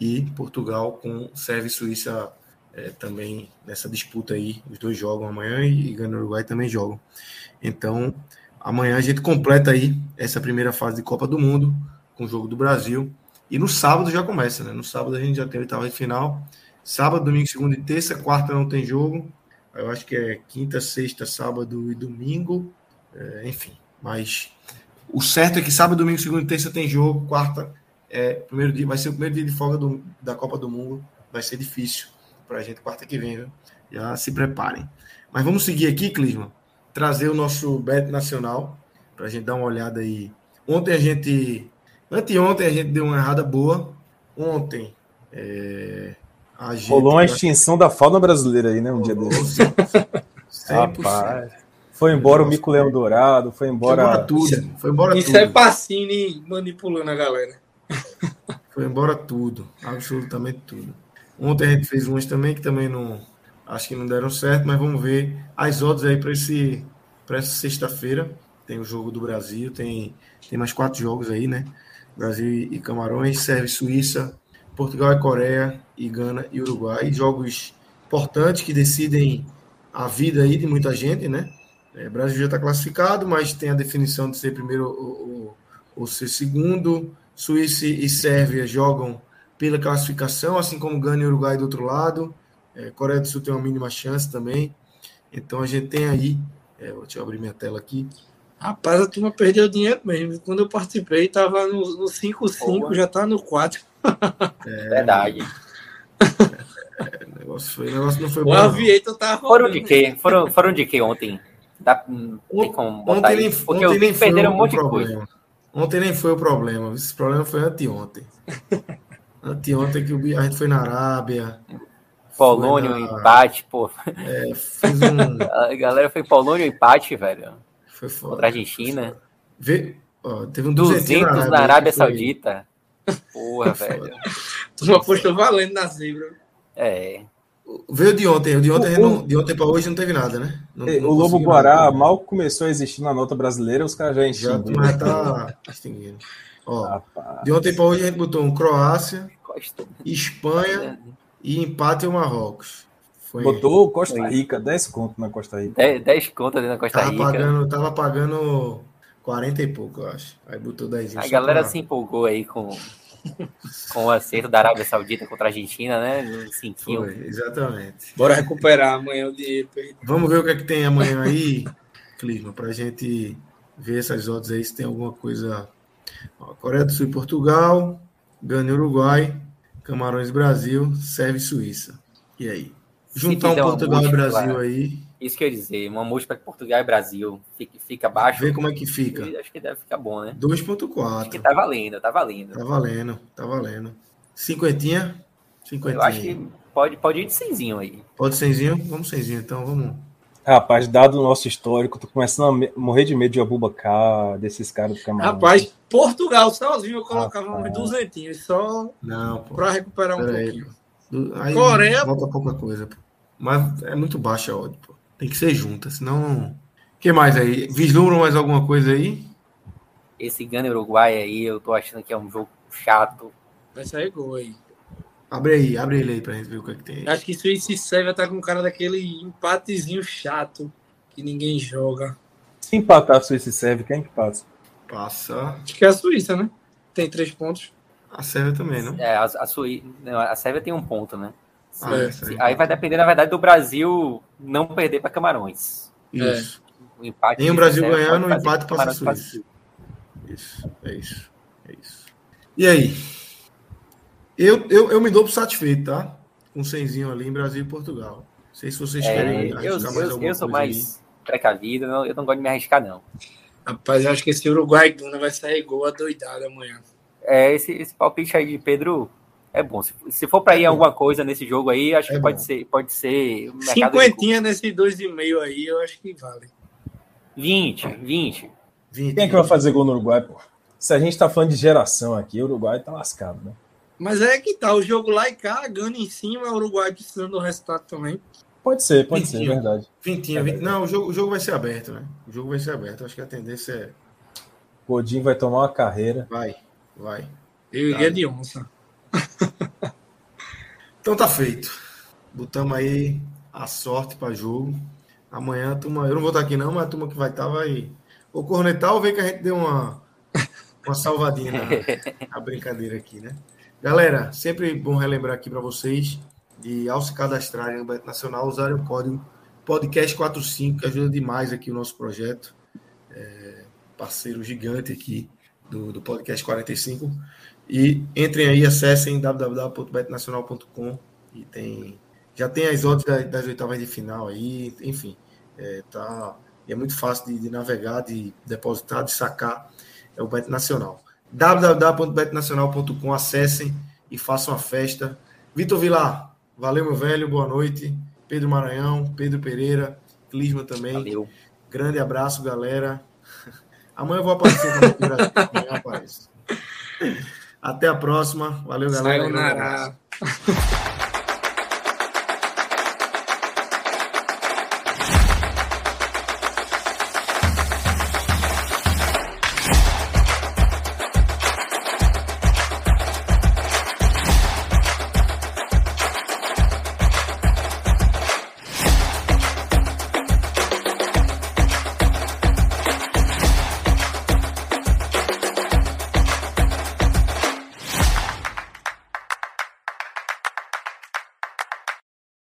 E Portugal com Sérvia e Suíça é, também nessa disputa aí. Os dois jogam amanhã e Gana e Uruguai também jogam. Então, amanhã a gente completa aí essa primeira fase de Copa do Mundo com o jogo do Brasil. E no sábado já começa, né? No sábado a gente já tem a oitava de final. Sábado, domingo, segunda e terça. Quarta não tem jogo. Eu acho que é quinta, sexta, sábado e domingo. É, enfim, mas o certo é que sábado, domingo, segunda e terça tem jogo. Quarta é primeiro dia, vai ser o primeiro dia de folga do, da Copa do Mundo. Vai ser difícil para a gente quarta que vem, viu? Já se preparem. Mas vamos seguir aqui, Clisman, trazer o nosso bet nacional para a gente dar uma olhada aí. Ontem a gente, anteontem a gente deu uma errada boa. Ontem é, a gente, rolou uma extinção da fauna brasileira aí, né? Um dia desse. Rapaz. Foi embora o Mico Leão Dourado, foi embora. Foi embora tudo. Foi embora Isso é tudo. é Pacini manipulando a galera. Foi embora tudo. Absolutamente tudo. Ontem a gente fez umas também que também não. Acho que não deram certo, mas vamos ver as odds aí para esse para essa sexta-feira. Tem o jogo do Brasil, tem, tem mais quatro jogos aí, né? Brasil e Camarões, serve Suíça, Portugal e Coreia, e Gana e Uruguai. Jogos importantes que decidem a vida aí de muita gente, né? É, Brasil já está classificado, mas tem a definição de ser primeiro ou, ou, ser segundo. Suíça e Sérvia jogam pela classificação, assim como Gana e Uruguai do outro lado. É, Coreia do Sul tem uma mínima chance também. Então a gente tem aí. É, deixa eu abrir minha tela aqui. Rapaz, a turma perdeu dinheiro mesmo. Quando eu participei, estava no 5-5, já está no 4. É, Verdade. É, o negócio, foi, o negócio não foi o bom. O Aviator tá Foram de quê? Foram, foram de quê ontem? Dá, tem como botar ontem nem, Porque ontem nem perderam um monte de coisa. Ontem nem foi o problema. Esse problema foi anteontem. anteontem que a gente foi na Arábia. Polônia, na... um empate, pô. É, fiz um... A galera foi Polônia, um empate, velho. Foi foda. Contra a Argentina. Vê... Ó, teve um 200 na Arábia, na Arábia Saudita. Porra, velho. Tu apostou valendo na zebra. É. Veio de ontem, de ontem, o, não, de ontem para hoje não teve nada, né? Não, é, não o Lobo Guará nada. mal começou a existir na nota brasileira, os caras já extinguiram. Já tá extinguindo. Ó, Rapaz. de ontem para hoje a gente botou um Croácia. Espanha e empate o Marrocos. Foi... Botou Costa Rica, 10 conto na Costa Rica. 10, 10 conto na Costa tava Rica. Pagando, tava pagando 40 e pouco, eu acho. Aí botou 10. A galera pra... se empolgou aí com com o acerto da Arábia Saudita contra a Argentina, né? No cinquinho. Foi, exatamente. Bora recuperar amanhã o dinheiro. Vamos ver o que é que tem amanhã aí, Clisma, para a gente ver essas odds aí, se tem alguma coisa. Ó, Coreia do Sul e Portugal, Gana e Uruguai, Camarões Brasil, serve Suíça. E aí? Juntar um Portugal e Brasil aí. Isso que eu ia dizer, uma múltipla Portugal e Brasil fica, fica baixo. Vê como é que fica. Acho que deve ficar bom, né? 2.4. Acho que tá valendo, tá valendo. Tá valendo, tá valendo. Cinquentinha? Cinquentinha. Eu acho que pode, pode ir de cenzinho aí. Pode cenzinho? Vamos cenzinho, então, vamos. Rapaz, dado o nosso histórico, tô começando a morrer de medo de Abubacar, desses caras do Camarão. Rapaz, Portugal sozinho eu colocava uns duzentinhos só Não, para recuperar um pouquinho. Aí, Coreia. Volta pouca coisa. Mas é muito baixa a odd, pô. Tem que ser junta, senão. O que mais aí? Vislumbram mais alguma coisa aí? Esse Gana Uruguai aí, eu tô achando que é um jogo chato. Vai sair gol aí. Abre aí, abre ele aí pra gente ver o que, é que tem. Acho que Suíça e Sérvia tá com um cara daquele empatezinho chato que ninguém joga. Se empatar a Suíça e Sérvia, quem que passa? Passa. Acho que é a Suíça, né? Tem três pontos. A Sérvia também, não? É, a, a, Suí... a Sérvia tem um ponto, né? Ah, é, aí vai depender, na verdade, do Brasil não perder para Camarões. Isso. É. O empate Nem o Brasil ganhando, o empate para a Suíça. Isso, é isso. É isso. E aí? Eu, eu, eu me dou por satisfeito, tá? Com um cenzinho ali em Brasil e Portugal. Não sei se vocês é, querem arriscar eu, mais alguma Eu sou mais precavido, eu não gosto de me arriscar, não. Rapaz, eu acho que esse Uruguai Gana vai sair gol adoidado amanhã. É, esse, esse palpite aí de Pedro é bom. Se, se for para ir alguma coisa nesse jogo aí, acho é que pode ser, pode ser. Cinquentinha nesse dois e meio aí, eu acho que vale. 20, 20. 20. Quem é que vai fazer gol no Uruguai, pô? Se a gente tá falando de geração aqui, o Uruguai tá lascado, né? Mas é que tá, o jogo lá e cá, ganhando em cima, o Uruguai precisando do resultado também. Pode ser, pode ser, é verdade. 20, é 20. Não, o jogo, o jogo vai ser aberto, né? O jogo vai ser aberto. Acho que a tendência é. Godinho vai tomar uma carreira. Vai, vai. Eu iria de onça. então tá feito. Botamos aí a sorte para jogo. Amanhã a turma. Eu não vou estar aqui, não, mas a turma que vai estar vai. Ou cornetar ou ver que a gente deu uma, uma salvadinha na, na brincadeira aqui, né? Galera, sempre bom relembrar aqui para vocês de ao se cadastrarem no Beto Nacional, usarem o código podcast45, que ajuda demais aqui o nosso projeto. É, parceiro gigante aqui do, do podcast 45. E entrem aí, acessem www.betnacional.com e tem já tem as odds das, das oitavas de final aí, enfim, é, tá, é muito fácil de, de, navegar, de depositar, de sacar, é o Bet Nacional www.betnacional.com, acessem e façam a festa. Vitor Vilar, valeu, meu velho, boa noite. Pedro Maranhão, Pedro Pereira, Clisma também. Valeu. Grande abraço, galera. Amanhã eu vou aparecer Amanhã eu apareço. Até a próxima. Valeu, galera.